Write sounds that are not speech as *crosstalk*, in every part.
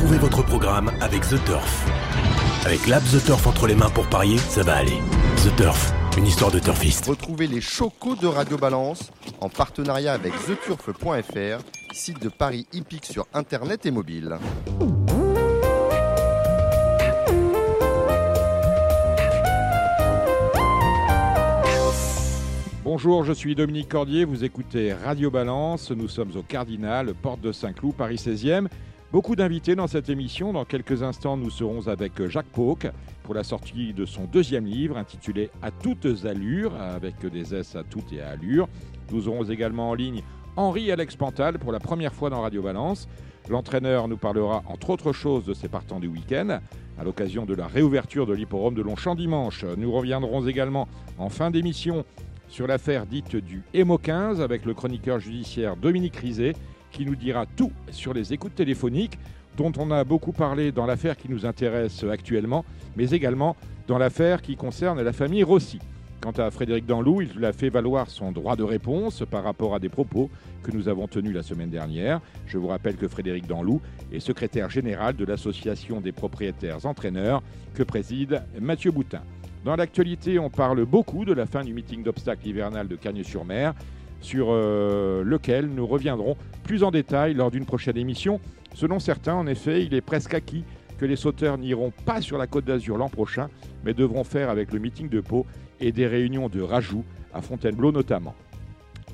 Retrouvez votre programme avec The Turf. Avec l'app The Turf entre les mains pour parier, ça va aller. The Turf, une histoire de turfiste. Retrouvez les chocos de Radio Balance en partenariat avec theturf.fr, site de paris hippique sur internet et mobile. Bonjour, je suis Dominique Cordier, vous écoutez Radio Balance, nous sommes au Cardinal, porte de Saint-Cloud, Paris 16e. Beaucoup d'invités dans cette émission. Dans quelques instants, nous serons avec Jacques Pauque pour la sortie de son deuxième livre intitulé À toutes allures, avec des S à toutes et à allures. Nous aurons également en ligne Henri Alex Pantal pour la première fois dans Radio Balance. L'entraîneur nous parlera entre autres choses de ses partants du week-end à l'occasion de la réouverture de l'hipporome de Longchamp dimanche. Nous reviendrons également en fin d'émission sur l'affaire dite du Emo 15 avec le chroniqueur judiciaire Dominique Rizet qui nous dira tout sur les écoutes téléphoniques dont on a beaucoup parlé dans l'affaire qui nous intéresse actuellement, mais également dans l'affaire qui concerne la famille Rossi. Quant à Frédéric Danlou, il a fait valoir son droit de réponse par rapport à des propos que nous avons tenus la semaine dernière. Je vous rappelle que Frédéric Danlou est secrétaire général de l'Association des propriétaires entraîneurs que préside Mathieu Boutin. Dans l'actualité, on parle beaucoup de la fin du meeting d'obstacles hivernal de Cagnes-sur-Mer sur euh, lequel nous reviendrons plus en détail lors d'une prochaine émission. Selon certains, en effet, il est presque acquis que les sauteurs n'iront pas sur la Côte d'Azur l'an prochain, mais devront faire avec le meeting de Pau et des réunions de rajout à Fontainebleau notamment.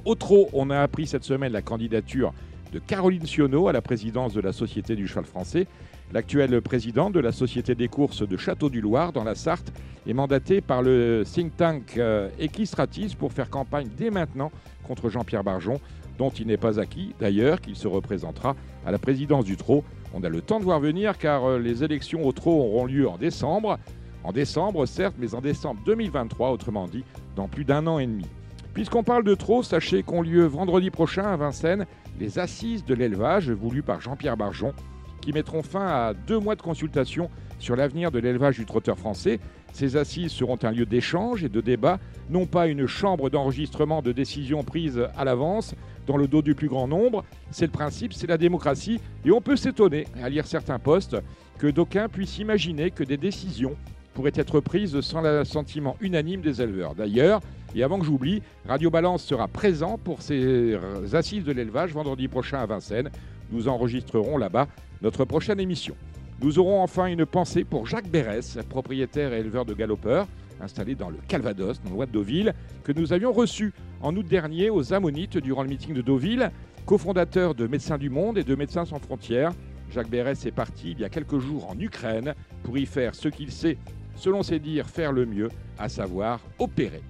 Au trot, on a appris cette semaine la candidature de Caroline Sionneau à la présidence de la Société du cheval français. L'actuel président de la Société des courses de Château-du-Loir dans la Sarthe est mandaté par le think tank euh, Equistratis pour faire campagne dès maintenant contre Jean-Pierre Barjon, dont il n'est pas acquis d'ailleurs qu'il se représentera à la présidence du Trot. On a le temps de voir venir car euh, les élections au Trot auront lieu en décembre. En décembre, certes, mais en décembre 2023, autrement dit, dans plus d'un an et demi. Puisqu'on parle de Trot, sachez qu'ont lieu vendredi prochain à Vincennes les assises de l'élevage voulues par Jean-Pierre Barjon, qui mettront fin à deux mois de consultation sur l'avenir de l'élevage du trotteur français. Ces assises seront un lieu d'échange et de débat, non pas une chambre d'enregistrement de décisions prises à l'avance dans le dos du plus grand nombre. C'est le principe, c'est la démocratie. Et on peut s'étonner, à lire certains postes, que d'aucuns puissent imaginer que des décisions pourraient être prises sans l'assentiment unanime des éleveurs. D'ailleurs, et avant que j'oublie, Radio Balance sera présent pour ces assises de l'élevage vendredi prochain à Vincennes. Nous enregistrerons là-bas notre prochaine émission. Nous aurons enfin une pensée pour Jacques Bérès, propriétaire et éleveur de galopeurs, installé dans le Calvados, dans Roi de Deauville, que nous avions reçu en août dernier aux Ammonites durant le meeting de Deauville, cofondateur de Médecins du Monde et de Médecins sans frontières. Jacques Bérès est parti il y a quelques jours en Ukraine pour y faire ce qu'il sait, selon ses dires, faire le mieux, à savoir opérer.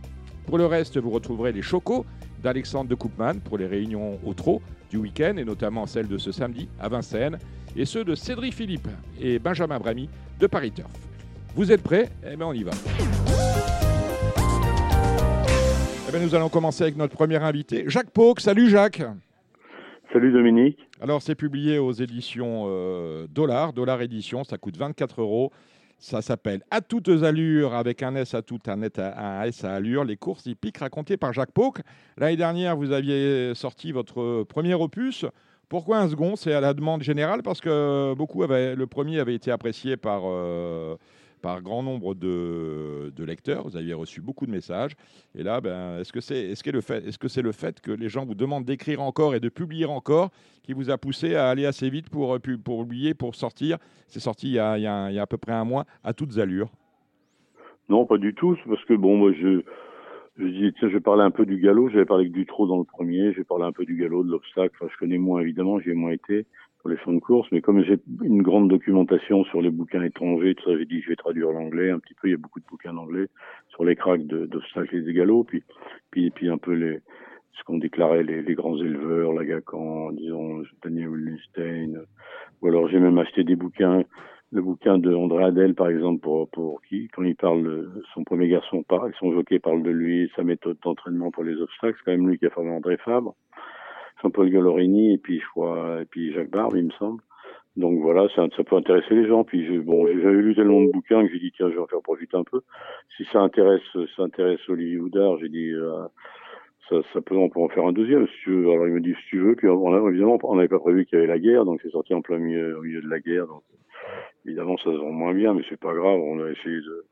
Pour le reste, vous retrouverez les chocos d'Alexandre de Koopman pour les réunions au trot du week-end et notamment celle de ce samedi à Vincennes et ceux de Cédric Philippe et Benjamin Bramy de Paris Turf. Vous êtes prêts? Eh bien, on y va. Eh bien, nous allons commencer avec notre premier invité, Jacques Pauque. Salut Jacques. Salut Dominique. Alors, c'est publié aux éditions euh, Dollar, Dollar Édition, ça coûte 24 euros. Ça s'appelle À toutes allures, avec un S à tout, un, un S à allure, les courses hippiques racontées par Jacques Pauque. L'année dernière, vous aviez sorti votre premier opus. Pourquoi un second? C'est à la demande générale parce que beaucoup avaient, le premier avait été apprécié par, euh, par grand nombre de, lecteurs. Vous aviez reçu beaucoup de messages. Et là, ben, est-ce que c'est est -ce le, fait, est -ce que c'est le fait que les gens vous demandent d'écrire encore et de publier encore qui vous a poussé à aller assez vite pour, pour publier, pour sortir? C'est sorti il y, a, il, y a, il y, a, à peu près un mois à toutes allures. Non, pas du tout. Parce que, bon, moi, je je dis tiens, je vais parler un peu du galop. J'avais parlé du trot dans le premier. Je vais parler un peu du galop, de l'obstacle. Enfin, je connais moins évidemment. J'ai moins été pour les champs de course, mais comme j'ai une grande documentation sur les bouquins étrangers, tout ça, j'ai dit je vais traduire l'anglais un petit peu. Il y a beaucoup de bouquins d'anglais sur les cracks d'obstacles et des galops, puis puis puis un peu les ce qu'ont déclaré les, grands éleveurs, Lagacan, disons Daniel Wildenstein. Ou alors j'ai même acheté des bouquins le bouquin de André Adel, par exemple, pour, pour qui, quand il parle, son premier garçon parle, son jockey parle de lui, sa méthode d'entraînement pour les obstacles, c'est quand même lui qui a formé André Fabre, Jean-Paul Gallorini, et puis, je crois, et puis Jacques Barbe, il me semble. Donc voilà, ça, ça peut intéresser les gens. Puis bon, j'avais lu tellement de bouquins que j'ai dit tiens, je vais en faire profiter un peu. Si ça intéresse, ça intéresse Olivier Houdard, j'ai dit euh, ça, ça peut, on peut en faire un deuxième, si tu veux. Alors, il me dit, si tu veux. Puis, on évidemment, on n'avait pas prévu qu'il y avait la guerre, donc c'est sorti en plein milieu, au milieu de la guerre. Donc, évidemment, ça se vend moins bien, mais c'est pas grave. On a essayé de,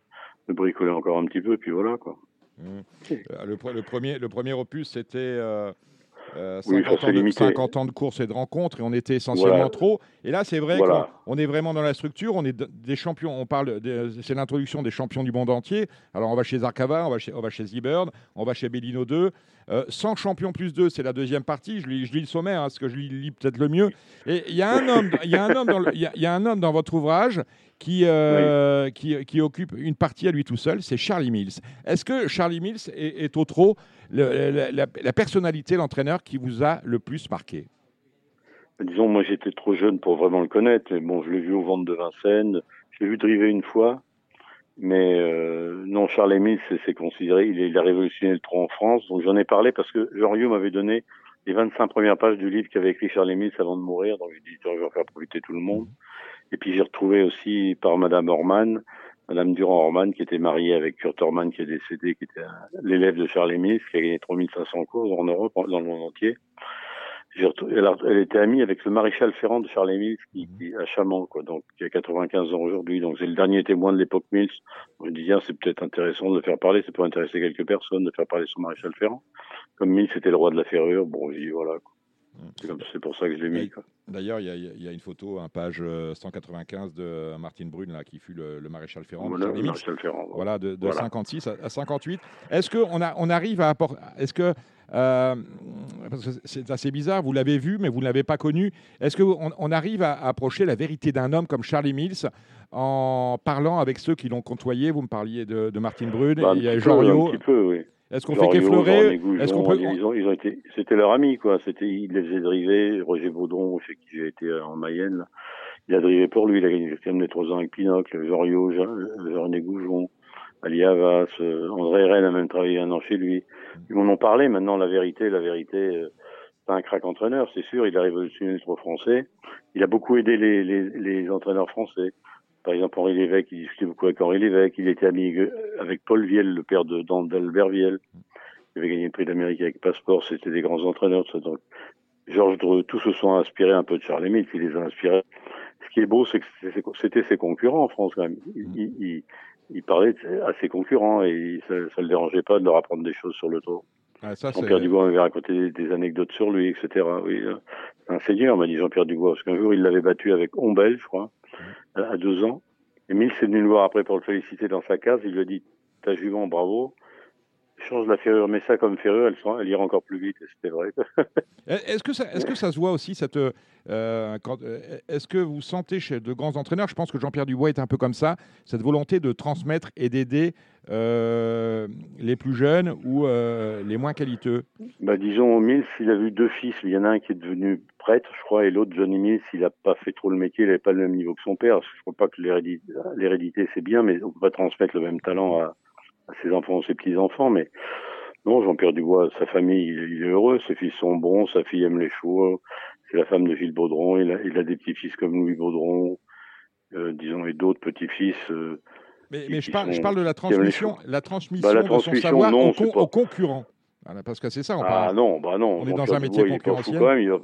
de, bricoler encore un petit peu, puis voilà, quoi. Mmh. Euh, le, le, premier, le premier opus, c'était euh, 50, oui, ans de, 50, ans de, course et de rencontres, et on était essentiellement voilà. trop. Et là, c'est vrai voilà. qu'on est vraiment dans la structure. On est des champions. On parle, c'est l'introduction des champions du monde entier. Alors, on va chez Zarkava, on va chez, on va chez Z-Bird, on va chez Bellino 2. Euh, 100 champions plus 2, c'est la deuxième partie. Je lis, je lis le sommaire, hein, parce que je lis, lis peut-être le mieux. Et il y a un homme, il y a un homme dans, y, y, a un homme dans votre ouvrage qui, euh, oui. qui, qui, occupe une partie à lui tout seul, c'est Charlie Mills. Est-ce que Charlie Mills est, est au trop le, la, la, la, personnalité, l'entraîneur qui vous a le plus marqué? Disons, moi j'étais trop jeune pour vraiment le connaître, mais bon, je l'ai vu au ventre de Vincennes, je l'ai vu driver une fois, mais euh, non, Charlie Mills, c'est considéré, il, il, a révolutionné le trot en France, donc j'en ai parlé parce que Jean Rio m'avait donné les 25 premières pages du livre qu'avait écrit Charlie Mills avant de mourir, donc j'ai dit, je vais faire profiter tout le monde. Et puis j'ai retrouvé aussi par Madame Orman, Madame Durand-Orman, qui était mariée avec Kurt Orman, qui est décédé, qui était l'élève de Charles Mills, qui a gagné 3500 courses en Europe, dans le monde entier. Elle, elle, était amie avec le maréchal Ferrand de Charles Mills, qui, qui à Chamant, quoi, donc qui a 95 ans aujourd'hui. Donc c'est le dernier témoin de l'époque Mills. On dit, ah, c'est peut-être intéressant de le faire parler, ça peut intéresser quelques personnes de faire parler son maréchal Ferrand. Comme Mills était le roi de la ferrure, bon, voilà. Quoi. C'est pour ça que je l'ai mis. D'ailleurs, il y, y, a une photo, un page 195 de Martine Brune, là, qui fut le, le maréchal Ferrand. Voilà, le maréchal Ferrand. Voilà, de, de voilà. 56 à, 58. Est-ce qu'on on arrive à apporter. Est-ce que. Euh, c'est assez bizarre, vous l'avez vu, mais vous ne l'avez pas connu. Est-ce qu'on on arrive à approcher la vérité d'un homme comme Charlie Mills en parlant avec ceux qui l'ont côtoyé? Vous me parliez de, de Martine Brune, bah, il y a Rio. Un petit peu, oui. Est-ce qu'on fait qu'effleurer Est-ce qu'on peut ils ont, ils ont été, c'était leur ami quoi. C'était, il les faisait driver. Roger Baudron, chez qui j'ai été en Mayenne, là. il a drivé pour lui. Il a gagné le quatrième des trois ans avec Pinocle, Jorio, Jean Goujon, Ali Havas, euh, André Rennes a même travaillé un an chez lui. Ils m'en ont parlé. Maintenant, la vérité, la vérité, euh, c'est un crack entraîneur, c'est sûr. Il a révolutionné le trop français. Il a beaucoup aidé les, les, les entraîneurs français. Par exemple, Henri Lévesque, il discutait beaucoup avec Henri Lévesque. Il était ami avec Paul Viel, le père de d'Albert Viel. Il avait gagné le prix d'Amérique avec Passeport. C'était des grands entraîneurs. Donc, Georges Dreux, tous se sont inspirés un peu de Charles Mills. Il les a inspirés. Ce qui est beau, c'est que c'était ses concurrents en France quand même. Il, il, parlait à ses concurrents et ça, ça le dérangeait pas de leur apprendre des choses sur le tour. Ah, Jean-Pierre Dubois m'avait raconté des, anecdotes sur lui, etc. Oui, un seigneur, m'a dit Jean-Pierre Dubois, parce qu'un jour il l'avait battu avec Ombel, je crois à deux ans. Emile s'est venu le voir après pour le féliciter dans sa case. Il lui a dit Ta jument, bravo? Change la ferrure, mets ça comme ferrure, elle, elle ira encore plus vite. C'était vrai. *laughs* est-ce que, ça, est que ça se voit aussi cette. Euh, quand, est-ce que vous sentez chez de grands entraîneurs, je pense que Jean-Pierre Dubois est un peu comme ça, cette volonté de transmettre et d'aider euh, les plus jeunes ou euh, les moins qualiteux? Bah, Disons, Mills, il a vu deux fils. Il y en a un qui est devenu prêtre, je crois, et l'autre, Johnny Mills, il n'a pas fait trop le métier, il n'avait pas le même niveau que son père. Je ne crois pas que l'hérédité, c'est bien, mais on ne peut pas transmettre le même talent à ses enfants ses petits-enfants. Mais non, Jean-Pierre Dubois, sa famille, il, est heureux, ses fils sont bons, sa fille aime les chevaux, c'est la femme de Gilles Baudron, il a, il a des petits-fils comme Louis Baudron, euh, disons, et d'autres petits-fils. Euh, mais, mais je, parle, sont, je parle de la transmission, la transmission, bah, la transmission de son savoir non, aux, con, aux concurrents. Voilà, parce que c'est ça, on parle. Ah non, bah non. On est dans un métier concurrentiel. Quand même, il, a,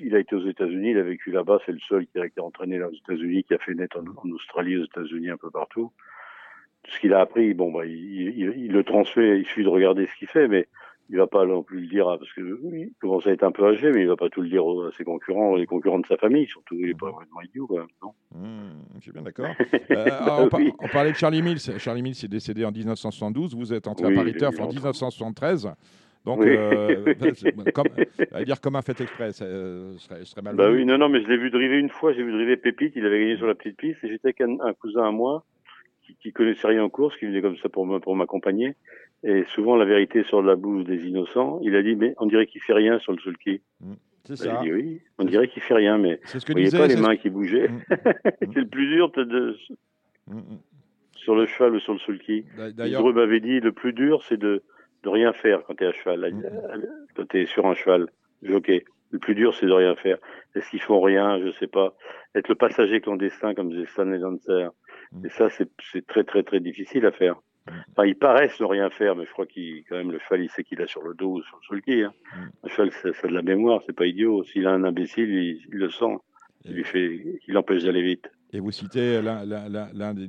il, a, été aux États-Unis, il a vécu là-bas, c'est le seul qui a été entraîné là aux États-Unis, qui a fait en, en, Australie, aux États-Unis, un peu partout. Ce qu'il a appris, bon, bah, il, il, il, le transmet, il suffit de regarder ce qu'il fait, mais il va pas non plus le dire, parce que oui, il commence à être un peu âgé, mais il va pas tout le dire à ses concurrents, les concurrents de sa famille, surtout, il est pas vraiment idiot, quand même, non mmh, Je suis bien d'accord. *laughs* euh, on, par, on, parlait de Charlie Mills. Charlie Mills est décédé en 1972, vous êtes entré oui, à Paris Turf en 1973. Donc, oui. euh, *laughs* comme, à dire comme un fait exprès, ça serait, serait mal. Bah oui, non, non, mais je l'ai vu driver une fois, j'ai vu driver Pépite, il avait gagné sur la petite piste, et j'étais avec un, un, cousin à moi qui, qui connaissait rien en course, qui venait comme ça pour, pour m'accompagner. Et souvent, la vérité sur la bouche des innocents, il a dit, mais on dirait qu'il fait rien sur le sulky. Mmh. C'est ça. Il dit, oui, on dirait qu'il fait rien, mais ce que vous voyez pas les mains qui bougeaient. Mmh. *laughs* c'est le plus dur de... Mmh. sur le cheval ou sur le sulky. D'ailleurs, m'avait dit, le plus dur, c'est de de rien faire quand tu es à cheval. Mmh. Quand tu es sur un cheval, jockey. Le plus dur, c'est de rien faire. Est-ce qu'ils font rien? Je sais pas. Être le passager clandestin comme disait Stanley Dancer. Et ça, c'est très, très, très difficile à faire. Enfin, ils paraissent ne rien faire, mais je crois qu'il, quand même, le cheval, il sait qu'il a sur le dos ou sur le sulky. Hein. Mm. Un cheval, c'est de la mémoire, c'est pas idiot. S'il a un imbécile, il, il le sent. Il lui fait, il l'empêche d'aller vite. Et vous citez l'un des,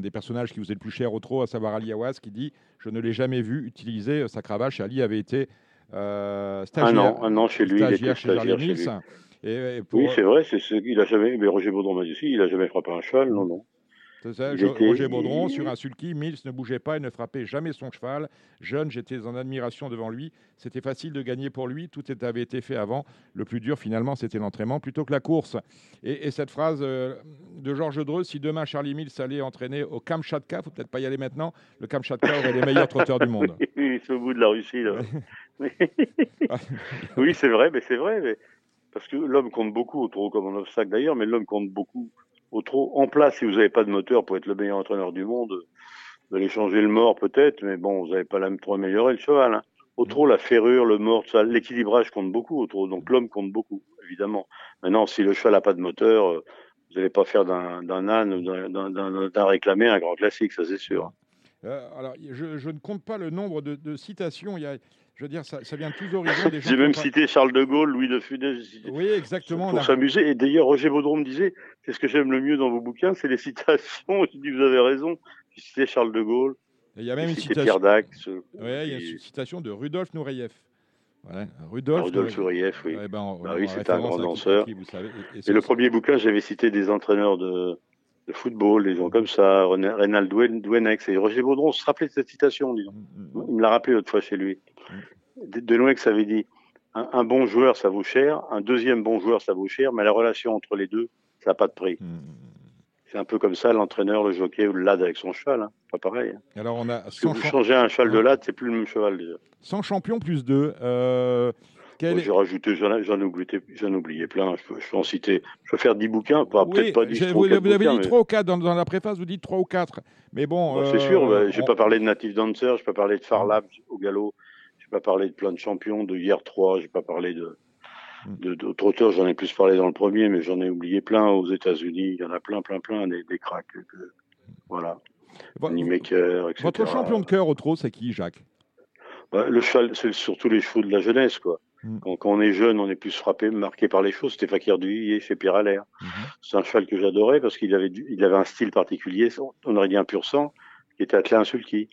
des personnages qui vous est le plus cher au trot, à savoir Ali Awas, qui dit Je ne l'ai jamais vu utiliser sa cravache. Ali avait été euh, Un stagiaire, an, un an chez lui, stagiaire chez Mills. Et, et pour- Oui, c'est vrai, c'est ce qu'il a jamais, mais Roger Baudron m'a dit aussi, il a jamais frappé un cheval, non, non. C'est ça, Roger Baudron, sur un sulky, Mills ne bougeait pas et ne frappait jamais son cheval. Jeune, j'étais en admiration devant lui. C'était facile de gagner pour lui. Tout avait été fait avant. Le plus dur, finalement, c'était l'entraînement plutôt que la course. Et, et cette phrase euh, de Georges Dreux si demain Charlie Mills allait entraîner au Kamchatka, faut peut-être pas y aller maintenant, le Kamchatka aurait les meilleurs trotteurs du monde. *laughs* Oui, c'est au bout de la Russie, là. *laughs* oui, c'est vrai, mais c'est vrai, mais parce que l'homme compte beaucoup au comme en obstacle d'ailleurs, mais l'homme compte beaucoup au trot. En place, si vous n'avez pas de moteur pour être le meilleur entraîneur du monde, vous allez changer le mort peut-être, mais bon, vous n'avez pas la trop amélioré le cheval. Hein. Au trot, la ferrure, le mort, ça, l'équilibrage compte beaucoup au trot, donc l'homme compte beaucoup, évidemment. Maintenant, si le cheval n'a pas de moteur, euh, vous n'allez pas faire d'un d'un âne ou d'un- d'un- d'un d'un réclamé un grand classique, ça c'est sûr. Euh, alors, je, je ne compte pas le nombre de, de citations. Il y a, je veux dire, ça, ça vient de tous horizons. J'ai même pas- cité Charles de Gaulle, Louis de Funès, j'ai cité Oui, exactement. pour s'amuser. Et d'ailleurs, Roger Baudron me disait, c'est ce que j'aime le mieux dans vos bouquins, c'est les *laughs* citations. Je dis, vous avez raison. J'ai cité Charles de Gaulle, Il y a même une citation. Pierre Ouais, il y a et- une citation de Rudolf Nureyev. Rudolf, Sourieff, oui. Ouais, ben, en- Bah en oui, c'était un grand danseur. Kentucky, vous savez. Et- et Et c'est- le premier bouquin, j'avais cité des entraîneurs de, de football, des gens comme ça, Reynald Douen- Douenex. Et Roger Baudron se rappelait de cette citation, disons. Mm, mm, Il me l'a rappelé l'autre fois chez lui. Douenex avait dit, un, un bon joueur, ça vaut cher. Un deuxième bon joueur, ça vaut cher. Mais la relation entre les deux, ça n'a pas de prix. mm, mm. C'est un peu comme ça, l'entraîneur, le jockey ou le lad avec son cheval. Hein. Pas pareil. hein. Alors, on a Parce que 100, vous changez un cheval de lad, c'est plus le même cheval déjà. 100 champions plus 2. Euh, quel J'ai rajouté, j'en ai oublié, plein. Je peux, je peux en citer. Je peux faire 10 bouquins, Oui, peut-être pas 10 j'ai- trois ou vous, vous avez dit mais- 3 ou 4 dans, dans la préface, vous dites 3 ou 4. Mais bon. C'est sûr, bah, j'ai on- pas parlé de Native Dancer, j'ai pas parlé de Farlap au galop, j'ai pas parlé de plein de champions, de hier 3, j'ai pas parlé de, Mm. de, de trotteurs, j'en ai plus parlé dans le premier, mais j'en ai oublié plein aux États-Unis, il y en a plein, plein, plein, des, des cracks, que- voilà, Vo- Maker, etc. Votre champion de cœur au trot, c'est qui, Jacques? Bah, le cheval, c'est surtout les chevaux de la jeunesse, quoi. Mm. Quand, quand on est jeune, on est plus frappé, marqué par les chevaux. C'était Fakir Duhier chez Pierre Allaire. Mhm. C'est un cheval que j'adorais parce qu'il avait, du- il avait un style particulier. On aurait dit un pur sang, qui était attelé à un sulky.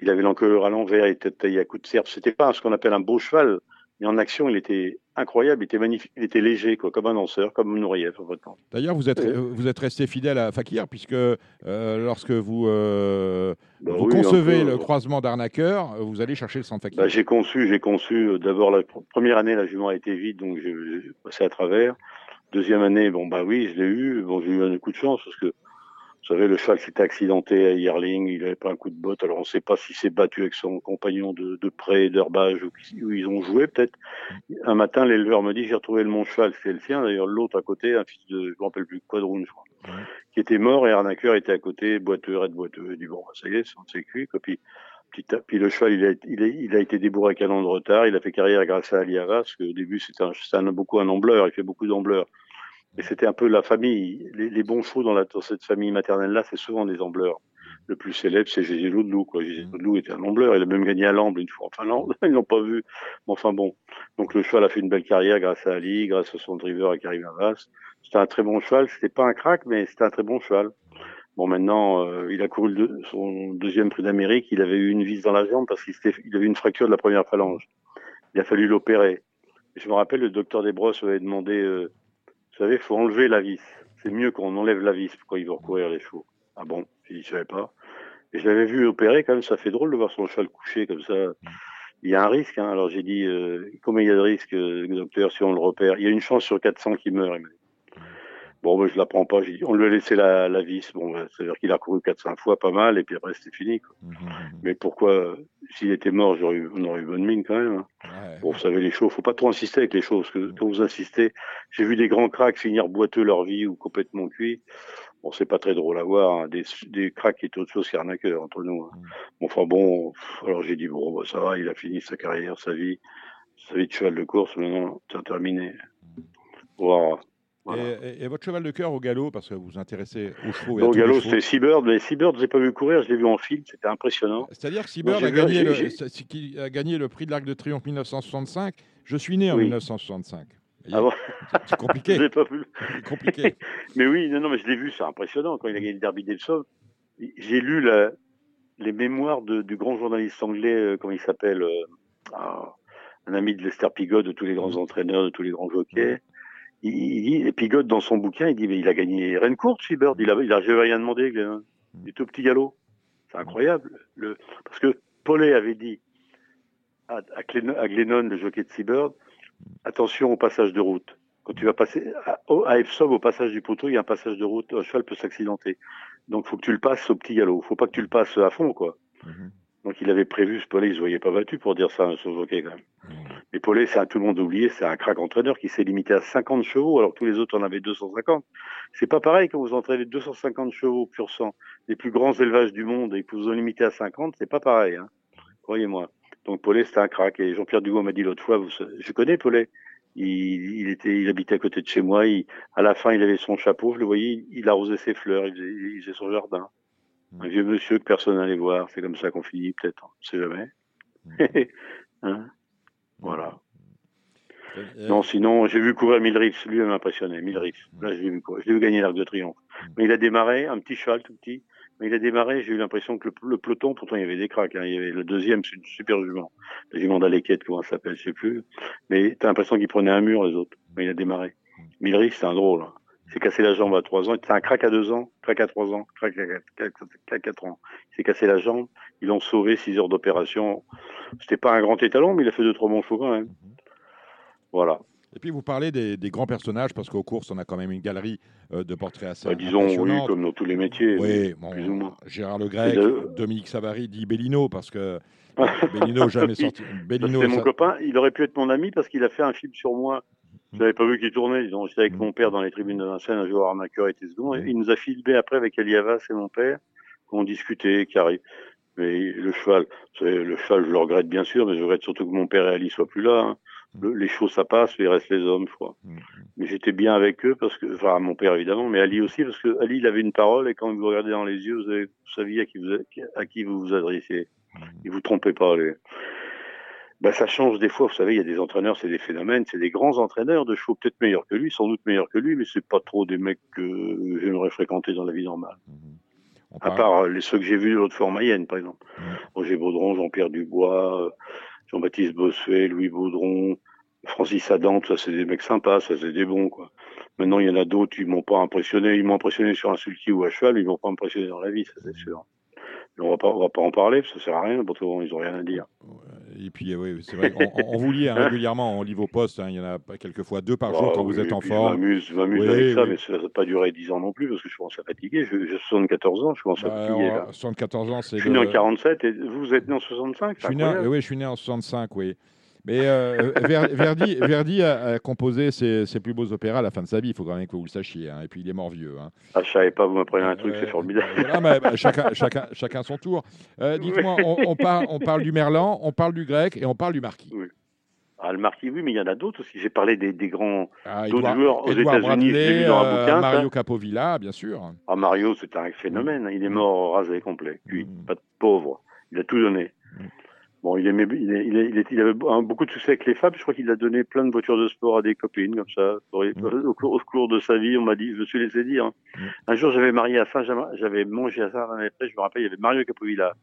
Il avait l'encolure à l'envers, il était taillé à coups de serpe. C'était pas ce qu'on appelle un beau cheval, mais en action, il était incroyable, il était magnifique, il était léger, quoi, comme un danseur, comme Nourieff, en votre temps. D'ailleurs, vous êtes, Ouais. euh, vous êtes resté fidèle à Fakir, puisque euh, lorsque vous, euh, Bah vous oui, concevez peu, le croisement d'arnaqueur, euh, vous allez chercher le de Fakir. Bah, j'ai conçu, j'ai conçu. D'abord la pr- première année, la jument a été vide, donc j'ai j'ai passé à travers. Deuxième année, bon bah oui, je l'ai eu. Bon, j'ai eu un coup de chance parce que vous savez, le cheval s'était accidenté à Yerling, il avait pas un coup de botte. Alors on ne sait pas s'il s'est battu avec son compagnon de, de près, d'herbage ou ils ont joué peut-être. Un matin, l'éleveur me dit j'ai retrouvé mon cheval, c'est le sien. D'ailleurs, l'autre à côté, un fils de, je me rappelle plus, Quadroon, je crois, Ouais. qui était mort et Arnaqueur était à côté, boiteux, raide boiteux. Il dit bon, bah, ça y est, on s'est cuit. Puis, petit à- puis le cheval, il a, il, a, il a été débourré un an de retard. Il a fait carrière grâce à Ali Havas, parce qu'au début, c'était un, un- beaucoup un ambleur. Il fait beaucoup d'ambleurs. Et c'était un peu la famille. Les, les bons chevaux dans, la, dans cette famille maternelle-là, c'est souvent des ambleurs. Le plus célèbre, c'est Gégé Loudelou. Quoi. Gégé Loudelou était un ambleur. Il a même gagné à l'amble une fois en Finlande. *laughs* Ils l'ont pas vu. Mais enfin bon. Donc le cheval a fait une belle carrière grâce à Ali, grâce à son driver et Karim Havas. C'était un très bon cheval. C'était pas un crack, mais c'était un très bon cheval. Bon, maintenant, euh, il a couru le son deuxième prix d'Amérique. Il avait eu une vis dans la jambe parce qu'il il avait une fracture de la première phalange. Il a fallu l'opérer. Je me rappelle, le docteur Desbrosses avait demandé, euh, vous savez, il faut enlever la vis. C'est mieux qu'on enlève la vis quand il veut recourir les chevaux. Ah bon? Je savais pas. Et je l'avais vu opérer quand même. Ça fait drôle de voir son cheval couché comme ça. Il y a un risque. Hein. Alors j'ai dit, euh, combien il y a de risques, euh, docteur, si on le repère? Il y a une chance sur 400 qu'il dit. Bon, ben, je la prends pas. J'ai on lui a laissé la, la vis. Bon, ben, c'est-à-dire qu'il a couru 4-5 fois, pas mal, et puis après c'était fini. Quoi. Mhm, mhm. Mais pourquoi euh, S'il était mort, j'aurais eu, on aurait eu bonne mine quand même. hein. Ouais. Bon, vous savez, les chevaux, faut pas trop insister avec les chevaux, parce que quand vous insistez, j'ai vu des grands cracks finir boiteux leur vie ou complètement cuits. Bon, c'est pas très drôle à voir, hein. des, des cracks qui est autre chose qu'arnaqueur entre nous. hein. Bon, enfin bon, alors j'ai dit, bon, bah, ça va, il a fini sa carrière, sa vie, sa vie de cheval de course, maintenant, c'est terminé. Voilà. Et, votre cheval de cœur au galop, parce que vous vous intéressez aux chevaux. au galop, c'était Seabird, mais Seabird, je n'ai pas vu courir, je l'ai vu en film, c'était impressionnant. C'est-à-dire que Seabird a, gagné le, a gagné le prix de l'Arc de Triomphe 1965. Je suis né en 1965. Ah bon C'est compliqué. *laughs* pas vu. compliqué. *laughs* mais oui, non, non, mais je l'ai vu, c'est impressionnant quand il a gagné le Derby d'Epsom. J'ai lu la, les mémoires de, du grand journaliste anglais, euh, comment il s'appelle, euh, ah, un ami de Lester Pigot, de tous les grands entraîneurs, de tous les grands jockeys. Il, et Pigot, dans son bouquin, il dit, mais il a gagné Rennes courte, Seabird. Il a, il rien demandé, du tout petit galop. C'est incroyable. Le, parce que Paulet avait dit à, à, Glennon, le jockey de Seabird, attention au passage de route. Quand tu vas passer à, à Epsom, au passage du poteau, il y a un passage de route, un cheval peut s'accidenter. Donc, faut que tu le passes au petit galop. Faut pas que tu le passes à fond, quoi. Mhm. Donc, il avait prévu, ce Paulet, il se voyait pas battu pour dire ça à un jockey, quand même. Mais Paulet, c'est tout le monde oublié, c'est un crack entraîneur qui s'est limité à 50 chevaux, alors que tous les autres en avaient 250. C'est pas pareil quand vous entraînez 250 chevaux pur sang, les plus grands élevages du monde, et que vous en limitez à 50, c'est pas pareil, hein. Croyez-moi. Donc, Paulet, c'était un crack. Et Jean-Pierre Dugo m'a dit l'autre fois, vous, je connais Paulet. Il, il, était, il habitait à côté de chez moi. Il, à la fin, il avait son chapeau. Je le voyais, il, arrosait ses fleurs. Il faisait, il faisait son jardin. Mmh. Un vieux monsieur que personne n'allait voir. C'est comme ça qu'on finit, peut-être. On sait jamais. Mmh. *laughs* hein? Voilà. Euh, non, sinon, j'ai vu courir Milrix. Lui, il m'a impressionné. Milrix. Là, je l'ai vu. Je vu gagner l'Arc de Triomphe. Mais il a démarré, un petit cheval tout petit. Mais il a démarré, j'ai eu l'impression que le, peloton, pourtant il y avait des cracks, hein, il y avait le deuxième, c'est une super jument. La jument d'Alequette, comment ça s'appelle, je sais plus. Mais t'as l'impression qu'il prenait un mur, les autres. Mais il a démarré. Milrix, c'est un drôle. Hein. Il s'est cassé la jambe à 3 ans. C'est un crack à 2 ans, crack à 3 ans, crack à 4 ans. Il s'est cassé la jambe. Ils l'ont sauvé 6 heures d'opération. C'était pas un grand étalon, mais il a fait 2-3 bons chevaux quand même. Voilà. Et puis vous parlez des, grands personnages, parce qu'aux courses, on a quand même une galerie euh, de portraits assez bah, Disons, oui, comme dans tous les métiers. Oui, plus ou moins. Gérard Le Grec, Dominique Savary dit Bellino, parce que *laughs* Bellino jamais sorti. Bellino, c'est mon copain, il aurait pu être mon ami parce qu'il a fait un film sur moi. Je n'avais pas vu qu'il tournait. J'étais avec mon père dans les tribunes de Vincennes, un jour arnaqueur était second. il nous a filmé après avec Eliavas et mon père, on discutait, qui arrive. Mais le cheval, le cheval, je le regrette bien sûr, mais je regrette surtout que mon père et Ali soient plus là. Hein les choses ça passe, il reste les hommes, je crois. Mm, mm. Mais j'étais bien avec eux parce que, enfin, mon père évidemment, mais Ali aussi parce que Ali, il avait une parole et quand vous regardez dans les yeux, vous, avez, vous saviez à qui vous, à qui vous vous adressez. Mm. Il vous trompez pas. Les... Ben, ça change des fois. Vous savez, il y a des entraîneurs, c'est des phénomènes, c'est des grands entraîneurs de chevaux peut-être meilleurs que lui, sans doute meilleurs que lui, mais c'est pas trop des mecs que j'aimerais fréquenter dans la vie normale. À part les ceux que j'ai vus l'autre fois en Mayenne, par exemple. Roger Baudron, Jean-Pierre Dubois, Jean-Baptiste Bossuet, Louis Baudron, Francis Adam, ça c'est des mecs sympas, ça c'est des bons quoi. Maintenant il y en a d'autres, ils m'ont pas impressionné, ils m'ont impressionné sur un sulky ou à cheval, ils m'ont pas impressionné dans la vie, ça c'est sûr. On va pas, on va pas en parler, ça sert à rien, parce qu'ils ont rien à dire. Et puis oui, c'est vrai, on, vous lit hein, *laughs* régulièrement, on lit vos posts, hein, il y en a quelquefois deux par jour ah quand vous êtes en forme. Je m'amuse avec ça, mais ça n'a pas duré 10 ans non plus, parce que je commence à fatiguer. J'ai 74 ans, je commence à bah, fatiguer. 74 ans, c'est. Je suis né en 47 et vous êtes né en 65 je suis né, Oui, je suis né en 65, oui. Mais euh, Verdi, Verdi a, composé ses, plus beaux opéras à la fin de sa vie, il faut quand même que vous le sachiez. Hein. Et puis il est mort vieux. Hein. Ah, je savais pas, vous m'apprenez un truc, c'est formidable. Bah, chacun, chacun, chacun son tour. Euh, dites-moi, on, parle, on parle du Merlan, on parle du grec et on parle du marquis. Oui. Ah, le marquis, oui, mais il y en a d'autres aussi. J'ai parlé des, des grands ah, d'autres joueurs aux États-Unis. euh, Mario Capovilla, bien sûr. Ah, Mario, c'est un phénomène. Il est mort rasé complet. Lui, mm. pas de pauvre. Il a tout donné. Bon, il, aimait, il, il, il, avait beaucoup de succès avec les femmes. Je crois qu'il a donné plein de voitures de sport à des copines, comme ça. Au, cours, au cours de sa vie, on m'a dit, je me suis laissé dire. Hein. Un jour, j'avais marié à Saint-Germain, j'avais mangé à Saint-Germain, je me rappelle, il y avait Mario Capovilla,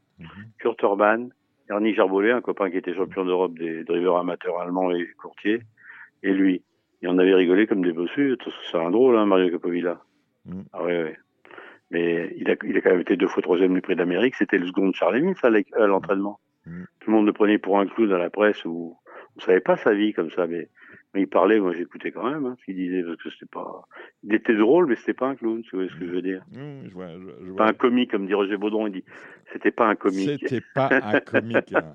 Kurt Orban, Ernie Jarbolet, un copain qui était champion d'Europe des drivers amateurs allemands et courtiers, et lui. Et on avait rigolé comme des bossus. C'est un drôle, hein, Mario Capovilla. Ah ouais, ouais. Mais il a, il a quand même été deux fois troisième du prix d'Amérique. C'était le second de Charles Emile, ça, à l'entraînement. Mm. Tout le monde le prenait pour un clou dans la presse où on savait pas sa vie comme ça, mais, mais il parlait, moi j'écoutais quand même hein, ce qu'il disait parce que c'était pas, il était drôle, mais c'était pas un clown, tu vois ce que je veux dire. Mm, je vois, je, vois. Pas un comique comme dit Roger Baudron, il dit, c'était pas un comique. C'était pas un comique. Hein.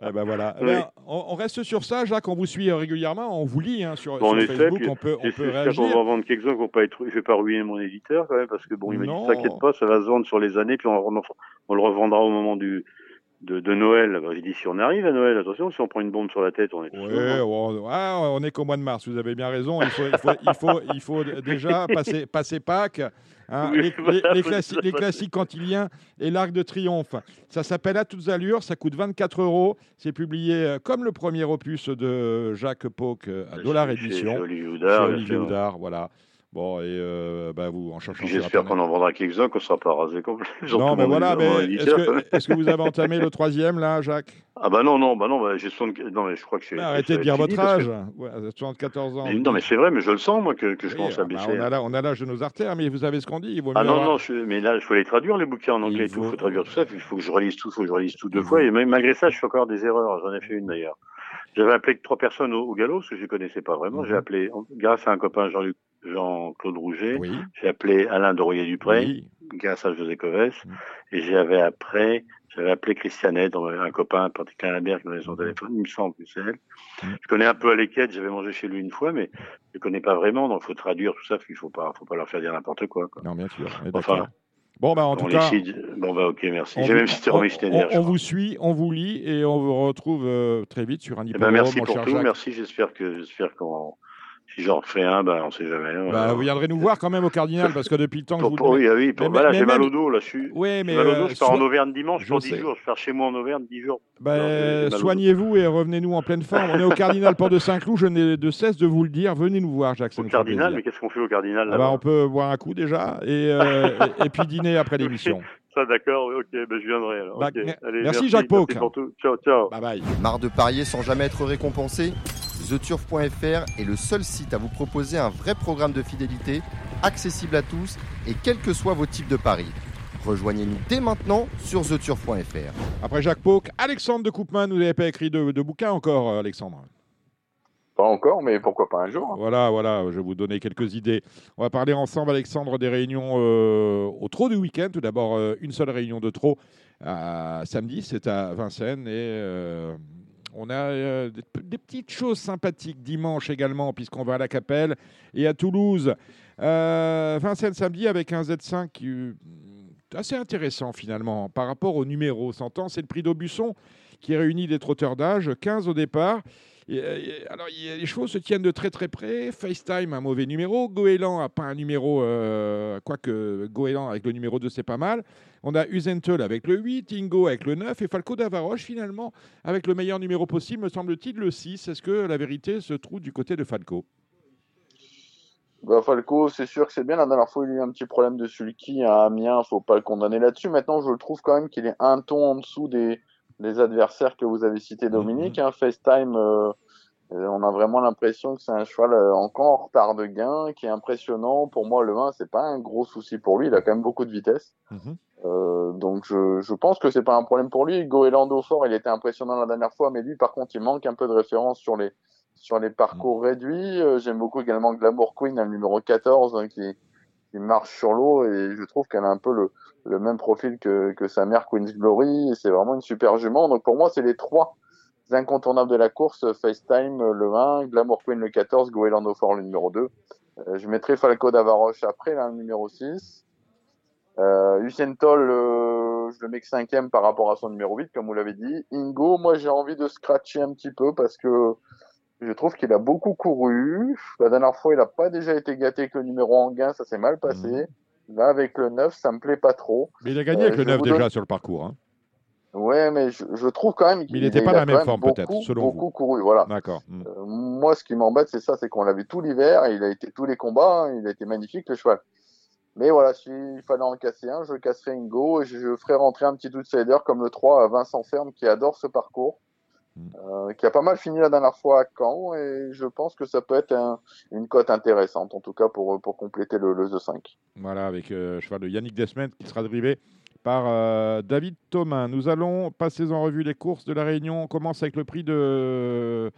*laughs* ben voilà. Eh ben, on, reste sur ça, Jacques, on vous suit régulièrement, on vous lit hein, sur, bon, sur Facebook, on peut, on peut réagir. On va vendre quelques-uns pour pas être, je vais pas ruiner mon éditeur quand même parce que bon, il m'a dit, t'inquiète pas, ça va se vendre sur les années puis on, on le revendra au moment du de, de Noël. Bah, j'ai dit si on arrive à Noël, attention, si on prend une bombe sur la tête, on est. Oui, on, ah, on est qu'au mois de mars. Vous avez bien raison. Il faut, il faut, il faut, il faut *laughs* déjà passer, passer Pâques. Hein, les, *laughs* voilà, les- les faut- classi- les classiques cantiliens et l'Arc de Triomphe. Ça s'appelle À toutes allures, ça coûte 24 euros. C'est publié euh, comme le premier opus de Jacques Pauque euh, à Dollar Édition. Olivier Houdard, Olivier. Houdard, voilà. Bon, et euh, bah, vous, en cherchant J'espère qu'on en vendra quelques-uns, qu'on ne sera pas rasé complet. Non, mais voilà, mais est-ce que, vous avez entamé le troisième, là, Jacques? Ah bah non, non, bah non, bah j'ai 60... Non, mais je crois que ça Arrêtez de dire votre âge. que- Ouais, 74 ans. Mais non, mais c'est vrai, mais je le sens, moi, que, que je commence ah à bah, baisser. on, a la- on a l'âge de nos artères, mais vous savez ce qu'on dit. Il vaut Ah mieux non, avoir- non, je... mais là, il faut les traduire, les bouquins en anglais Il et tout, il faut- faut traduire tout ça, il faut que je relise tout, il faut que je relise tout deux fois, et même malgré ça, je fais encore des erreurs, j'en ai fait une d'ailleurs. J'avais appelé trois personnes au, au galop, parce que je les connaissais pas vraiment, Mhm. j'ai appelé, grâce à un copain Jean-Luc, Jean-Claude Rouget, Oui, j'ai appelé Alain Doroyer-Dupré, oui. grâce à José Coves, Mhm. et j'avais après, j'avais appelé Christianet, un copain, Patrick Lambert, qui donnait son Mhm. téléphone, il me semble que c'est elle. Mhm. Je connais un peu Aléquette, j'avais mangé chez lui une fois, mais je connais pas vraiment, donc il faut traduire tout ça, il faut pas, faut pas leur faire dire n'importe quoi, quoi. Non, bien sûr. Enfin, bon, bah, en tout On cas, Bon, bah, ok, merci. on J'ai vous- même cité on- Romain Schneider. on- je on crois. vous suit, on vous lit et on vous retrouve euh, très vite sur un Eh ben, merci pour tout, Jacques. merci. J'espère que, j'espère qu'on, si j'en refais un, ben, on sait jamais. hein. Bah, vous viendrez nous voir quand même au Cardinal parce que depuis le temps que je Pour, vous oui, ah oui, pour- voilà, j'ai mal au dos, là, je suis. Oui, mais mal au euh, dos, je pars en Auvergne dimanche je pour 10 sais. jours. Je pars chez moi en Auvergne 10 jours. bah, soignez-vous et revenez-nous en pleine forme. On est au Cardinal Port de Saint-Cloud. Je n'ai de cesse de vous le dire. Venez nous voir, Jacques. Au Cardinal, plaisir. mais qu'est-ce qu'on fait au Cardinal Ah là bah, on peut boire un coup déjà et, euh, et, et puis dîner après *laughs* l'émission. Ça, d'accord, ok, ben, je viendrai alors. Bah, ok. mer- Allez, merci, Jacques Pauque. Merci. Ciao, ciao. Bye bye. Marre de parier sans jamais être récompensé? TheTurf.fr est le seul site à vous proposer un vrai programme de fidélité, accessible à tous et quels que soient vos types de paris. Rejoignez-nous dès maintenant sur TheTurf.fr. Après Jacques Pauque, Alexandre de Coupman, vous n'avez pas écrit de, de bouquin encore, euh, Alexandre Pas encore, mais pourquoi pas un jour. hein. Voilà, voilà, je vais vous donner quelques idées. On va parler ensemble, Alexandre, des réunions euh, au trot du week-end. Tout d'abord, euh, une seule réunion de trot à samedi, c'est à Vincennes. Et euh, on a euh, des, petites choses sympathiques dimanche également, puisqu'on va à la Capelle et à Toulouse. Euh, Vincennes samedi avec un Z5 qui est assez intéressant finalement par rapport au numéro. S'entend, c'est le prix d'Aubusson qui réunit des trotteurs d'âge, 15 au départ. Euh, alors, les chevaux se tiennent de très très près. FaceTime, un mauvais numéro. Goéland n'a pas un numéro, euh, quoique Goéland avec le numéro 2, c'est pas mal. On a Uzentel avec le 8, Ingo avec le 9 et Falco d'Avaroche finalement avec le meilleur numéro possible, me semble-t-il, le 6. Est-ce que la vérité se trouve du côté de Falco? Bah, Falco, c'est sûr que c'est bien. La dernière fois, il y a eu un petit problème de sulky à Amiens. Faut pas le condamner là-dessus. Maintenant, je le trouve quand même qu'il est un ton en dessous des, des adversaires que vous avez cités, Dominique. Hein, FaceTime, euh, on a vraiment l'impression que c'est un cheval euh, encore en retard de gain, qui est impressionnant. Pour moi, le 1, c'est pas un gros souci pour lui. Il a quand même beaucoup de vitesse. Mhm. Euh, donc je, je pense que c'est pas un problème pour lui. Goélando fort, il était impressionnant la dernière fois, mais lui par contre il manque un peu de référence sur les sur les parcours réduits. Euh, J'aime beaucoup également Glamour Queen, le numéro 14, hein, qui, qui marche sur l'eau et je trouve qu'elle a un peu le, le même profil que, que sa mère Queen's Glory c'est vraiment une super jument. Donc pour moi c'est les trois incontournables de la course, FaceTime euh, le 1, Glamour Queen le 14, Goélando fort le numéro 2. Euh, je mettrai Falco d'Avaroche après, là, le numéro 6. Euh, Usain Toll, euh, je le mets que cinquième par rapport à son numéro 8, comme vous l'avez dit. Ingo, moi j'ai envie de scratcher un petit peu parce que je trouve qu'il a beaucoup couru. La dernière fois, il n'a pas déjà été gâté avec le numéro en gain, ça s'est mal passé. Là, avec le 9, ça me plaît pas trop. Mais il a gagné avec le je 9 vous déjà donne- sur le parcours. hein. Ouais, mais je, je trouve quand même qu'il Mais il était pas dans la même forme, peut-être, selon beaucoup couru. Voilà. D'accord. Mm. Euh, moi, ce qui m'embête, c'est ça, c'est qu'on l'a vu tout l'hiver, il a été tous les combats, hein, il a été magnifique le cheval. Mais voilà, s'il fallait en casser un, je casserais Ingo et je, je ferais rentrer un petit outsider comme le 3 à Vincent Ferme qui adore ce parcours, Mm. euh, qui a pas mal fini la dernière fois à Caen et je pense que ça peut être un- une cote intéressante en tout cas pour, pour compléter le, le The 5. Voilà, avec euh, cheval de Yannick Desmet qui sera drivé par euh, David Thomas. Nous allons passer en revue les courses de la Réunion. On commence avec le prix de,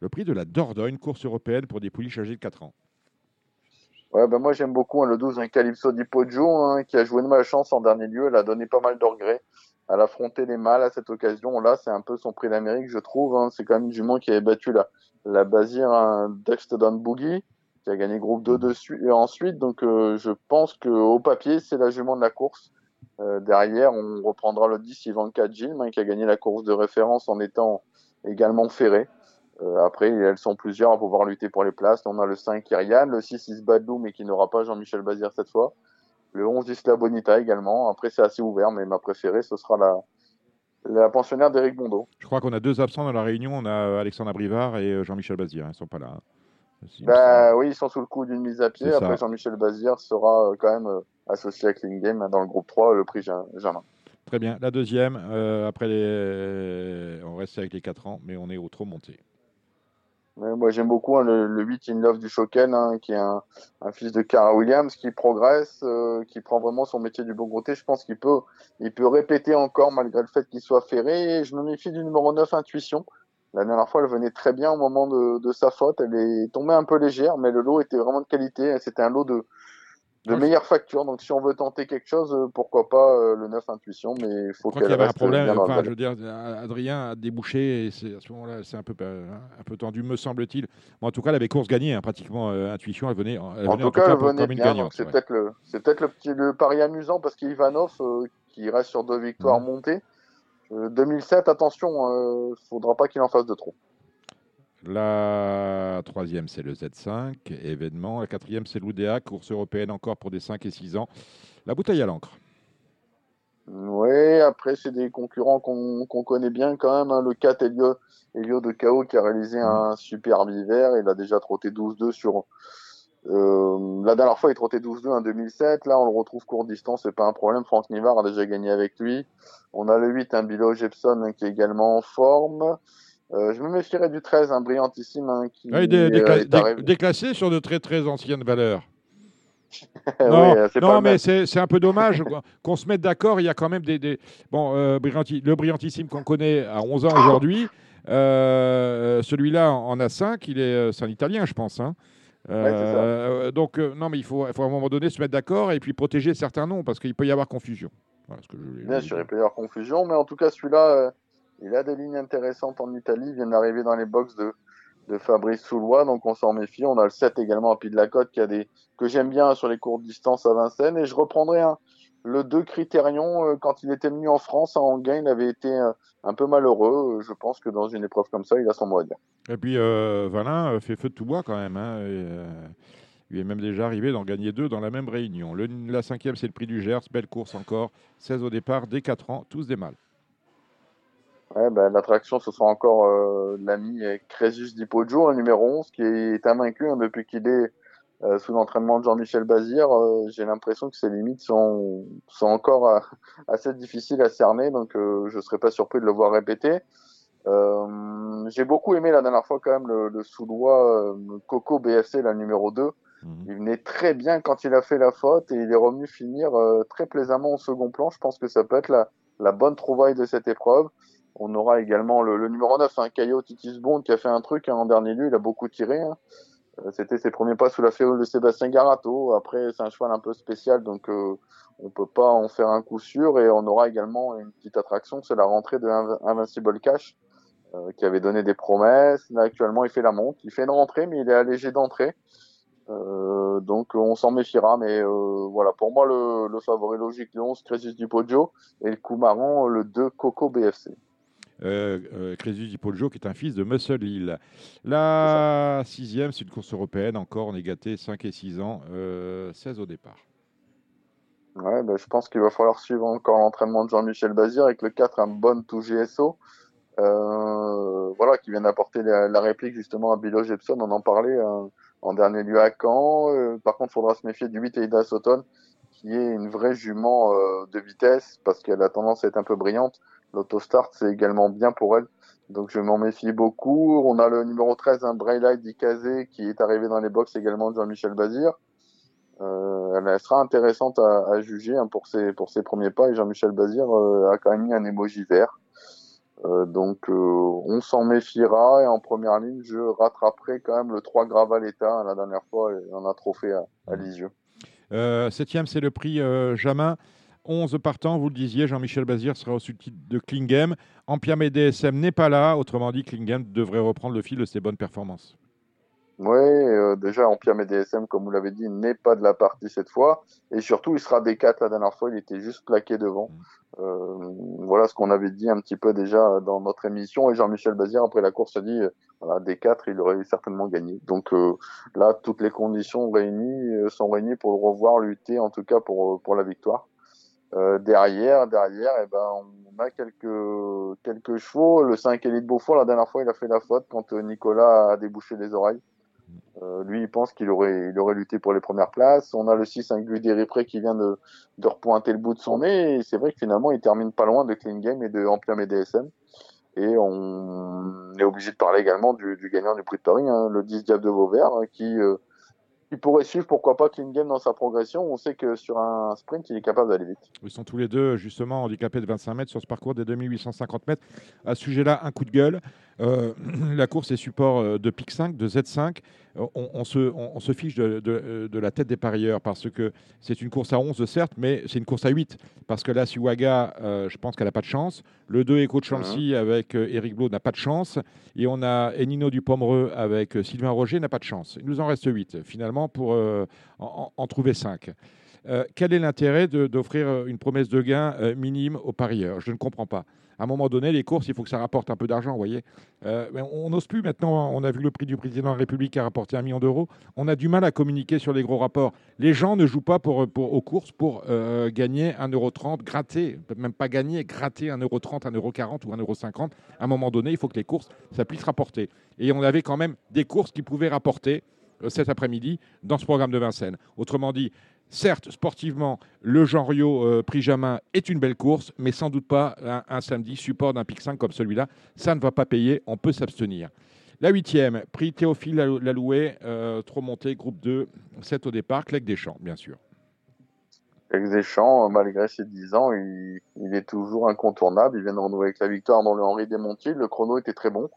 le prix de la Dordogne, course européenne pour des pouliches âgées de 4 ans. Ouais, ben moi j'aime beaucoup hein, le 12, un Calypso di Poggio, hein, qui a joué de malchance en dernier lieu. Elle a donné pas mal de regrets. Elle a affronté les mâles à cette occasion. Là, c'est un peu son prix d'Amérique, je trouve. Hein. C'est quand même une jument qui avait battu la, la Bazir hein, Dextedon Boogie, qui a gagné groupe 2 de suite, ensuite. Donc euh, je pense que au papier, c'est la jument de la course. Derrière, on reprendra le 10 Ivanka Gilm, hein, qui a gagné la course de référence en étant également ferré. après, elles sont plusieurs à pouvoir lutter pour les places. On a le 5 Kyrian, le 6 Isbadlou, mais qui n'aura pas Jean-Michel Bazir cette fois. Le 11 Isla Bonita également. Après, c'est assez ouvert, mais ma préférée, ce sera la, la pensionnaire d'Éric Bondo. Je crois qu'on a deux absents dans la réunion. On a Alexandre Brivard et euh, Jean-Michel Bazir. Ils ne sont pas là. Hein. Bah, oui, ils sont sous le coup d'une mise à pied. Après, Jean-Michel Bazir sera euh, quand même euh, associé à Clean Game hein, dans le groupe 3, le prix Germain. Très bien. La deuxième, après les... on reste avec les 4 ans, mais on est au trop monté moi, j'aime beaucoup hein, le, le, 8 in love du Shoken, hein, qui est un, un, fils de Cara Williams, qui progresse, euh, qui prend vraiment son métier du bon côté. Je pense qu'il peut, il peut répéter encore malgré le fait qu'il soit ferré. Et je me méfie du numéro 9, Intuition. La dernière fois, elle venait très bien au moment de, de sa faute. Elle est tombée un peu légère, mais le lot était vraiment de qualité. C'était un lot de, de meilleure facture. Donc, si on veut tenter quelque chose, euh, pourquoi pas euh, le 9 Intuition, mais il faut qu'elle y avait un problème. Enfin, je veux dire, Adrien a débouché et à ce moment-là, c'est un peu, euh, un peu tendu, me semble-t-il. en tout cas, elle avait course gagnée, hein, pratiquement Intuition. Elle venait, elle en, tout, cas, elle venait comme une gagnante. C'est peut-être le, c'est peut-être le petit le pari amusant parce qu'Ivanov, qui reste sur deux victoires mmh. montées. 2007, attention, il ne faudra pas qu'il en fasse de trop. La troisième, c'est le Z5, événement. La quatrième, c'est l'UDA, course européenne encore pour des 5 et 6 ans. La bouteille à l'encre. Oui, après, c'est des concurrents qu'on connaît bien quand même. Hein. Le 4, Elio, Elio de Chaos, qui a réalisé mmh. un superbe hiver. Il a déjà trotté 12-2 sur. Euh, la dernière fois, il trottait 12-2 en 2007. Là, on le retrouve court distance, c'est pas un problème. Franck Nivard a déjà gagné avec lui. On a le 8, un Bilo Jepson, hein, qui est également en forme. Euh, je me méfierais du 13, un brillantissime hein, qui est déclassé sur de très très anciennes valeurs. *laughs* non, non mais c'est un peu dommage *laughs* qu'on se mette d'accord. Il y a quand même des. Bon, euh, le brillantissime qu'on connaît à 11 ans aujourd'hui, euh, celui-là en a 5. Il est, c'est un italien, je pense. Hein. donc, non, mais il faut, faut, à un moment donné se mettre d'accord et puis protéger certains noms parce qu'il peut y avoir confusion. Bien sûr, il peut y avoir confusion, mais en tout cas, celui-là il a des lignes intéressantes en Italie. Il vient d'arriver dans les box de, de Fabrice Soulois, donc on s'en méfie. On a le 7 également à Pied de la Côte qui a que j'aime bien sur les courtes distances à Vincennes. Et je reprendrai le 2 Critérion, euh, quand il était venu en France, en gain, il avait été euh, un peu malheureux. Je pense que dans une épreuve comme ça, il a son mot à dire. Et puis, euh, Valin fait feu de tout bois quand même. Hein, il est même déjà arrivé d'en gagner deux dans la même réunion. La cinquième, c'est le prix du Gers. Belle course encore. 16 au départ, dès 4 ans, tous des mâles. Ouais, ben, l'attraction, ce sera encore euh, l'ami Crésus Di Poggio, un numéro 11, qui est invaincu hein, depuis qu'il est euh, sous l'entraînement de Jean-Michel Bazir. Euh, j'ai l'impression que ses limites sont, sont encore euh, *laughs* assez difficiles à cerner, donc je ne serais pas surpris de le voir répéter. J'ai beaucoup aimé la dernière fois quand même le, le Soulois Coco BFC, la numéro 2. Mhm. Il venait très bien quand il a fait la faute et il est revenu finir très plaisamment au second plan. Je pense que ça peut être la, la bonne trouvaille de cette épreuve. On aura également le, numéro 9, un Caillot Titis Bond, qui a fait un truc hein, en dernier lieu. Il a beaucoup tiré. Hein. Euh, c'était ses premiers pas sous la férule de Sébastien Garato. Après, c'est un cheval un peu spécial, donc euh, on peut pas en faire un coup sûr. Et on aura également une petite attraction, c'est la rentrée de Invincible Cash, euh, qui avait donné des promesses. Là, actuellement, il fait la monte. Il fait une rentrée, mais il est allégé d'entrée. Euh, donc on s'en méfiera, mais euh, voilà, pour moi le, favori logique le 11 Crésus du Poggio et le coup marrant le 2 Coco BFC euh, euh Crésus Hippoljo, qui est un fils de Muscle Hill. La sixième, c'est une course européenne, encore, on est gâté, 5 et 6 ans, euh, 16 au départ. Ouais, ben, je pense qu'il va falloir suivre encore l'entraînement de Jean-Michel Bazir avec le 4, un bon tout GSO. Euh, voilà, qui vient d'apporter la, réplique justement à Bilo Jepson, on en parlait hein, en dernier lieu à Caen. Euh, par contre, il faudra se méfier du 8 Eida Soton, qui est une vraie jument euh, de vitesse, parce qu'elle a tendance à être un peu brillante. L'autostart, c'est également bien pour elle. Donc je m'en méfie beaucoup. On a le numéro 13, un Braille d'Ikazé, qui est arrivé dans les box également de Jean-Michel Bazir. Euh, elle sera intéressante à, à juger hein, pour, ses, pour ses premiers pas. Et Jean-Michel Bazir euh, a quand même mis un émoji vert. Euh, donc on s'en méfiera. Et en première ligne, je rattraperai quand même le 3 Gravaletta. La dernière fois, il en a trop fait à, à Lisieux. Euh, septième, c'est le prix Jamin. 11 partants, vous le disiez, Jean-Michel Bazir sera au sous-titre de Klingem. Ampiam et DSM n'est pas là, autrement dit, Klingem devrait reprendre le fil de ses bonnes performances. Oui, euh, déjà, Empire DSM, comme vous l'avez dit, n'est pas de la partie cette fois. Et surtout, il sera D4 la dernière fois, il était juste plaqué devant. Mm. Euh, voilà ce qu'on avait dit un petit peu déjà dans notre émission. Et Jean-Michel Bazir, après la course, a dit, euh, voilà, D4, il aurait certainement gagné. Donc euh, là, toutes les conditions réunies sont réunies pour le revoir lutter, en tout cas pour, pour la victoire. Derrière, derrière, eh ben, on a quelques, quelques chevaux. Le 5 Elite Beaufort, la dernière fois, il a fait la faute quand Nicolas a débouché les oreilles. Euh, lui, il pense qu'il aurait, il aurait lutté pour les premières places. On a le 6 Ingludé qui vient de, de repointer le bout de son nez. Et c'est vrai que finalement, il termine pas loin de Clean Game et de Ampliam et DSM. Et on est obligé de parler également du, du gagnant du prix de Paris, hein, le 10 Diable de Vauvert, hein, qui, euh, il pourrait suivre, pourquoi pas, Game dans sa progression. On sait que sur un sprint, il est capable d'aller vite. Ils sont tous les deux, justement, handicapés de 25 mètres sur ce parcours des 2850 mètres. À ce sujet-là, un coup de gueule. Euh, *clears throat* la course est support euh, de PIC 5, de Z5. Euh, on, se, on, se, fiche de, de, la tête des parieurs parce que c'est une course à 11, certes, mais c'est une course à 8. Parce que là, Siwaga, je pense qu'elle n'a pas de chance. Le 2 Echo de Chancy avec Eric Blo n'a pas de chance. Et on a Enino du Pomereux avec Sylvain Roger n'a pas de chance. Il nous en reste 8, finalement, pour en, en, trouver 5. Quel est l'intérêt d'offrir une promesse de gain minime aux parieurs? Je ne comprends pas à un moment donné, les courses, il faut que ça rapporte un peu d'argent, vous voyez. Euh, on n'ose plus maintenant. On a vu le prix du président de la République qui a rapporté un million d'euros. On a du mal à communiquer sur les gros rapports. Les gens ne jouent pas pour, aux courses pour euh, gagner 1,30€, gratter, même pas gagner, gratter 1,30€, 1,40€ ou 1,50€. À un moment donné, il faut que les courses, ça puisse rapporter. Et on avait quand même des courses qui pouvaient rapporter euh, cet après-midi dans ce programme de Vincennes. Autrement dit, Certes, sportivement, le Jean Rio euh, Prix Jamin est une belle course, mais sans doute pas un, samedi support d'un pic 5 comme celui-là. Ça ne va pas payer, on peut s'abstenir. La huitième, prix Théophile Laloué, euh, trop monté, groupe 2, 7 au départ, Clec des Champs, bien sûr. Clec des Champs, malgré ses 10 ans, il, est toujours incontournable. Il vient de renouveler avec la victoire dans le Henri Desmontiers. Le chrono était très bon.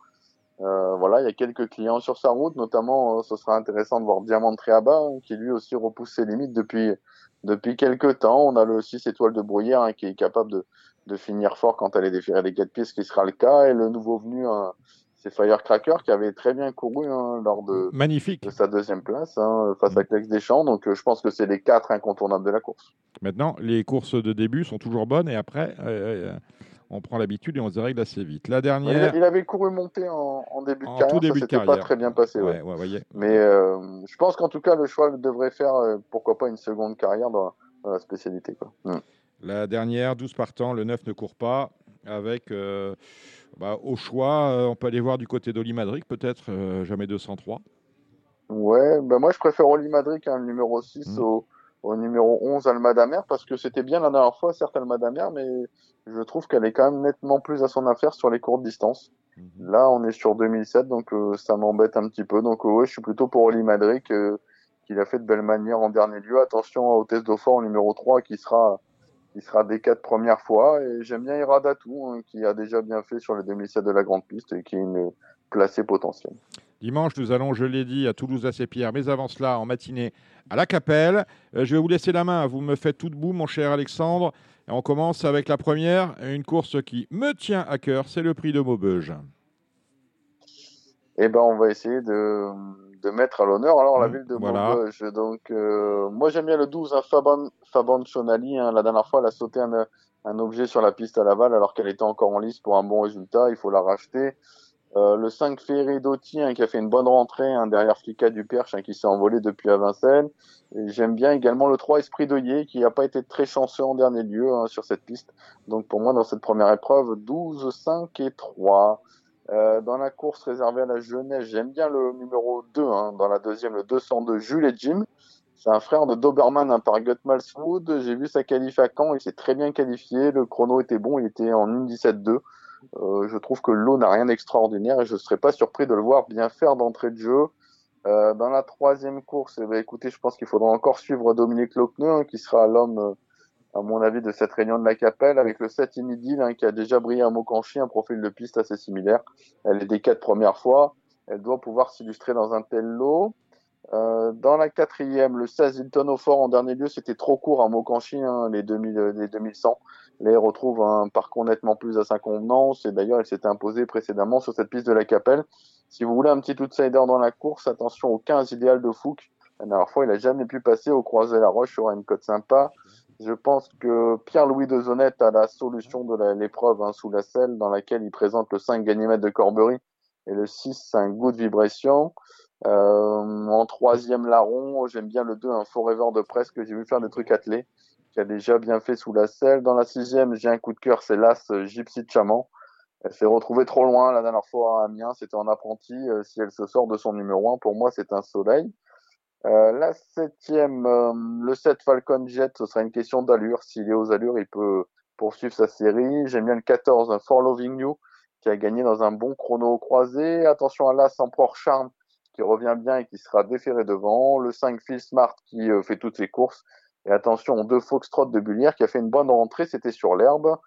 Euh, voilà, il y a quelques clients sur sa route, notamment, euh, ce sera intéressant de voir Diamant Triaba, hein, qui lui aussi repousse ses limites depuis depuis quelques temps. On a le 6 étoiles de Bruyère hein, qui est capable de, de finir fort quand elle est déférée des quatre pistes, ce qui sera le cas. Et le nouveau venu, hein, c'est Firecracker qui avait très bien couru hein, lors de, Magnifique. de sa deuxième place face à Clex Deschamps. Donc euh, je pense que c'est les quatre incontournables de la course. Maintenant, les courses de début sont toujours bonnes et après, on prend l'habitude et on se règle assez vite. La dernière. Il, avait couru monter en, début de carrière. Tout début ça, de pas très bien passé. Ouais. Mais euh, je pense qu'en tout cas, le choix devrait faire, euh, pourquoi pas, une seconde carrière dans, la spécialité. Quoi. Mm. La dernière, 12 partants, le 9 ne court pas. Avec, euh, bah, au choix, on peut aller voir du côté d'Oli Madrid, peut-être, jamais 203. Ouais, bah moi je préfère Oli Madrid, hein, le numéro 6 mm. au au numéro 11 Almadamer parce que c'était bien la dernière fois, certes Almadamer, mais je trouve qu'elle est quand même nettement plus à son affaire sur les courtes distances. Mhm. Là, on est sur 2007, donc euh, ça m'embête un petit peu. Donc euh, ouais, je suis plutôt pour Oli Madric, euh, qu'il a fait de belle manière en dernier lieu. Attention au test d'Aufort numéro 3 qui sera qui sera des quatre premières fois. Et j'aime bien Iradatou, hein, qui a déjà bien fait sur les 2007 de la grande piste et qui est une placée potentielle. Dimanche, nous allons, je l'ai dit, à Toulouse à Pierre, mais avant cela, en matinée, à la Capelle. Euh, je vais vous laisser la main. Vous me faites tout debout, mon cher Alexandre. Et on commence avec la première, une course qui me tient à cœur, c'est le prix de Maubeuge. Eh ben, on va essayer de, de mettre à l'honneur alors la mmh, ville de Maubeuge. Donc, euh, moi j'aime bien le 12, hein, Faban, Faban Chonali. Hein. la dernière fois, elle a sauté un, un objet sur la piste à Laval alors qu'elle était encore en lice pour un bon résultat. Il faut la racheter. Euh, le 5 Ferré Dotti qui a fait une bonne rentrée hein, derrière Flica du Perche hein, qui s'est envolé depuis à Vincennes. J'aime bien également le 3 Esprit d'Oyer qui n'a pas été très chanceux en dernier lieu hein, sur cette piste. Donc pour moi dans cette première épreuve 12, 5 et 3. Euh, dans la course réservée à la jeunesse, j'aime bien le numéro 2, dans la deuxième le 202 Jules et Jim. C'est un frère de Doberman par Gutmalswood. J'ai vu sa qualif à il s'est très bien qualifié, le chrono était bon, il était en 1.17.2. Euh, je trouve que l'eau n'a rien d'extraordinaire et je ne serais pas surpris de le voir bien faire d'entrée de jeu. Euh, dans la troisième course, eh ben, écoutez, je pense qu'il faudra encore suivre Dominique Locneux, hein, qui sera l'homme, euh, à mon avis, de cette réunion de la Capelle, avec le 7 Inidil, hein, qui a déjà brillé à Mokanchi, un profil de piste assez similaire. Elle est des quatre premières fois. Elle doit pouvoir s'illustrer dans un tel lot. Euh, dans la quatrième, le 16 Hilton au fort en dernier lieu, c'était trop court à Mokanchi, hein, les, 2000, les 2100. Les retrouve un parcours nettement plus à sa convenance et d'ailleurs elle s'était imposée précédemment sur cette piste de la Capelle. Si vous voulez un petit outsider dans la course, attention au 15 idéal de Fouque. La dernière fois, il a jamais pu passer au croisé la roche sur une cote sympa. Je pense que Pierre-Louis de a la solution de l'épreuve hein, sous la selle dans laquelle il présente le 5 Ganymède de Corbery et le 6 un goût de vibration. Euh, en troisième larron, j'aime bien le 2 un Forever de presse que j'ai vu faire des trucs attelés qui a déjà bien fait sous la selle. Dans la sixième, j'ai un coup de cœur, c'est l'As Gypsy de Chaman. Elle s'est retrouvée trop loin la dernière fois à Amiens, c'était en apprenti. Euh, si elle se sort de son numéro 1, pour moi, c'est un soleil. Euh, la septième, euh, le 7 Falcon Jet, ce sera une question d'allure. S'il est aux allures, il peut poursuivre sa série. J'aime bien le 14, un For Loving You, qui a gagné dans un bon chrono croisé. Attention à l'As Emperor Charm, qui revient bien et qui sera déféré devant. Le 5 Phil Smart, qui euh, fait toutes ses courses. Et attention deux Foxtrot de Bullière, qui a fait une bonne rentrée, c'était sur l'herbe.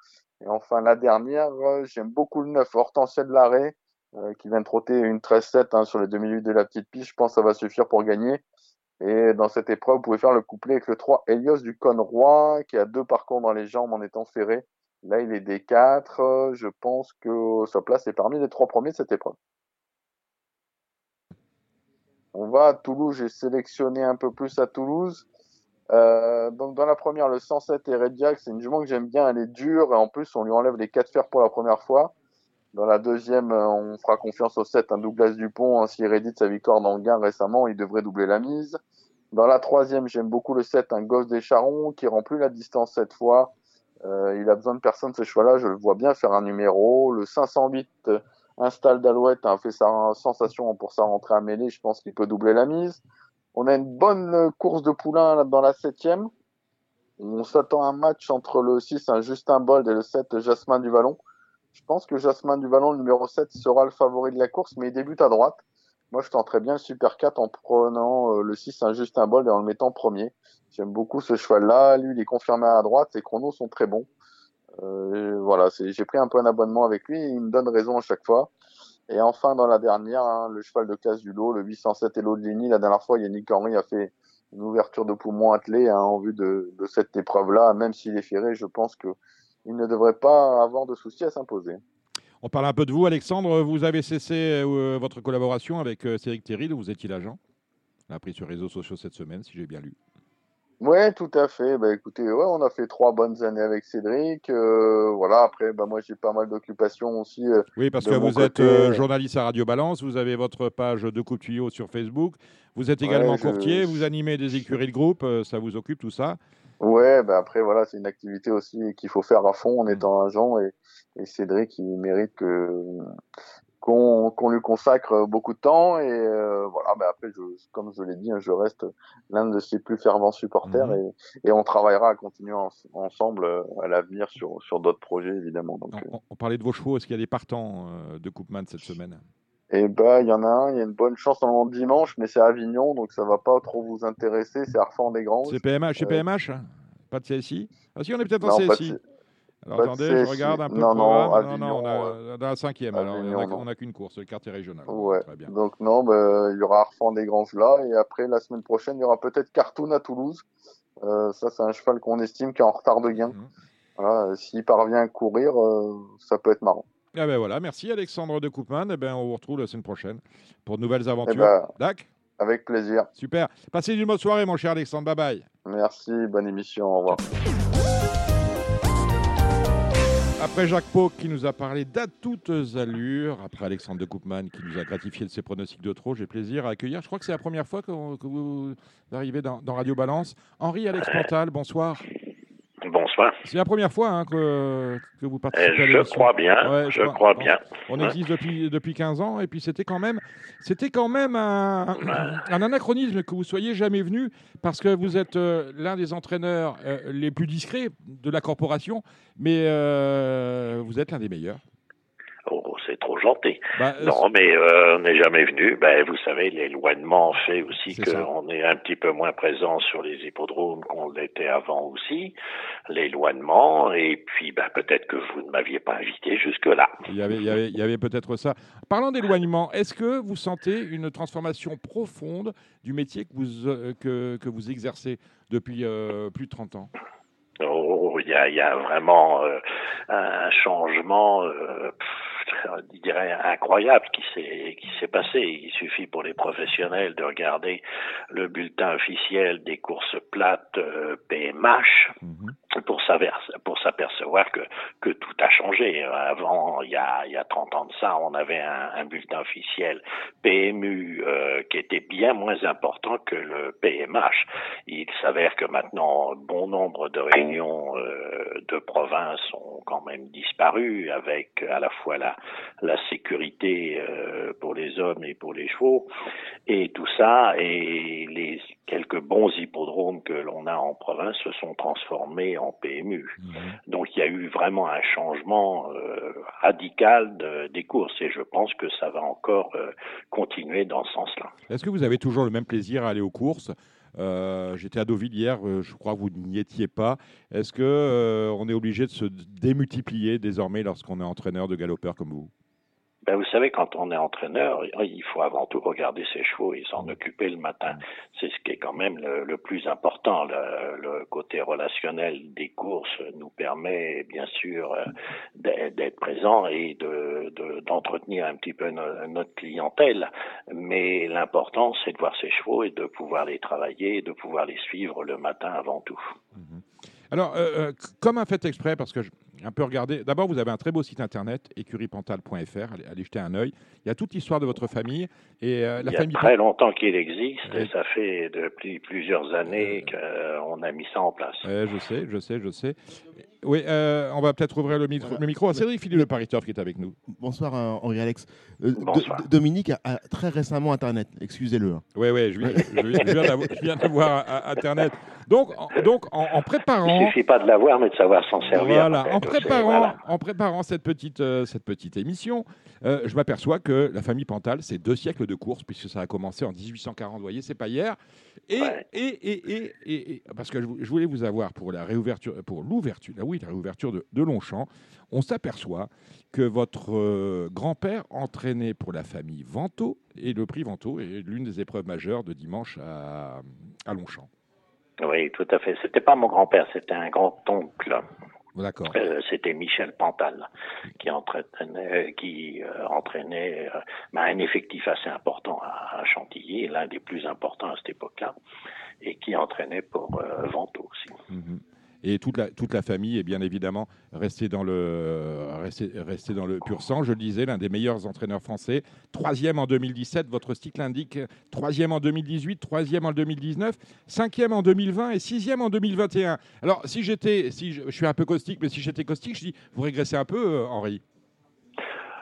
Et enfin, la dernière, j'aime beaucoup le 9 Hortensia de l'arrêt, qui vient de trotter une 13-7 hein, sur les deux minutes de la petite piste. Je pense que ça va suffire pour gagner. Et dans cette épreuve, vous pouvez faire le couplet avec le 3 Helios du Conroy, qui a deux parcours dans les jambes en étant ferré. Là, il est D4. Je pense que sa place est parmi les trois premiers de cette épreuve. On va à Toulouse. J'ai sélectionné un peu plus à Toulouse. Euh, dans la première, le 107 et Red c'est une jument que j'aime bien. Elle est dure et en plus, on lui enlève les quatre fers pour la première fois. Dans la deuxième, euh, on fera confiance au 7, un Douglas Dupont. Hein, S'il rédite sa victoire dans le gain récemment, il devrait doubler la mise. Dans la troisième, j'aime beaucoup le 7, un Gosse des Charons, qui rend la distance cette fois. Euh, il a besoin de personne, ce choix-là. Je le vois bien faire un numéro. Le 508, euh, installe d'Alouette, a fait sa sensation pour sa rentrée à mêlée. Je pense qu'il peut doubler la mise. On a une bonne course de poulain dans la septième. On s'attend à un match entre le 6, un Justin Bold, et le 7, Jasmin du Vallon. Je pense que Jasmin du Vallon, le numéro 7, sera le favori de la course, mais il débute à droite. Moi, je tenterais bien le Super 4 en prenant euh, le 6 un Justin Bold et en le mettant premier. J'aime beaucoup ce cheval-là. Lui, il est confirmé à droite. Ses chronos sont très bons. Euh, voilà, j'ai pris un peu un abonnement avec lui. Il me donne raison à chaque fois. Et enfin, dans la dernière, hein, le cheval de classe du lot, le 807 Hello de Ligny. La dernière fois, Yannick Henry a fait une ouverture de poumon attelé hein, en vue de, cette épreuve-là. Même s'il est ferré, je pense que il ne devrait pas avoir de soucis à s'imposer. On parle un peu de vous, Alexandre. Vous avez cessé euh, votre collaboration avec euh, Cédric Thierry, vous étiez l'agent. On a appris sur les réseaux sociaux cette semaine, si j'ai bien lu. Ouais, tout à fait. Bah, écoutez, ouais, on a fait trois bonnes années avec Cédric. Euh, voilà. Après, bah, moi, j'ai pas mal d'occupations aussi. oui, parce que vous êtes journaliste à Radio Balance. Vous avez votre page de coup de tuyau sur Facebook. Vous êtes également courtier. Vous animez des écuries de groupe. ça vous occupe tout ça. Ouais, bah après voilà, c'est une activité aussi qu'il faut faire à fond en étant agent et, et Cédric il mérite que qu'on lui consacre beaucoup de temps et euh, voilà. Bah après, je, comme je l'ai dit, hein, je reste l'un de ses plus fervents supporters mhm. et, et on travaillera à continuer ensemble euh, à l'avenir sur sur d'autres projets évidemment. Donc, on, euh. on, parlait de vos chevaux. Est-ce qu'il y a des partants de Coupman cette semaine? Eh ben, il y en a un, il y a une bonne chance le dimanche, mais c'est Avignon, donc ça va pas trop vous intéresser. C'est Arfand des Grands. C'est PMH, chez PMH Pas de CSI Ah si, on est peut-être en CSI. Alors attendez, je regarde un peu non, Non, Avignon, non, non, on a, dans la cinquième, alors on n'a qu'une course, le quartier régional. Ouais. Très bien. Donc non, bah, il y aura Arfand des Granges là, et après la semaine prochaine, il y aura peut-être Cartoon à Toulouse. Euh, ça, c'est un cheval qu'on estime qui est en retard de gain. Mmh. Voilà, s'il parvient à courir, euh, ça peut être marrant. Ah ben voilà, merci Alexandre de Coupman. Eh ben, on vous retrouve la semaine prochaine pour de nouvelles aventures. Eh ben, Avec plaisir. Super. Passez une bonne soirée, mon cher Alexandre. Bye bye. Merci, bonne émission. Au revoir. Après Jacques Pau qui nous a parlé d'à toutes allures, après Alexandre de Coupman qui nous a gratifié de ses pronostics de trop, j'ai plaisir à accueillir. Je crois que c'est la première fois que, vous arrivez dans, dans Radio Balance. Henri Alex Pantal, bonsoir. Bonsoir. C'est la première fois hein, que, que, vous participez à Je crois bien. je, crois, bien. On, existe depuis, depuis 15 ans et puis c'était quand même, c'était quand même un, un, anachronisme que vous soyez jamais venu parce que vous êtes euh, l'un des entraîneurs euh, les plus discrets de la corporation, mais euh, vous êtes l'un des meilleurs. C'est trop gentil. Bah, non, mais euh, on n'est jamais venu. Ben, vous savez, l'éloignement fait aussi qu'on est un petit peu moins présent sur les hippodromes qu'on l'était avant aussi. L'éloignement, et puis ben, peut-être que vous ne m'aviez pas invité jusque-là. Il y avait, il y avait, il y avait peut-être ça. Parlant d'éloignement, est-ce que vous sentez une transformation profonde du métier que vous, euh, que, que vous exercez depuis euh, plus de 30 ans? Oh, il y a, y a, vraiment euh, un changement euh, je dirais, incroyable qui s'est qui s'est passé. Il suffit pour les professionnels de regarder le bulletin officiel des courses plates PMH mhm. pour pour s'apercevoir que que tout a changé. Avant, il y a il y a 30 ans de ça, on avait un, un bulletin officiel PMU qui était bien moins important que le PMH. Il s'avère que maintenant, bon nombre de réunions de province ont quand même disparu avec à la fois la, la sécurité euh, pour les hommes et pour les chevaux et tout ça et les quelques bons hippodromes que l'on a en province se sont transformés en PMU. Mhm. Donc il y a eu vraiment un changement euh, radical des courses et je pense que ça va encore euh, continuer dans ce sens-là. Est-ce que vous avez toujours le même plaisir à aller aux courses? Euh, j'étais à Deauville hier, euh, je crois que vous n'y étiez pas. Est-ce que euh, est obligé de se démultiplier désormais lorsqu'on est entraîneur de galopeurs comme vous? Ben, vous savez, quand on est entraîneur, il faut avant tout regarder ses chevaux et s'en occuper le matin. C'est ce qui est quand même le, plus important. Le, côté relationnel des courses nous permet bien sûr euh, d'être présent et d'entretenir un petit peu notre clientèle. Mais l'important, c'est de voir ses chevaux et de pouvoir les travailler et de pouvoir les suivre le matin avant tout. Mhm. Alors, euh, euh, comme un fait exprès, parce que j'ai un peu regardé, d'abord, vous avez un très beau site internet, écuriepantal.fr, allez, allez, jeter un œil. Il y a toute l'histoire de votre famille. Et, euh, la Il y a très longtemps qu'il existe, et ça fait depuis plusieurs années qu'on a mis ça en place. je sais, je sais, je sais. Oui, euh, on va peut-être ouvrir le, micro, le micro à Cédric Philippe Le Pariteur qui est avec nous. Bonsoir euh, Henri Alex. Euh, Dominique a, très récemment Internet, excusez-le. Oui, hein. oui, je, je, viens d'avoir Internet. Donc, en, donc en, préparant. Il ne suffit pas de l'avoir, mais de savoir s'en servir. Voilà, en, préparant, en préparant cette petite, cette petite émission, je m'aperçois que la famille Pantal, c'est deux siècles de course, puisque ça a commencé en 1840, vous voyez, c'est pas hier. Et, et, et, et, parce que je, voulais vous avoir pour la réouverture, pour l'ouverture, oui, la réouverture de, Longchamp, on s'aperçoit que votre euh, grand-père entraînait pour la famille Vento, et le prix Vento est l'une des épreuves majeures de dimanche à, à Longchamp. Oui, tout à fait. C'était pas mon grand-père, c'était un grand-oncle. D'accord. Euh, c'était Michel Pantal qui entraînait, qui euh, entraînait bah, un effectif assez important à, Chantilly, l'un des plus importants à cette époque-là, et qui entraînait pour Vento aussi. Mhm. Et toute la, famille est bien évidemment restée dans le, restée, dans le pur sang. Je le disais, l'un des meilleurs entraîneurs français. Troisième en 2017, votre cycle indique troisième en 2018, troisième en 2019, cinquième en 2020 et sixième en 2021. Alors, si j'étais, si je, je, suis un peu caustique, mais si j'étais caustique, je dis, vous régressez un peu, euh, Henri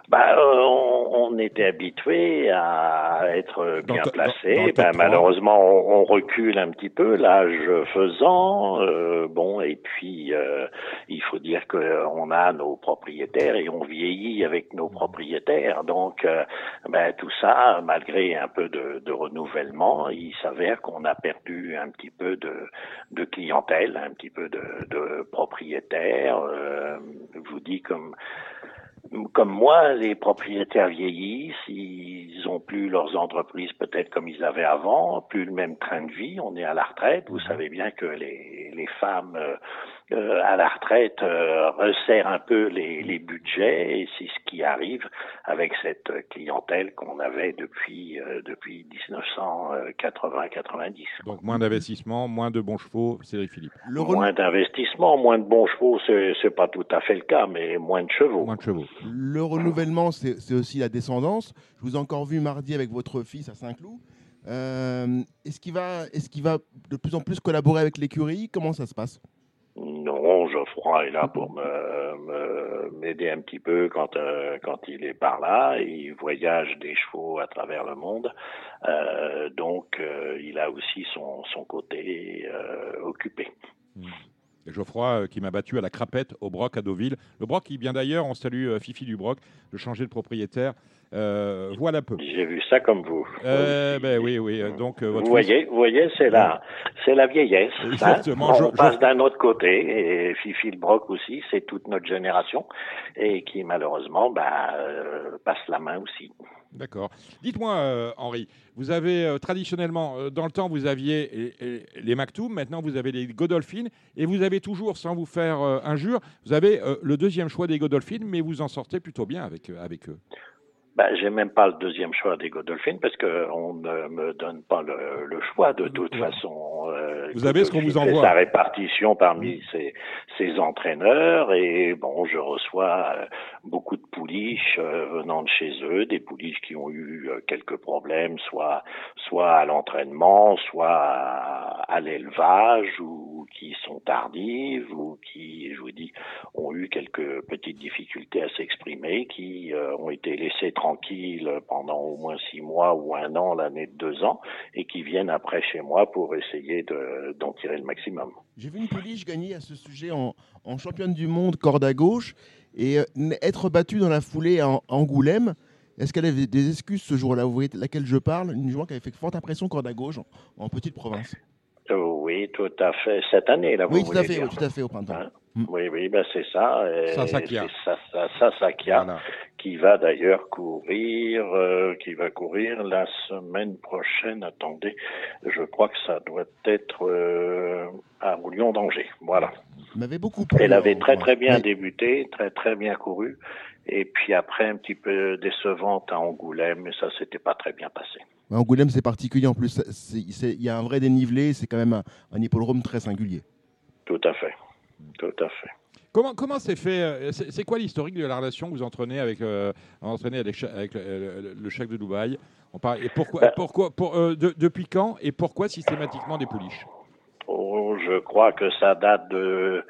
bah, euh, on, était habitué à être bien placé. Ben, malheureusement, on, recule un petit peu, l'âge faisant. Euh, bon, et puis euh, il faut dire qu'on a nos propriétaires et on vieillit avec nos propriétaires. Donc, ben, tout ça, malgré un peu de, de renouvellement, il s'avère qu'on a perdu un petit peu de, de clientèle, un petit peu de, de propriétaires. je vous dis comme comme moi, les propriétaires vieillissent, ils ont plus leurs entreprises peut-être comme ils avaient avant, plus le même train de vie, on est à la retraite. Vous savez bien que les, les femmes euh, à la retraite euh, resserre un peu les, les budgets et c'est ce qui arrive avec cette clientèle qu'on avait depuis euh, depuis 1980-90. Donc moins d'investissement, moins de bons chevaux, Cédric Philippe. moins d'investissement, moins de bons chevaux, c'est pas tout à fait le cas, mais moins de chevaux. Moins de chevaux. Le renouvellement, c'est aussi la descendance. Je vous ai encore vu mardi avec votre fils à Saint-Cloud. Euh, est-ce qu'il va, est qu'il va de plus en plus collaborer avec l'écurie? Comment ça se passe? Non, Geoffroy est là pour me m'aider un petit peu quand euh, quand il est par là. Il voyage des chevaux à travers le monde, euh, donc euh, il a aussi son son côté occupé. Mmh. Geoffroy qui m'a battu à la crapette au Broc à Deauville. Le Broc qui vient d'ailleurs, on salue Fifi du Broc, de changer de propriétaire. Euh, voilà peu. J'ai vu ça comme vous. Euh, ben oui, oui. Donc euh, vous voyez, vous voyez, c'est la, c'est la vieillesse. Hein. Exactement. On passe d'un autre côté et Fifi le Broc aussi, c'est toute notre génération et qui malheureusement bah, passe la main aussi. D'accord. Dites-moi, euh, Henri, vous avez euh, traditionnellement, euh, dans le temps, vous aviez les, Maktoum, maintenant vous avez les Godolphin, et vous avez toujours, sans vous faire injure, vous avez le deuxième choix des Godolphin, mais vous en sortez plutôt bien avec, avec eux. Ben, j'ai même pas le deuxième choix des Godolphin parce qu'on ne me donne pas le, choix de toute façon. Euh, vous avez ce qu'on vous envoie. Sa répartition parmi ses, ses, entraîneurs et bon, je reçois euh, beaucoup de pouliches euh, venant de chez eux, des pouliches qui ont eu quelques problèmes, soit soit à l'entraînement, soit à, l'élevage ou qui sont tardives ou qui, je vous dis, ont eu quelques petites difficultés à s'exprimer, qui ont été laissées tranquilles pendant au moins six mois ou un an, l'année de deux ans, et qui viennent après chez moi pour essayer d'en tirer le maximum. J'ai vu une pouliche gagner à ce sujet en, championne du monde corde à gauche et euh, être battue dans la foulée à Angoulême. Est-ce qu'elle avait des excuses ce jour-là? Vous voyez laquelle je parle? Une joueur qui avait fait forte impression corde à gauche en, petite province. Euh, oui, tout à fait. Cette année, là, vous Oui, tout à fait, oui, tout à fait, au printemps. Hein? Oui, oui, ben c'est ça. Sasakia. Sasakia, qui va d'ailleurs courir, euh, qui va courir la semaine prochaine. Attendez, je crois que ça doit être euh, à Lyon d'Angers. Voilà. M'avait beaucoup Elle avait très très bien débuté, très très bien couru, et puis après un petit peu décevante à Angoulême, mais ça s'était pas très bien passé. Angoulême, c'est particulier en plus. Il y a un vrai dénivelé, c'est quand même un, un hippodrome très singulier. Tout à fait. Tout à fait. Comment comment c'est fait euh, C'est quoi l'historique de la relation que vous entraînez avec euh, entraînez avec, avec le, chef de Dubaï? On parle, et pourquoi ben. pourquoi pour, euh, depuis quand et pourquoi systématiquement des pouliches? Oh, Je crois que ça date de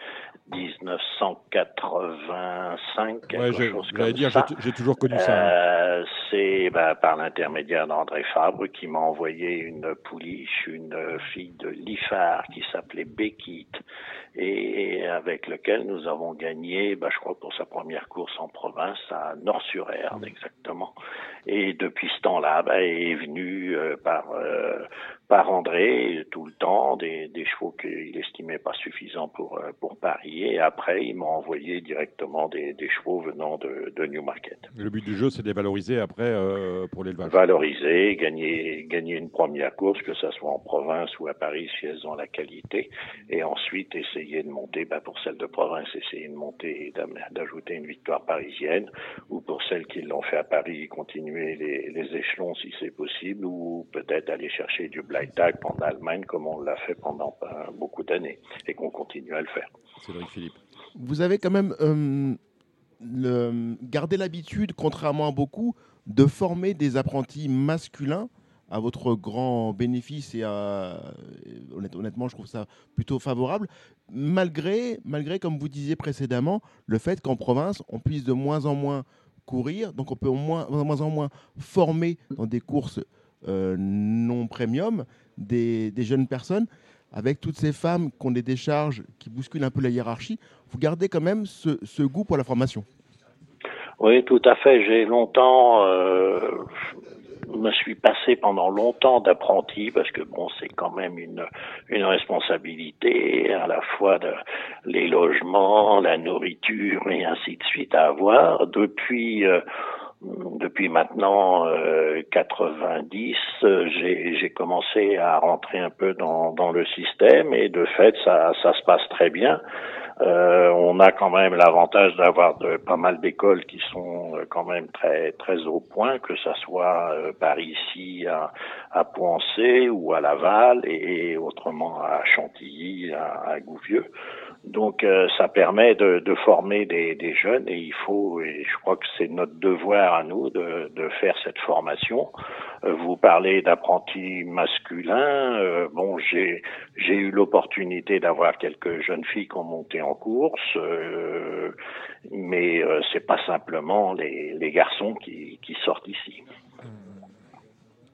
1985, quelque ouais, chose comme dire, ça. J'ai toujours connu ça. Hein. Euh, c'est bah, par l'intermédiaire d'André Fabre qui m'a envoyé une pouliche, une fille de Lifard qui s'appelait Bekit et avec lequel nous avons gagné, bah, je crois pour sa première course en province à Nord-sur-Erne exactement. Et depuis ce temps-là, bah, est venu euh, par euh, par André tout le temps des, des chevaux qu'il estimait pas suffisants pour euh, pour parier. Et après, il m'a envoyé directement des, des, chevaux venant de, de Newmarket. Le but du jeu, c'est de les valoriser après euh, pour l'élevage. Valoriser, gagner gagner une première course, que ça soit en province ou à Paris, si elles ont la qualité, et ensuite essayer de monter. Bah, pour celles de province, essayer de monter et d'ajouter une victoire parisienne, ou pour celles qui l'ont fait à Paris, continuer les, les échelons si c'est possible, ou peut-être aller chercher du black tag en Allemagne comme on l'a fait pendant euh, beaucoup d'années et qu'on continue à le faire. Cédric Philippe. Vous avez quand même euh, le, gardé l'habitude, contrairement à beaucoup, de former des apprentis masculins à votre grand bénéfice et honnêtement, je trouve ça plutôt favorable, malgré, malgré, comme vous disiez précédemment, le fait qu'en province, on puisse de moins en moins courir, donc on peut moins, de moins en moins former dans des courses non premium des, jeunes personnes, avec toutes ces femmes qui ont des décharges qui bousculent un peu la hiérarchie, vous gardez quand même ce, goût pour la formation. Oui, tout à fait. J'ai longtemps, euh, me suis passé pendant longtemps d'apprenti parce que bon, c'est quand même une une responsabilité à la fois de les logements, la nourriture et ainsi de suite à avoir. Depuis euh, depuis maintenant euh, 90, j'ai commencé à rentrer un peu dans, dans, le système et de fait, ça, ça se passe très bien. Euh, on a quand même l'avantage d'avoir pas mal d'écoles qui sont euh, quand même très très au point, que ça soit euh, par ici à, à Poincé ou à Laval et, autrement à Chantilly, à, à Gouvieux. Donc euh, ça permet de, de former des, des, jeunes et il faut, et je crois que c'est notre devoir à nous de, de faire cette formation. Euh, vous parlez d'apprentis masculins. Euh, bon, j'ai j'ai eu l'opportunité d'avoir quelques jeunes filles qui ont monté en course, mais c'est pas simplement les, les garçons qui, qui sortent ici.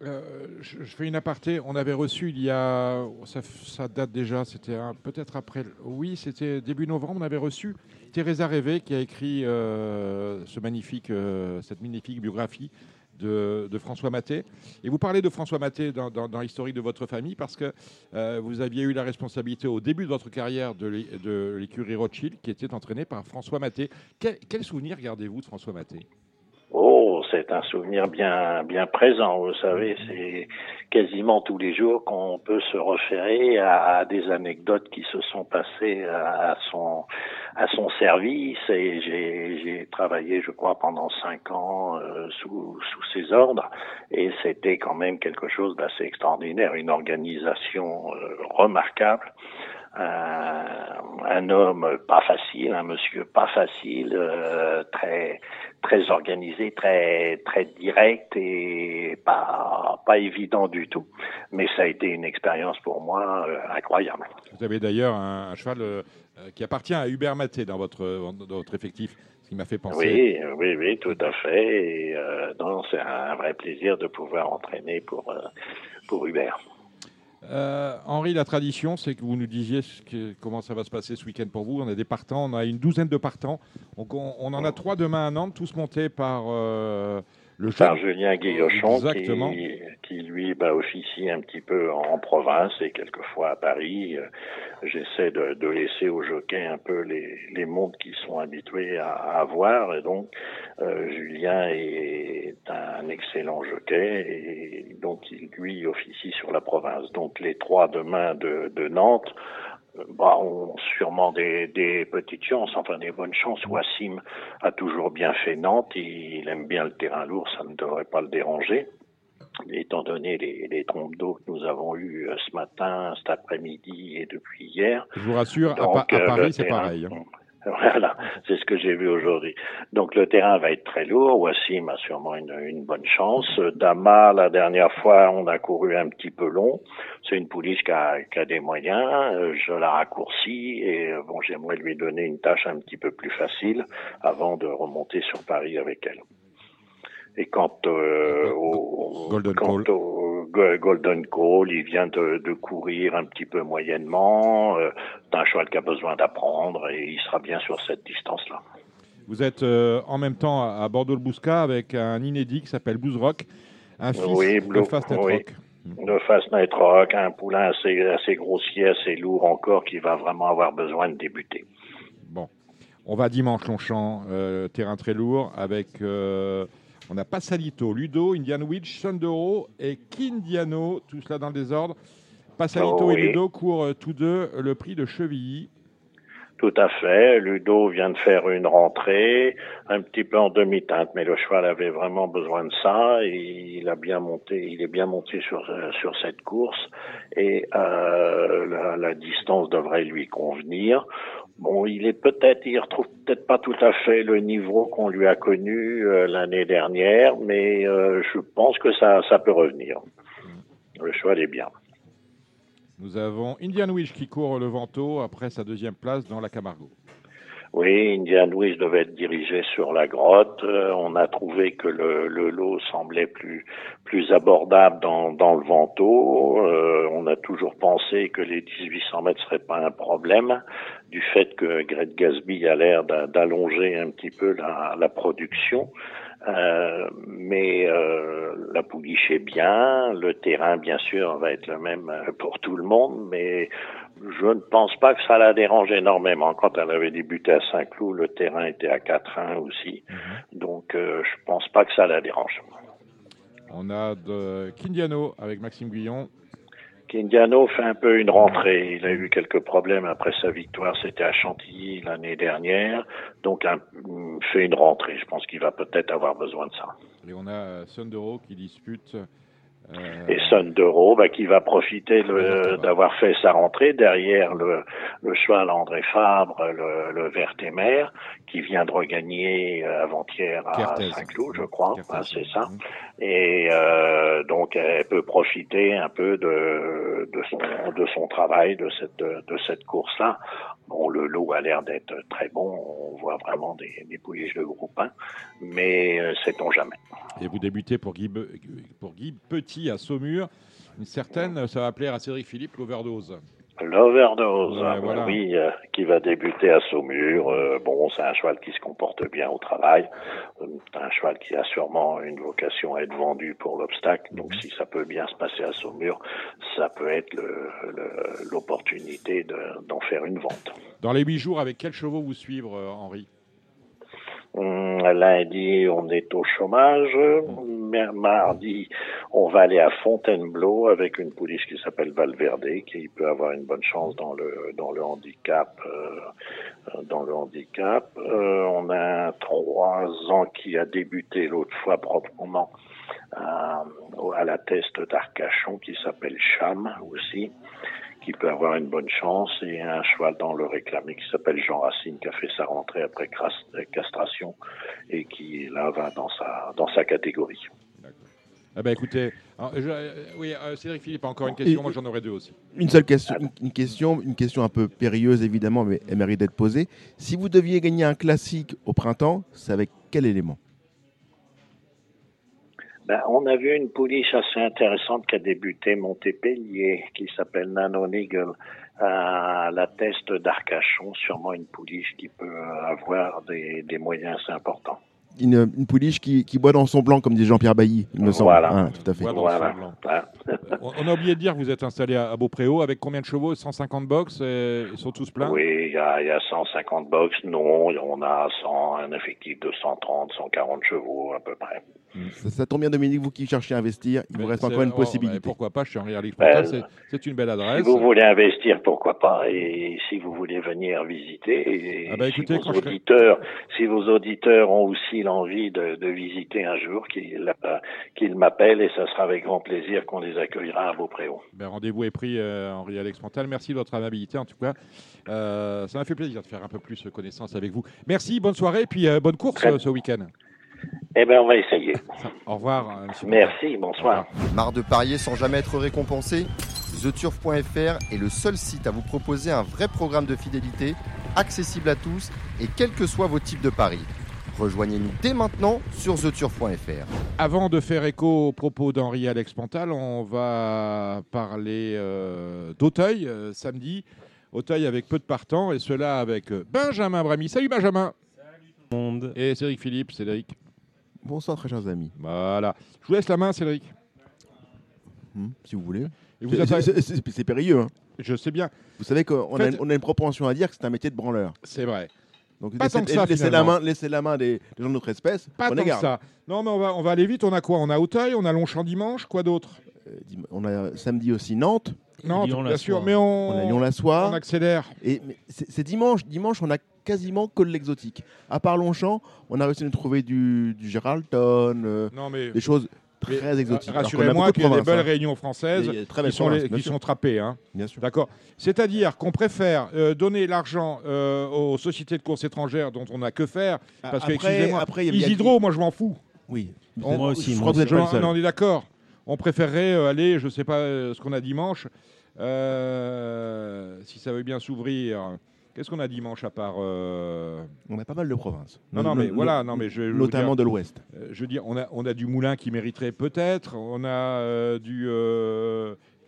Euh, je, fais une aparté. On avait reçu il y a, ça, date déjà, c'était peut-être après, oui, c'était début novembre. On avait reçu Teresa Révé qui a écrit euh, ce magnifique, euh, cette magnifique biographie de, François Maté. Et vous parlez de François Maté dans, l'historique de votre famille parce que vous aviez eu la responsabilité au début de votre carrière de l'écurie Rothschild qui était entraînée par François Maté. Quel, quel souvenir gardez-vous de François Maté? C'est un souvenir bien bien présent. Vous savez, c'est quasiment tous les jours qu'on peut se référer à, des anecdotes qui se sont passées à, son à son service. Et j'ai travaillé, je crois, pendant cinq ans euh, sous sous ses ordres, et c'était quand même quelque chose d'assez extraordinaire, une organisation euh, remarquable un, homme pas facile, un monsieur pas facile, euh, très très organisé, très très direct et pas pas évident du tout. Mais ça a été une expérience pour moi euh, incroyable. Vous avez d'ailleurs un, cheval euh, qui appartient à Hubert Maté dans votre dans votre effectif. Ce qui m'a fait penser. Oui, oui, oui, tout à fait. Et, c'est un vrai plaisir de pouvoir entraîner pour pour Hubert. Euh, Henri, la tradition, c'est que vous nous disiez comment ça va se passer ce week-end pour vous. On a des partants, on a une douzaine de partants. On, en a trois demain à Nantes, tous montés par euh, le par Julien Guillochon, qui, qui, lui bah, officie un petit peu en province et quelquefois à Paris. Euh, j'essaie de, de, laisser aux jockeys un peu les, les mondes qu'ils sont habitués à, à voir. Et donc, euh, Julien est un excellent jockey et donc il lui officie sur la province. Donc les trois demain de, de Nantes bah, ont sûrement des, des, petites chances, enfin des bonnes chances. Wassim a toujours bien fait Nantes, il aime bien le terrain lourd, ça ne devrait pas le déranger. Étant donné les, les trompes d'eau que nous avons eues euh, ce matin, cet après-midi et depuis hier. Je vous rassure, à, euh, Paris, c'est pareil. Hein. *laughs* Voilà, c'est ce que j'ai vu aujourd'hui. Donc le terrain va être très lourd. Wassim a sûrement une, une, bonne chance. Dama, la dernière fois, on a couru un petit peu long. C'est une pouliche qui a, qui a, des moyens. Je la raccourcis et bon, j'aimerais lui donner une tâche un petit peu plus facile avant de remonter sur Paris avec elle. Et quant, euh, au, Golden Call. au Golden Call, il vient de, de courir un petit peu moyennement. Euh, c'est un cheval qui a besoin d'apprendre et il sera bien sur cette distance-là. Vous êtes euh, en même temps à Bordeaux-le-Bouscat avec un inédit qui s'appelle Rock, un fils de Fast Night Rock. De Fast Night Rock, un poulain assez, assez grossier, assez lourd encore, qui va vraiment avoir besoin de débuter. Bon, on va dimanche Longchamp, euh, terrain très lourd, avec euh, on a Passalito, Ludo, Indian Witch, Sondoro et Kindiano, tout cela dans le désordre. Passalito oh, et Ludo courent euh, tous deux le prix de Chevilly. Tout à fait. Ludo vient de faire une rentrée, un petit peu en demi-teinte, mais le cheval avait vraiment besoin de ça. Et il a bien monté, il est bien monté sur euh, sur cette course et euh, la, la, distance devrait lui convenir. Bon, il est peut-être, il retrouve peut-être pas tout à fait le niveau qu'on lui a connu euh, l'année dernière, mais euh, je pense que ça, ça peut revenir. Le cheval est bien. Nous avons Indian Wish qui court le Vento après sa deuxième place dans la Camargo. Oui, Indian Wish devait être dirigé sur la grotte. Euh, on a trouvé que le, lot semblait plus plus abordable dans, le Vento. Euh, on a toujours pensé que les 1800 mètres seraient pas un problème du fait que Greg Gasby a l'air d'allonger un petit peu la production. Euh, mais euh, la pouliche est bien, le terrain bien sûr va être le même euh, pour tout le monde, mais je ne pense pas que ça la dérange énormément. Quand elle avait débuté à Saint-Cloud, le terrain était à 4-1 aussi, mhm. donc euh, je pense pas que ça la dérange. On a de Kindiano avec Maxime Guillon Indiano fait un peu une rentrée. Il a eu quelques problèmes après sa victoire. C'était à Chantilly l'année dernière. Donc, fait une rentrée. Je pense qu'il va peut-être avoir besoin de ça. On a Sondero qui dispute euh, et Son d'Euro, bah, qui va profiter d'avoir fait sa rentrée derrière le, le cheval André Fabre, le, le Vertémer, qui vient de regagner euh, avant-hier à Saint-Cloud, je crois. Ah, c'est ça. Et euh, donc, elle peut profiter un peu de, de, son, de son travail, de cette, de cette course-là. Bon, le lot a l'air d'être très bon. On voit vraiment des, des de groupe 1, mais euh, sait-on jamais. Et vous débutez pour Guy, pour Guy Petit à Saumur. Une certaine, ça va plaire à Cédric Philippe, l'overdose. L'overdose, oui, euh, qui va débuter à Saumur. Euh, bon, c'est un cheval qui se comporte bien au travail. Euh, un cheval qui a sûrement une vocation à être vendu pour l'obstacle. Donc, mhm. si ça peut bien se passer à Saumur, ça peut être l'opportunité d'en faire une vente. Dans les huit jours, avec quels chevaux vous suivre, Henri? Lundi, on est au chômage. Mardi, on va aller à Fontainebleau avec une pouliche qui s'appelle Valverde, qui peut avoir une bonne chance dans le dans le handicap. Euh, dans le handicap, euh, on a trois ans qui a débuté l'autre fois proprement euh, à la test d'Arcachon, qui s'appelle Cham aussi qui peut avoir une bonne chance, et un cheval dans le réclamé qui s'appelle Jean Racine, qui a fait sa rentrée après castration et qui là va dans sa, dans sa catégorie. Ah ben écoutez, euh, oui, euh, Cédric Philippe, encore une question, moi j'en aurais deux aussi. Une seule question, une, question, une question un peu périlleuse évidemment, mais elle mérite d'être posée. Si vous deviez gagner un classique au printemps, c'est avec quel élément? Ben, on a vu une pouliche assez intéressante qui a débuté Montépélier, qui s'appelle Nano Nigel, à la teste d'Arcachon, sûrement une pouliche qui peut avoir des, des moyens assez importants une, une pouliche qui, qui, boit dans son blanc, comme dit Jean-Pierre Bailly, il me semble. Voilà. Ah, tout à fait. Voilà. On a oublié de dire que vous êtes installé à, Beaupréau avec combien de chevaux? 150 box Ils sont tous pleins? Oui, il y a, y a, 150 box. Non, on a 100, un effectif de 130, 140 chevaux à peu près. Ça, tombe bien, Dominique, vous qui cherchez à investir, il vous reste encore une oh, possibilité. pourquoi pas, je suis en ben, c'est une belle adresse. Si vous voulez investir, pourquoi pas, et si vous voulez venir visiter, et ah bah, si, vos auditeurs, si vos auditeurs ont aussi l'envie de, de, visiter un jour, qu'ils m'appellent, et ça sera avec grand plaisir qu'on les accueillera à Beaupréau. Ben, Rendez-vous est pris, euh, Henri Alex Montal. Merci de votre amabilité, en tout cas. Euh, ça m'a fait plaisir de faire un peu plus connaissance avec vous. Merci, bonne soirée, et puis euh, bonne course ce week-end. Eh bien, on va essayer. Au revoir. Merci, bonsoir. Marre de parier sans jamais être récompensé? TheTurf.fr est le seul site à vous proposer un vrai programme de fidélité, accessible à tous et quels que soient vos types de paris. Rejoignez-nous dès maintenant sur TheTurf.fr. Avant de faire écho aux propos d'Henri Alex Pantal, on va parler euh, d'Auteuil euh, samedi. Auteuil avec peu de partants et cela avec Benjamin Brami. Salut Benjamin. Salut tout le monde. Et Cédric Philippe, Cédric. Bonsoir, très chers amis. Voilà. Je vous laisse la main, Cédric. Hmm, si vous voulez. C'est périlleux. Hein. Je sais bien. Vous savez qu'on a, une propension à dire que c'est un métier de branleur. C'est vrai. Donc pas laissez, ça, laissez la main, laissez la main des, gens de notre espèce. Pas tant que ça. Non, mais on va, on va aller vite. On a quoi? On a Auteuil, on a Longchamp dimanche. Quoi d'autre? Euh, On a samedi aussi Nantes. Nantes, bien sûr. Mais on, on a Lyon-la-Soir. On accélère. Et c'est dimanche. Dimanche, on a quasiment que l'exotique. À part Longchamp, on a réussi à nous trouver du, du Geraldton, euh, des choses très exotiques. Rassurez-moi qu'il y a des belles hein. réunions françaises qui, sont, qui sont trappées. Hein. Bien sûr. D'accord. C'est-à-dire qu'on préfère euh, donner l'argent euh, aux sociétés de courses étrangères dont on n'a que faire. Parce que, excusez-moi, Isidro, moi je m'en fous. Oui. moi aussi. Je crois que vous êtes On est d'accord. On préférerait aller, je ne sais pas ce qu'on a dimanche, si ça veut bien s'ouvrir. Qu'est-ce qu'on a dimanche à part euh, On a pas mal de provinces. Non, non, mais voilà, non, mais je, notamment de l'Ouest. Euh, je veux dire, on a, on a du Moulin qui mériterait peut-être. On a euh, du,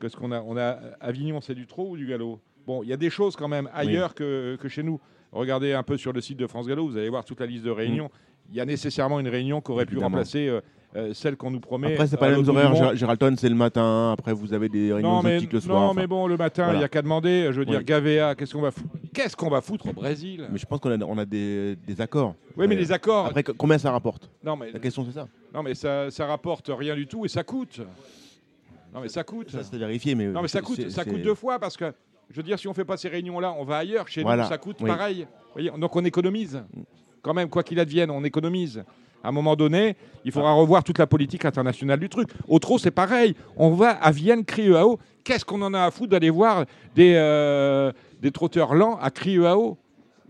qu'est-ce qu'on a On a Avignon, c'est du trop ou du galop? Bon, il y a des choses quand même ailleurs que, que, chez nous. Regardez un peu sur le site de France Gallo, vous allez voir toute la liste de réunions. Mm. Il y a nécessairement une réunion qui aurait pu remplacer euh, celle qu'on nous promet. Après, c'est pas les mêmes horaires. Géraldton, c'est le matin. Après, vous avez des réunions exotiques le soir. Non, mais bon, le matin, il n'y a qu'à demander. Je veux dire, Gavea, qu'est-ce qu'on va foutre Qu'est-ce qu'on va foutre au Brésil? Mais je pense qu'on a, on a des, des accords. Oui, mais les accords. Après, combien ça rapporte? Non, mais la question c'est ça. Non, mais ça, ça rapporte rien du tout et ça coûte. Non, mais ça coûte. Ça, c'est vérifié, mais. Non, mais ça coûte. Ça coûte deux fois parce que. Je veux dire, si on fait pas ces réunions-là, on va ailleurs. Chez nous, ça coûte pareil. Voyez donc on économise. Quand même, quoi qu'il advienne, on économise. À un moment donné, il faudra revoir toute la politique internationale du truc. Au trop, c'est pareil. On va à Vienne, haut. Qu'est-ce qu'on en a à foutre d'aller voir des, euh, des trotteurs lents à à haut?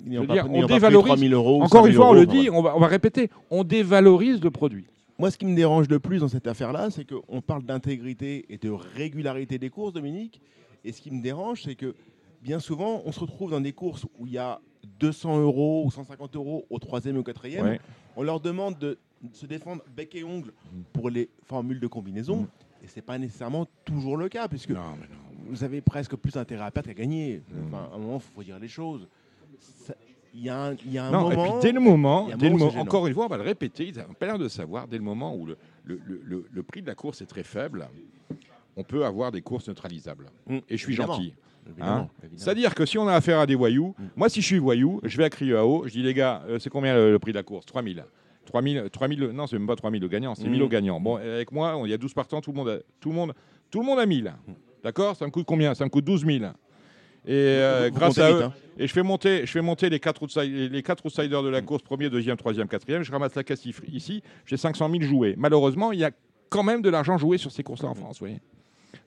On dévalorise. Euros, Encore une fois, on le dit, on va, on va répéter, on dévalorise le produit. Moi, ce qui me dérange le plus dans cette affaire-là, c'est qu'on parle d'intégrité et de régularité des courses, Dominique. Et ce qui me dérange, c'est que bien souvent, on se retrouve dans des courses où il y a 200 euros ou 150 euros au troisième et au quatrième. On leur demande de se défendre bec et ongle pour les formules de combinaison. Mm. Et ce n'est pas nécessairement toujours le cas, puisque vous avez presque plus intérêt à perdre qu'à gagner. Mm. à un moment, il faut dire les choses. Il y a un, y a un moment. Et puis dès le moment, dès le moment encore une fois, on va le répéter, ils ont pas l'air de savoir, dès le moment où le, le, le, le, prix de la course est très faible, on peut avoir des courses neutralisables. Mm. Et je suis Évidemment. gentil. Hein. C'est-à-dire que si on a affaire à des voyous, Mm. moi si je suis voyou, je vais à Crieux-à-Eau, je dis les gars, euh, c'est combien le, le prix de la course? 3000. 3000, 3000, non, c'est même pas 3000 au gagnant, c'est Mm. 1000 au gagnant. Bon, avec moi, il y a 12 partants, tout le monde a, tout le monde, tout le monde a 1000. D'accord? Ça me coûte combien? Ça me coûte 12 000. Et euh, grâce à vite, eux, hein. et je fais monter, je fais monter les quatre outsiders, les quatre outsiders de la course, premier, deuxième, troisième, quatrième. Je ramasse la caisse ici. J'ai 500 000 joués. Malheureusement, il y a quand même de l'argent joué sur ces courses-là en France. vous voyez.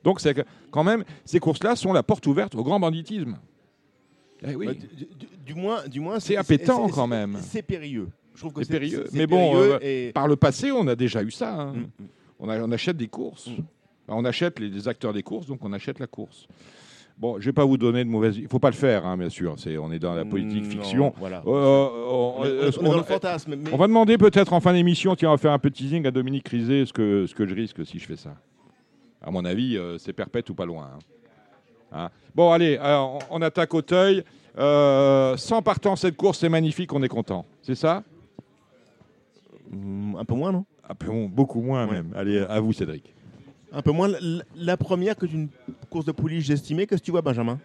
Donc c'est quand même, ces courses-là sont la porte ouverte au grand banditisme. Eh oui. Bah, du, du- du moins, du moins, C'est appétant, quand même. C'est périlleux. Je trouve que C'est périlleux. Mais bon, périlleux euh, et- Par le passé, on a déjà eu ça. hein. Mm, mm. On, a- on achète des courses. Mm. Enfin, on achète les, les acteurs des courses, donc on achète la course. Bon, je vais pas vous donner de mauvaises. Il faut pas le faire, hein, bien sûr. C'est, on est dans la politique Non, fiction. Voilà. Euh, on, est- euh, est le fantasme. mais- on va demander peut-être en fin d'émission, tiens, on va faire un petit teasing à Dominique Rizet, ce que, ce que je risque si je fais ça? À mon avis, euh, c'est perpète ou pas loin. hein. Hein. Bon, allez, alors, on, on attaque Auteuil. Euh, sans partant cette course, c'est magnifique, on est content. C'est ça? Mm, Un peu moins, non? Ah, bon, Beaucoup moins Ouais. même. Allez, à vous, Cédric. Un peu moins. La, la première que d'une course de pouliche, j'estimais. Qu'est-ce que tu vois, Benjamin?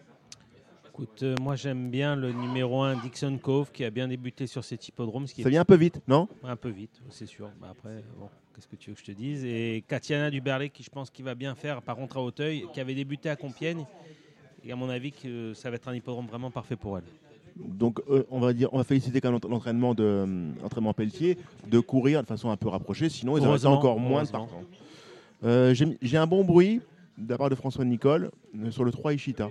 Écoute, euh, moi j'aime bien le numéro 1 Dixon Cove qui a bien débuté sur cet hippodrome, ce qui Ça est vient un peu vite, non? Un peu vite, c'est sûr. Bah, après, bon, qu'est-ce que tu veux que je te dise? Et Katiana Duberlet qui je pense qu'il va bien faire par contre à Auteuil, qui avait débuté à Compiègne. Et à mon avis que ça va être un hippodrome vraiment parfait pour elle. Donc, euh, on va dire, on va féliciter quand même l'entraînement de euh, entraînement Pelletier de courir de façon un peu rapprochée. Sinon, ils auraient encore moins de partants. Euh, J'ai j'ai un bon bruit de la part de François Nicole euh, sur le 3 Ishita.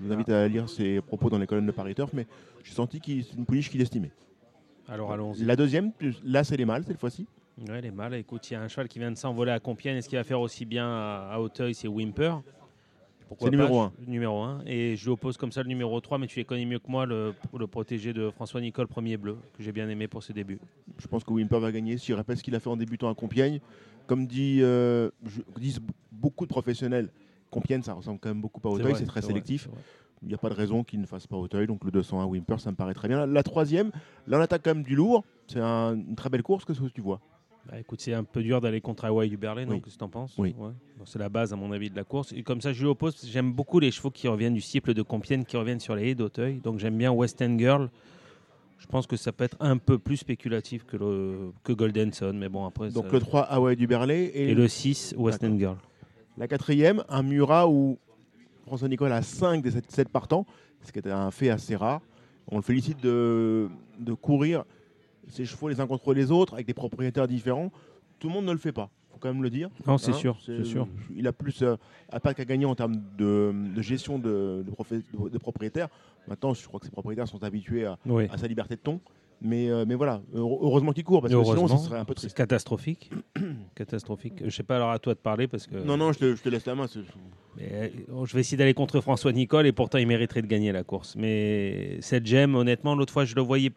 Je vous invite à lire ses propos dans les colonnes de Paris Turf, mais j'ai senti que c'est une pouliche qu'il estimait. Alors allons-y. La deuxième, là, c'est les mâles cette fois-ci. Elle est mal. Écoute, il y a un cheval qui vient de s'envoler à Compiègne. Est-ce qu'il va faire aussi bien à, à Auteuil C'est Wimper? C'est numéro pas, un. je- Numéro 1. Et je lui oppose comme ça le numéro 3, mais tu les connais mieux que moi, le, le protégé de François Nicole, premier bleu, que j'ai bien aimé pour ses débuts. Je pense que Wimper va gagner s'il répète ce qu'il a fait en débutant à Compiègne. Comme dit, euh, je- disent beaucoup de professionnels, Compiègne, ça ressemble quand même beaucoup à Auteuil, c'est très sélectif. vrai. Il n'y a pas de raison qu'il ne fasse pas Auteuil, donc le 201 Wimper, ça me paraît très bien. La, la troisième, là on attaque quand même du lourd, c'est un- une très belle course, qu'est-ce que tu vois Bah, écoute, c'est un peu dur d'aller contre Hawaii du Berlin, Oui. Qu'est-ce que tu en penses Oui. Ouais. Bon, c'est la base, à mon avis, de la course. Et comme ça, je lui oppose, j'aime beaucoup les chevaux qui reviennent du cible de Compiègne, qui reviennent sur les haies d'Auteuil. Donc j'aime bien West End Girl. Je pense que ça peut être un peu plus spéculatif que, le, que Golden Sun, mais bon, après. Donc ça- le 3 Hawaii du Berlay et, Et le 6, West End Girl. la quatrième, un Murat où François Nicole a 5 des 7 partants, ce qui est un fait assez rare. On le félicite de, de courir ses chevaux les uns contre les autres avec des propriétaires différents. Tout le monde ne le fait pas, faut quand même le dire. Non, c'est Hein, sûr, c'est sûr. Il a plus euh, à pas qu'à gagner en termes de, de gestion de, propriétaires. Maintenant, je crois que ces propriétaires sont habitués à, Oui. à sa liberté de ton. Mais, euh, mais voilà, heure- heureusement qu'il court, parce que sinon, ce serait un peu triste. catastrophique. *clears throat* catastrophique. Je sais pas alors à toi de parler parce que. Non, non, je te, je te laisse la main. Mais, euh, je vais essayer d'aller contre François Nicole et pourtant il mériterait de gagner la course. Mais cette gemme, honnêtement, l'autre fois je le voyais,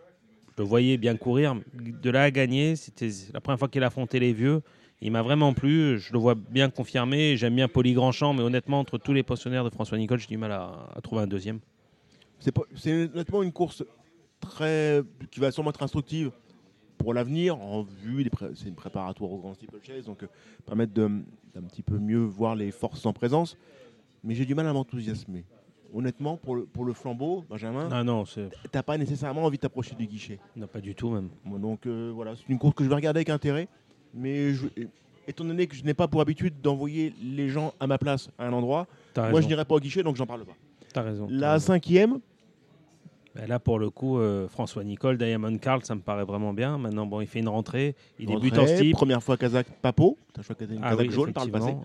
je le voyais bien courir. De là à gagner, c'était la première fois qu'il a affronté les vieux. Il m'a vraiment plu. Je le vois bien confirmé. J'aime bien Poli Grandchamp, mais honnêtement, entre tous les pensionnaires de François Nicole, j'ai du mal à, trouver un deuxième. C'est honnêtement une course très qui va sûrement être instructive pour l'avenir en vue c'est une préparatoire au Grand Steeplechase donc euh, permettre d'un petit peu mieux voir les forces en présence mais j'ai du mal à m'enthousiasmer honnêtement pour le, pour le flambeau Benjamin Ah non, t'as pas nécessairement envie de t'approcher du guichet non, pas du tout même. Donc euh, voilà c'est une course que je vais regarder avec intérêt mais je- étant donné que je n'ai pas pour habitude d'envoyer les gens à ma place à un endroit moi je n'irai pas au guichet donc j'en parle pas T'as raison. la cinquième Ben Là, pour le coup, euh, François Nicole, Diamond Carl, ça me paraît vraiment bien. Maintenant, bon, il fait une rentrée. Il débute en steep. Première fois Kazakh Papo. Choisi une Ah Kazakh oui, jaune par le passé.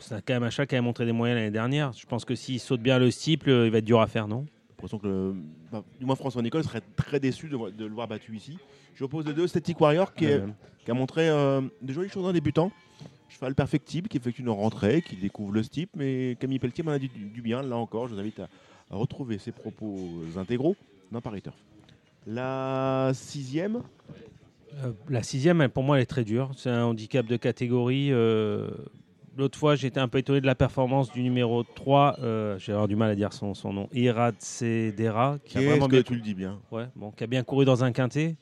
C'est quand même un chat qui a montré des moyens l'année dernière. Je pense que s'il saute bien le steeple, il va être dur à faire, non? J'ai l'impression que le- bah, du moins François Nicole serait très déçu de, de le voir battu ici. Je oppose les deux Static Warrior qui, est- Ouais. qui a montré euh, des jolies choses en débutant. Cheval perfectible qui effectue une rentrée, qui découvre le steep, mais Camille Pelletier m'en a dit du, du bien. Là encore, je vous invite à, à retrouver ses propos intégraux dans Paris Turf. La sixième, Euh, la sixième, pour moi, elle est très dure. C'est un handicap de catégorie. euh, L'autre fois, j'étais un peu étonné de la performance du numéro 3. euh, J'ai avoir du mal à dire son, son nom. Iratsedera, qui a qu'est-ce vraiment que bien, tu le dis bien ouais, bon, qui a bien couru dans un quintet.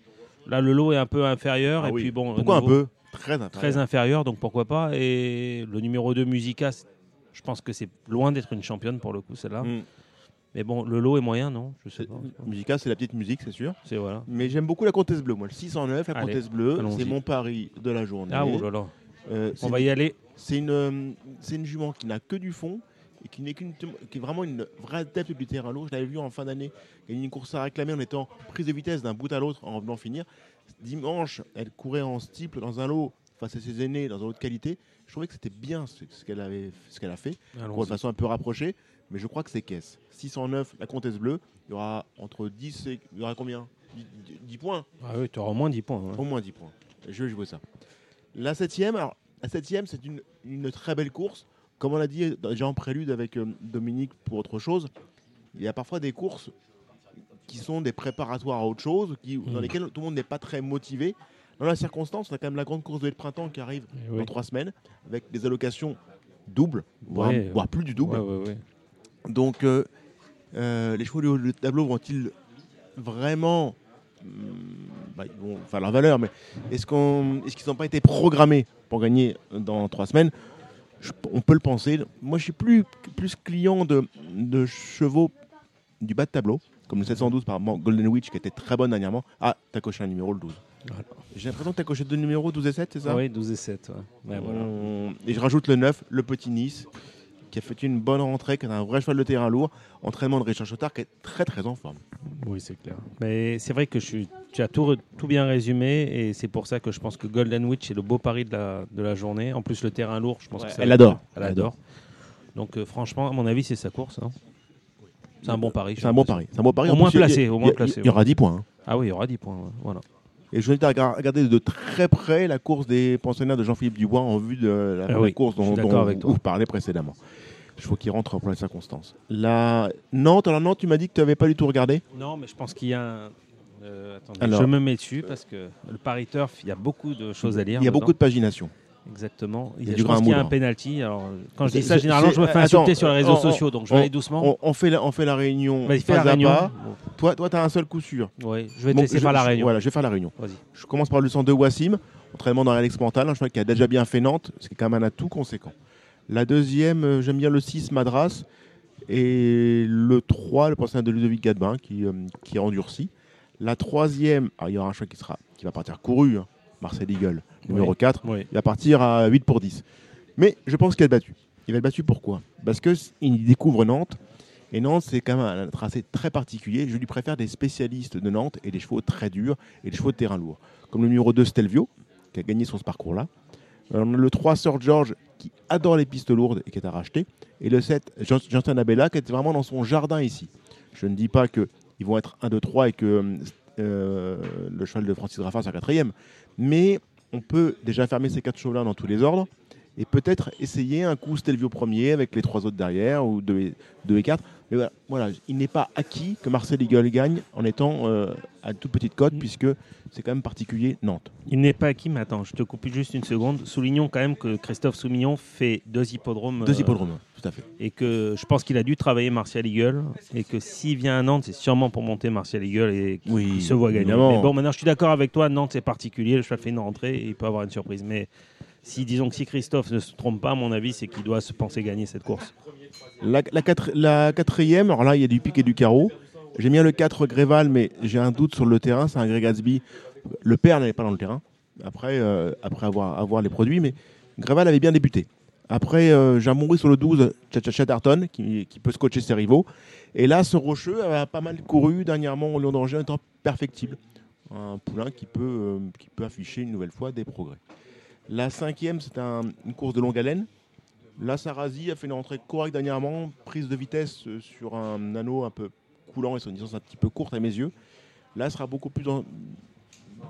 Là, le lot est un peu inférieur. Ah et oui. puis, bon, Pourquoi un peu très inférieur. Très inférieur, donc pourquoi pas. Et le numéro 2, Musica, je pense que c'est loin d'être une championne pour le coup, celle-là. Mm. Mais bon, le lot est moyen, non? Je sais pas. Musica, c'est la petite musique, c'est sûr. C'est voilà. Mais j'aime beaucoup la Comtesse Bleue, moi. Le 609, la Comtesse Bleue, c'est mon pari de la journée. Ah, oh là là. Euh, On va y aller. C'est une, euh, c'est une jument qui n'a que du fond et qui n'est qu'une, qui est vraiment une vraie tête du terrain lourd. Je l'avais vu en fin d'année gagner une course à réclamer en étant prise de vitesse d'un bout à l'autre en venant finir. Dimanche, elle courait en steeple dans un lot face à ses aînés dans un lot de qualité. Je trouvais que c'était bien ce, qu'elle avait, ce qu'elle a fait, de façon un peu rapprochée. Mais je crois que c'est caisse. 609, la Comtesse Bleue. Il y aura entre 10 et. Il y aura combien? 10, points Ah oui, tu auras au moins 10 points. Au moins 10 points. Je vais jouer ça. La septième, alors, la septième, c'est une, une, très belle course. Comme on l'a dit déjà en prélude avec euh, Dominique pour autre chose, il y a parfois des courses qui sont des préparatoires à autre chose, qui, dans hmm. lesquelles tout le monde n'est pas très motivé. Dans la circonstance, on a quand même la grande course de printemps qui arrive eh dans trois semaines, avec des allocations doubles, voire, plus du double. Donc, euh, euh, les chevaux du tableau vont-ils vraiment hmm, bah, ils vont faire leur valeur, mais est-ce qu'on, est-ce qu'ils n'ont pas été programmés pour gagner dans trois semaines? On peut le penser. Moi, je suis plus, plus client de, de chevaux du bas de tableau, comme le 712 par Golden Witch qui était très bonne dernièrement. Ah, t'as coché un numéro, le 12. J'ai l'impression que t'as coché deux numéros, 12 et 7, c'est ça? Oui, 12 et 7. Ouais. Et je rajoute le 9, le petit Nice qui a fait une bonne rentrée, qui a un vrai cheval de terrain lourd. Entraînement de Richard Chotard qui est très très en forme. Oui, c'est clair. Mais c'est vrai que je suis, tu as tout, tout bien résumé et c'est pour ça que je pense que Golden Witch est le beau pari de la, de la journée. En plus, le terrain lourd, je pense que elle adore. Elle adore. Donc, euh, franchement, à mon avis, c'est sa course. Hein. C'est un bon pari. C'est un bon pari. C'est un bon pari. Au moins placé. Au moins placé. Il y aura 10 points. Hein. Ah oui, il y aura 10 points. Voilà. Et je vais regarder de très près la course des pensionnaires de Jean-Philippe Dubois en vue de la, ah course dont, dont vous parlez précédemment. Je faut qu'il rentre pour les circonstances. La Nantes, alors Nantes, tu m'as dit que tu n'avais pas du tout regardé Non, mais je pense qu'il y a un... Euh, attendez, je me mets dessus parce que le Paris Turf, il y a beaucoup de choses à lire. Il y a beaucoup de pagination. Exactement. Il y a, je pense qu'il y a un penalty. Alors, quand je dis ça, généralement, je me fais insulter sur les réseaux sociaux, donc je vais aller doucement. On, fait la, on fait la réunion. Vas-y, fais la réunion. Toi, toi, tu as un seul coup sûr. Oui, je vais te laisser faire la réunion. Voilà, je vais faire la réunion. Je commence par le 102 Wassim, entraînement dans l'Alex Mental, un cheval qui a déjà bien fait Nantes, c'est quand même un atout conséquent. La deuxième, euh, j'aime bien le 6, Madras. Et le 3, le pensionnat de Ludovic Gadbin, qui, euh, qui est endurci. La troisième, il y aura un choix qui, sera, qui va partir couru, hein, Marcel Eagle, numéro 4. Il va partir à 8 pour 10. Mais je pense qu'il va être battu. Il va être battu pourquoi? Parce qu'il découvre Nantes. Et Nantes, c'est quand même un tracé très particulier. Je lui préfère des spécialistes de Nantes et des chevaux très durs et des chevaux de terrain lourd. Comme le numéro 2, Stelvio, qui a gagné sur ce parcours-là. Le 3, Sir George, qui adore les pistes lourdes et qui est à racheter. Et le 7, Justin Abella, qui est vraiment dans son jardin ici. Je ne dis pas qu'ils vont être 1, 2, 3 et que euh, le cheval de Francis Raffin sera quatrième. Mais on peut déjà fermer ces quatre chevaux-là dans tous les ordres et peut-être essayer un coup Stelvio premier avec les trois autres derrière ou 2 et 4. Mais voilà, il n'est pas acquis que Marcel Eagle gagne en étant euh, à toute petite cote, mm. puisque c'est quand même particulier Nantes. Il n'est pas acquis, mais attends, je te coupe juste une seconde. Soulignons quand même que Christophe Soumillon fait deux hippodromes. Deux euh, hippodromes, tout à fait. Et que je pense qu'il a dû travailler Martial Eagle, et que s'il vient à Nantes, c'est sûrement pour monter Martial Eagle et qu'il se voit gagner. Mais bon, maintenant je suis d'accord avec toi, Nantes c'est particulier, le cheval fait une rentrée et il peut avoir une surprise. Mais si disons que si Christophe ne se trompe pas, à mon avis, c'est qu'il doit se penser gagner cette course. La, quatrième, alors là, il y a du pic et du carreau. J'aime bien le 4 Gréval, mais j'ai un doute sur le terrain. C'est un Grey Gatsby. Le père n'allait pas dans le terrain, après, euh, avoir, avoir les produits, mais Gréval avait bien débuté. Après, euh, j'ai sur le 12 Chatterton, qui, qui peut scotcher ses rivaux. Et là, ce Rocheux a pas mal couru dernièrement au Lyon d'Angers étant perfectible. Un poulain euh, qui peut afficher une nouvelle fois des progrès. La cinquième, c'est une course de longue haleine. La Sarasi a fait une entrée correcte dernièrement, prise de vitesse euh, sur un anneau un peu coulant et sur une distance un petit peu courte à mes yeux. Là, sera beaucoup plus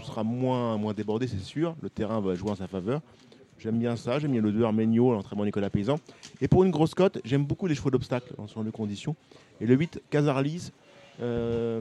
sera moins, moins débordé, c'est sûr. Le terrain va jouer en sa faveur. J'aime bien ça. J'aime bien le 2 Arménio, l'entraînement Nicolas Paysan. Et pour une grosse cote, j'aime beaucoup les chevaux d'obstacle en ce de conditions. Et le 8, Casarlis, euh,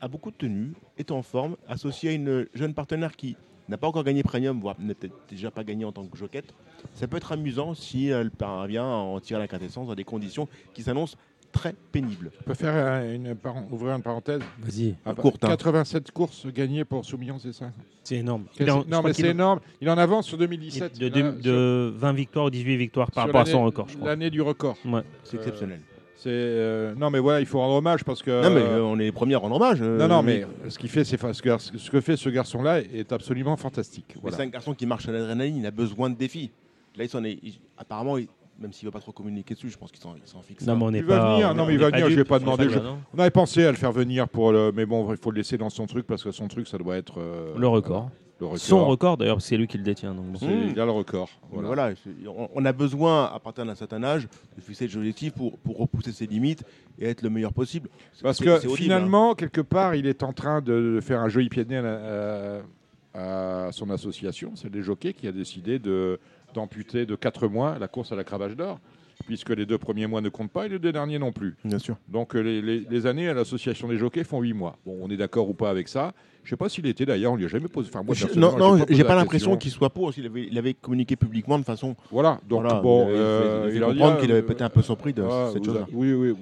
a beaucoup de tenue, est en forme, associé à une jeune partenaire qui n'a pas encore gagné Premium, voire n'a peut-être déjà pas gagné en tant que joquette, ça peut être amusant si elle parvient à en tirer la quintessence dans des conditions qui s'annoncent très pénible. Je peux faire une, ouvrir une parenthèse Vas-y. Ah, courte, 87 hein. courses gagnées pour Soumillon, c'est ça? C'est énorme. non, mais c'est énorme. Il en avance sur 2017. De, de, 20 victoires ou 18 victoires par rapport à son record, L'année du record. Ouais. C'est exceptionnel. C'est euh, non mais voilà, il faut rendre hommage parce que. Non mais euh, on est les premiers à rendre hommage. Euh, non non mais ce qu'il fait, c'est ce que, ce que fait ce garçon-là est absolument fantastique. C'est un garçon qui marche à l'adrénaline, il a besoin de défis. Là, il s'en est, apparemment, même s'il ne veut pas trop communiquer dessus, je pense qu'il s'en fixe. Non, mais on il va venir, non, mais il va venir, je vais pas demander. On avait pensé à le faire venir pour le. Mais bon, il faut le laisser dans son truc parce que son truc, ça doit être. le record. Son record, d'ailleurs, c'est lui qui le détient. Donc Il a le record. Voilà. on a besoin, à partir d'un certain âge, de fixer des objectifs pour, pour repousser ses limites et être le meilleur possible. Parce que hein. finalement, quelque part, il est en train de faire un joli pied de nez à, à son association, c'est les jockeys, qui a décidé d'amputer de 4 mois la course à la cravache d'or puisque les deux premiers mois ne comptent pas et les deux derniers non plus. Bien sûr. Donc euh, les, années à l'association des jockeys font 8 mois. Bon, on est d'accord ou pas avec ça. Je ne sais pas s'il était d'ailleurs, on lui a jamais posé. Enfin, moi, non, non, j'ai pas, l'impression qu'il soit pour. Il avait, il avait, communiqué publiquement de façon. Voilà. Donc bon, il, euh, il, comprendre qu'il avait peut-être un peu surpris de cette chose. Oui, oui,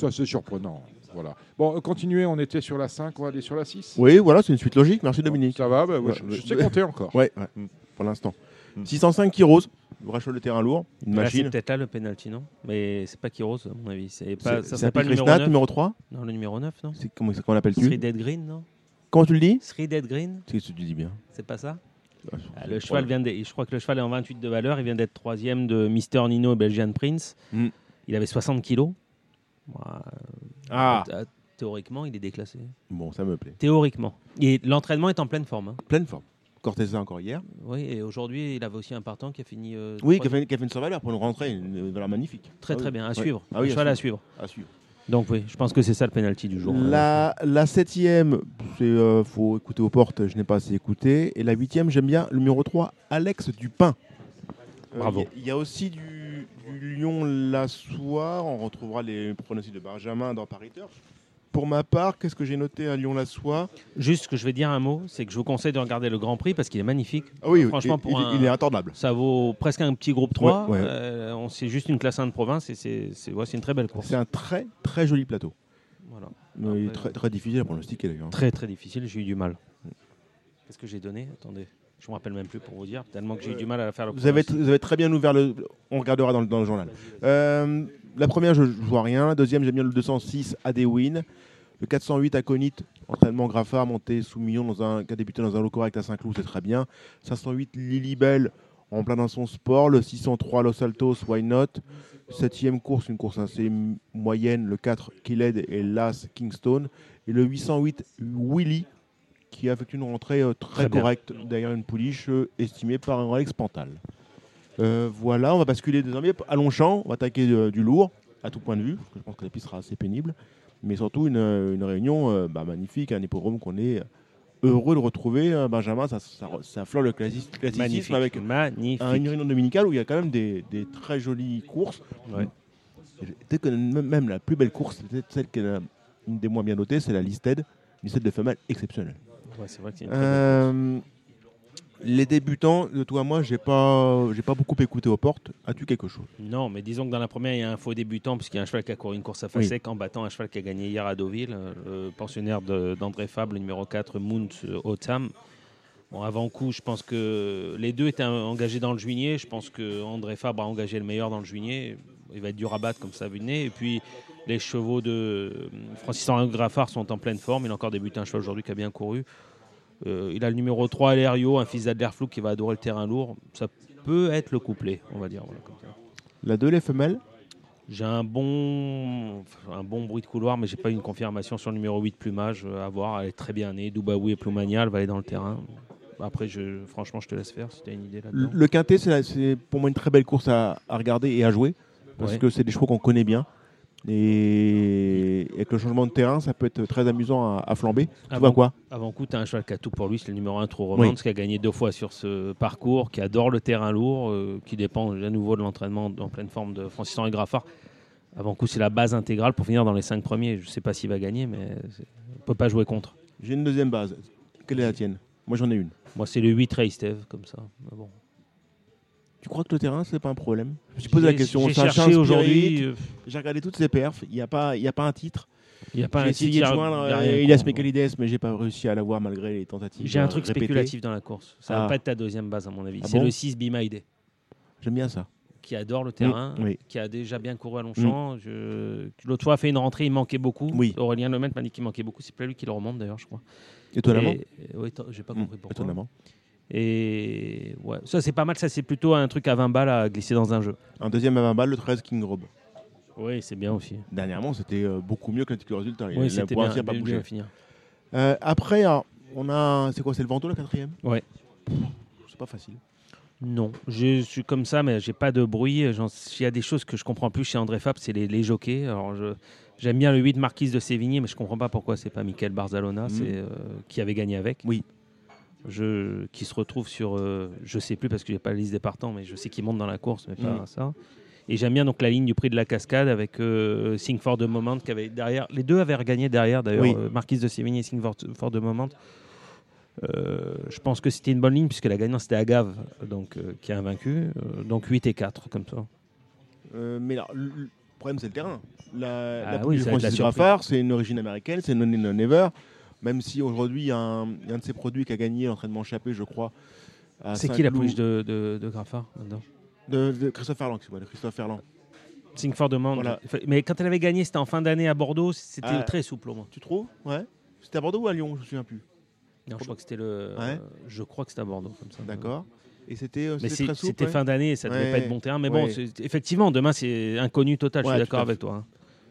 ça c'est surprenant. Voilà. Bon, continuez, on était sur la 5, on va aller sur la 6. Oui, voilà, c'est une suite logique. Merci Dominique. Ça va, bah, je, sais compter encore. Oui, ouais, pour l'instant. 605 Kiros, rachète le terrain lourd, une machine. C'est peut-être là le penalty, non? Mais c'est pas Kiros, à mon avis. C'est pas, ça pas le numéro, 9. numéro 3 Non, le numéro 9, non? C'est comment, comment l'appelles-tu Three Dead Green, non? Comment tu le dis? Three Dead Green C'est ce que tu dis bien. C'est pas ça? Ah, le cheval vient de, je crois que le cheval est en 28 de valeur. Il vient d'être troisième de Mister Nino et Belgian Prince. Hmm. Il avait 60 kilos. ah. Euh, théoriquement, il est déclassé. Bon, ça me plaît. Théoriquement. Et l'entraînement est en pleine forme. Hein. Pleine forme. Corteza encore hier. Oui, et aujourd'hui, il avait aussi un partant qui a fini. Euh, oui, qui a, fait, qui a, fait, une survaleur pour nous rentrer, une valeur magnifique. Très, ah très bien. À suivre. Ah oui, cheval à suivre. À suivre. Donc oui, je pense que c'est ça le penalty du jour. La, la septième, il euh, faut écouter aux portes, je n'ai pas assez écouté. Et la huitième, j'aime bien le numéro 3, Alex Dupin. Euh, Bravo. Il y, a aussi du, du Lyon-Lassois, on retrouvera les pronostics de Benjamin dans Paris Turf. Pour ma part, qu'est-ce que j'ai noté à Lyon-la-Soie? Juste que je vais dire un mot, c'est que je vous conseille de regarder le Grand Prix parce qu'il est magnifique. Ah oui, franchement, pour il, est attendable. Ça vaut presque un petit groupe 3. Euh, on c'est juste une classe 1 de province et c'est une très belle course. C'est un très très joli plateau. Voilà. Très, très difficile à pronostiquer d'ailleurs. Très très difficile, j'ai eu du mal. Qu'est-ce que j'ai donné? Attendez. Je ne me rappelle même plus pour vous dire, tellement que j'ai eu du mal à la faire. vous, avez, vous avez très bien ouvert le. On regardera dans le, dans le journal. Euh, la première, je ne vois rien. La deuxième, j'aime bien le 206 Adewin. Le 408 Aconite, entraînement Graffard, monté sous million dans un, qui a débuté dans un lot correct à Saint-Cloud, c'est très bien. 508 Lilibel, en plein dans son sport. Le 603 Los Altos, Why Not? Septième course, une course assez moyenne. Le 4 Killed et l'As Kingston. Et le 808 Willy, qui a fait une rentrée euh, très, correcte derrière une pouliche euh, estimée par un Alex Pantal. Euh, voilà, on va basculer désormais à Longchamp. On va attaquer du lourd, à tout point de vue. Je pense que la piste sera assez pénible mais surtout une, une réunion euh, bah, magnifique, un hippodrome qu'on est heureux de retrouver. Hein, Benjamin, ça, ça, le classicisme avec magnifique. une réunion dominicale où il y a quand même des, des très jolies courses. Ouais. Que même la plus belle course, peut-être celle qui est une des moins bien notées, c'est la Listed, Listed de femelles exceptionnelle. Ouais, c'est vrai que c'est une euh, les débutants, de toi à moi, j'ai pas, j'ai pas beaucoup écouté aux portes. As-tu quelque chose? Non, mais disons que dans la première, il y a un faux débutant, puisqu'il y a un cheval qui a couru une course à Fasek en battant un cheval qui a gagné hier à Deauville, euh, le pensionnaire d'André Fabre, le numéro 4, Mount Otam. Bon, avant coup, je pense que les deux étaient engagés dans le juillet. Je pense que André Fabre a engagé le meilleur dans le juillet. Il va être dur à battre comme ça vu nez. Et puis, les chevaux de Francis Henri Graffard sont en pleine forme. Il a encore débuté un cheval aujourd'hui qui a bien couru. Euh, il a le numéro 3, Alerio, un fils d'Adlerflou qui va adorer le terrain lourd. Ça peut être le couplet, on va dire. La 2, les femelles? J'ai un bon, un bon bruit de couloir, mais j'ai pas eu une confirmation sur le numéro 8, Plumage. Euh, à voir, elle est très bien née. Doubaoui et Plumania, elle va aller dans le terrain. Après, je, franchement, je te laisse faire si tu as une idée là-dedans. Le Quintet, c'est pour moi une très belle course à, regarder et à jouer. Parce que c'est des chevaux qu'on connaît bien. Et avec le changement de terrain, ça peut être très amusant à, flamber. Tu vois quoi? Avant coup, tu as un cheval qui a tout pour lui, c'est le numéro 1 True Romance, qui a gagné deux fois sur ce parcours, qui adore le terrain lourd, euh, qui dépend à nouveau de l'entraînement en pleine forme de Francis Henri Graffard. Avant coup, c'est la base intégrale pour finir dans les cinq premiers. Je ne sais pas s'il va gagner, mais on ne peut pas jouer contre. J'ai une deuxième base. Quelle est la tienne? Moi, j'en ai une. Moi, c'est le 8 Ray Steve, comme ça. bon. Tu crois que le terrain, c'est pas un problème? Je me posé la question. j'ai cherché aujourd'hui, euh, J'ai regardé toutes ces perfs. Il n'y a, pas- y a pas un titre. Il y a pas un essayé titre, de il y a- joindre euh, Elias. Mekalides, mais j'ai pas réussi à l'avoir malgré les tentatives. J'ai un euh, truc répétées. spéculatif dans la course. Ça Ah. va pas être ta deuxième base, à mon avis. Ah c'est bon le 6 Bimaide, J'aime bien ça. qui adore le terrain, Mm, oui. qui a déjà bien couru à Longchamp. Je... L'autre fois, a fait une rentrée, il manquait beaucoup. Oui. Aurélien Lemaitre m'a dit qu'il manquait beaucoup. C'est pas lui qui le remonte, d'ailleurs, je crois. Étonnamment. Et- éton- j'ai pas Mm, compris pourquoi. Étonnamment. Et ouais, ça, c'est pas mal. Ça, c'est plutôt un truc à 20 balles à glisser dans un jeu. Un deuxième à 20 balles, le 13 King Rob. Oui, c'est bien aussi. Dernièrement, c'était euh, beaucoup mieux que le résultat. Oui, c'était bien, pas bien, à finir. Euh, après, alors, on a. C'est quoi C'est le Vento, le quatrième? Ouais. C'est pas facile. Non, je suis comme ça, mais j'ai pas de bruit. Il y a des choses que je comprends plus chez André Fab, c'est les, les jockeys. Alors, j'aime bien le 8 Marquise de Sévigné, mais je comprends pas pourquoi c'est pas Michael Barzalona, c'est euh, qui avait gagné avec. Oui. Je, qui se retrouve sur, euh, je sais plus parce que j'ai pas la liste des partants, mais je sais qu'il monte dans la course, mais pas Mm. ça. Et j'aime bien donc la ligne du prix de la cascade avec euh, Sing for the Moment qui avait derrière. Les deux avaient regagné derrière d'ailleurs, Oui. euh, Marquise de Sévigné et Sing for, for the Moment. Euh, je pense que c'était une bonne ligne puisque la gagnante c'était Agave donc, euh, qui a vaincu. Euh, donc 8 et 4 comme ça. Euh, mais alors, le, problème, c'est le terrain. La, Ah la oui, Francis. Graffard, c'est une origine américaine, c'est non non never. Même si aujourd'hui, il y, a un de ses produits qui a gagné l'entraînement échappé, je crois. C'est qui la pouliche de, de, de Graffard maintenant de, de Christophe Ferland, excuse-moi, de Christophe Ferland. Sing for the Moment. Voilà. Mais quand elle avait gagné, c'était en fin d'année à Bordeaux, c'était Ah. très souple au moins. Tu trouves? Ouais. C'était à Bordeaux ou à Lyon Je me souviens plus. Non, je crois que c'était le. Ouais. je crois que c'était à Bordeaux comme ça. D'accord. Et c'était euh, Mais c'était ouais fin d'année ça devait Ouais. pas être bon terrain. Mais bon, Ouais. effectivement, demain c'est inconnu total. Je Ouais, suis d'accord avec toi. hein.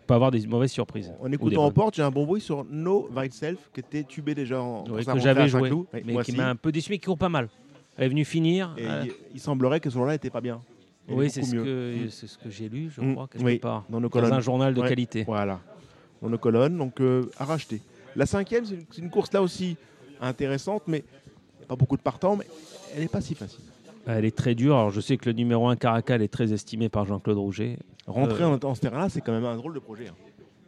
Peut avoir des mauvaises surprises. En écoutant en porte, j'ai un bon bruit sur No Self qui était tubé déjà en Oui, que j'avais joué. Ouais, mais qui m'a un peu déçu, mais qui court pas mal. Elle est venue finir. Et euh, il, il semblerait que ce jour-là n'était pas bien. Il oui, c'est ce que c'est ce que j'ai lu, je Mm, crois, quelque oui, part, dans nos dans colonnes. un journal de Ouais, qualité. Voilà, dans nos colonnes, donc euh, à racheter. La cinquième, c'est une, course là aussi intéressante, mais il n'y a pas beaucoup de partants, mais elle n'est pas si facile. Elle est très dure. Alors, je sais que le numéro 1 Caracal est très estimé par Jean-Claude Rouget. Rentrer Euh, en, dans ce terrain-là, c'est quand même un drôle de projet. hein.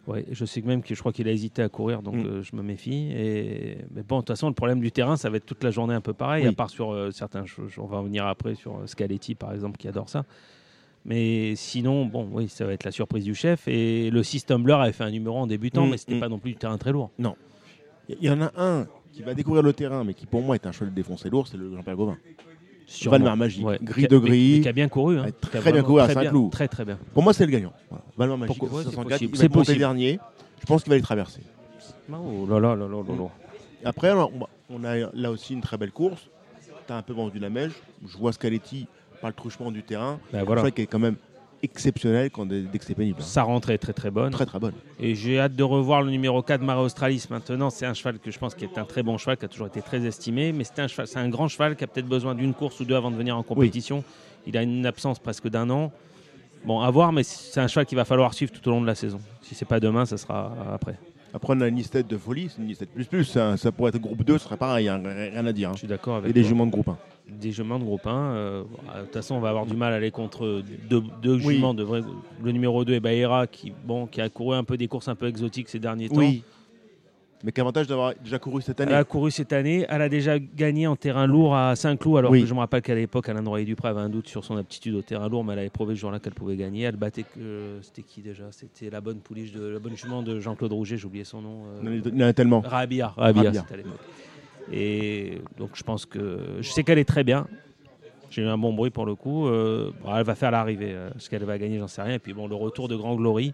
Ouais, je sais même que je crois qu'il a hésité à courir, donc Mm. euh, je me méfie. Et mais bon, de toute façon, le problème du terrain, ça va être toute la journée un peu pareil, Oui. à part sur euh, certains. on va revenir après sur euh, Scaletti, par exemple, qui adore ça. Mais sinon, bon, oui, ça va être la surprise du chef. Et le 6 Tumbler avait fait un numéro en débutant, Mm, mais c'était mm. pas non plus du terrain très lourd. Il y, y en a un qui va découvrir le terrain, mais qui pour moi est un cheval défoncé lourd, c'est le Jean-Pierre Gauvin. Sûrement. Valmar Magique, Ouais. gris de gris. Qui a bien couru. Hein. Qui a très bien couru à très Saint-Cloud. Très, très bien. Pour moi, c'est le gagnant. Voilà. Valmar Magique, Ouais, c'est 64, possible. C'est dernier. Je pense qu'il va les traverser. Oh là là là là là là. Après, on- a là aussi une très belle course. Tu as un peu vendu la mèche. Je vois Scaletti par le truchement du terrain. Ben Je voilà. crois qu'elle est quand même exceptionnelle quand dès dès que c'est pénible. hein. Sa rentrée est très très bonne. Très très bonne. Et j'ai hâte de revoir le numéro 4 Mare Australis maintenant. C'est un cheval que je pense qui est un très bon cheval, qui a toujours été très estimé. Mais c'est un, cheval- c'est un grand cheval qui a peut-être besoin d'une course ou deux avant de venir en compétition. Il a une absence presque d'un an. Bon, à voir, mais c'est un cheval qu'il va falloir suivre tout au long de la saison. Si c'est pas demain, ça sera après. Après, on a une de folie. C'est une listette plus plus. Ça, ça pourrait être groupe 2, ce serait pareil. hein, rien à dire. hein. Je suis d'accord Et avec des toi. juments de groupe 1. Des juments de groupe 1. euh, de toute façon, on va avoir du mal à aller contre deux, deux Oui. juments. De vrais- le numéro 2 est Baera, qui, bon, qui a couru un peu des courses un peu exotiques ces derniers temps. Oui. Mais qu'avantage d'avoir déjà couru cette Elle année. a couru cette année. Elle a déjà gagné en terrain lourd à Saint-Cloud. Alors Oui. que je me rappelle qu'à l'époque, Alain Royer-Dupré avait un doute sur son aptitude au terrain lourd, mais elle avait prouvé ce jour-là qu'elle pouvait gagner. Elle battait. euh, C'était qui déjà? C'était la bonne pouliche de la bonne jument de Jean-Claude Rouget. J'ai oublié son nom. euh, Il y en a- il y en a tellement. Rabia. Rabia, Rabia. c'était à l'époque. Et donc je pense que je sais qu'elle est très bien. J'ai eu un bon bruit pour le coup. Euh, bon, elle va faire l'arrivée. Euh, Ce qu'elle va gagner, j'en sais rien. Et puis bon, le retour de Grand Glory,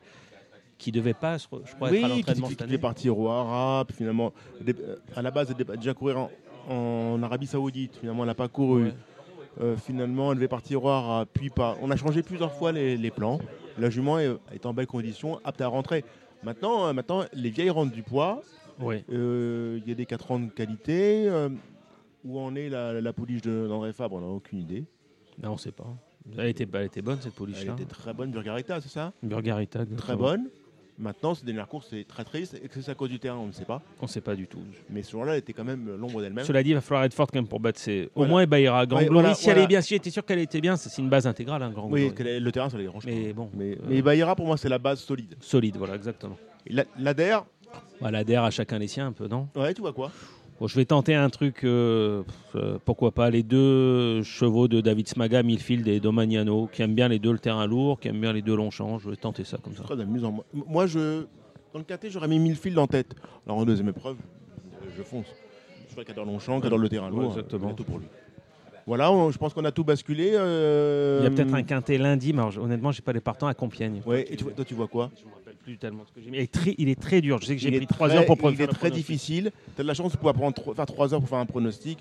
qui devait pas, je crois, être à Oui, l'entraînement qui cette devait année. partir au Arab. Finalement, euh, à la base, elle devait déjà courir en, en Arabie Saoudite. Finalement, elle n'a pas couru. Ouais. Euh, finalement, elle devait partir au Arab. Puis pas. On a changé plusieurs fois les, les plans. La jument est, est en belle condition, apte à rentrer. Maintenant, maintenant les vieilles rentrent du poids. Ouais. Euh, Il y a des 4 ans de qualité. euh, où en est la, la pouliche de- d'André Fabre On n'a aucune idée. Non, on sait pas. Elle était, elle était bonne cette pouliche Elle là. était très bonne, Burgarita, c'est ça? Burgarita. Très bonne. Maintenant, cette dernière course, c'est très triste. Et que c'est à cause du terrain, on ne sait pas. On sait pas du tout. Mais ce jour-là, elle était quand même l'ombre d'elle-même. Cela dit, il va falloir être forte quand même pour battre ses. Au Voilà. moins, Bayera. Grand Ouais, Glory, voilà, si elle est bien, si j'étais sûr qu'elle était bien, c'est une base intégrale, hein, Grand Oui, Glory. le terrain, ça les dérange Mais pas. bon, Mais, euh, mais Bahira, pour moi, c'est la base solide. solide, voilà, exactement. Et la- DER à chacun les siens un peu, non? Ouais, tu vois quoi? Je vais tenter un truc, euh, euh, pourquoi pas, les deux chevaux de David Smaga, Milfield et Domagnano, qui aiment bien les deux le terrain lourd, qui aiment bien les deux longs champs. Je vais tenter ça comme ça. Très amusant. Moi, je, dans le KT, j'aurais mis Milfield en tête. Alors en deuxième épreuve, je fonce. Je vois qu'il adore Longchamp, qui adore le terrain lourd. exactement. Tout pour lui. Voilà, je pense qu'on a tout basculé. Euh, Il y a peut-être un quintet lundi, mais honnêtement, je n'ai pas les partants à Compiègne. Ouais, et toi, tu vois quoi? Je ne me rappelle plus tellement ce que j'ai mis. Il est, très, dur. Je sais que j'ai pris 3 heures pour prendre Il est très difficile. Tu as de la chance de pouvoir prendre, faire 3 heures pour faire un pronostic.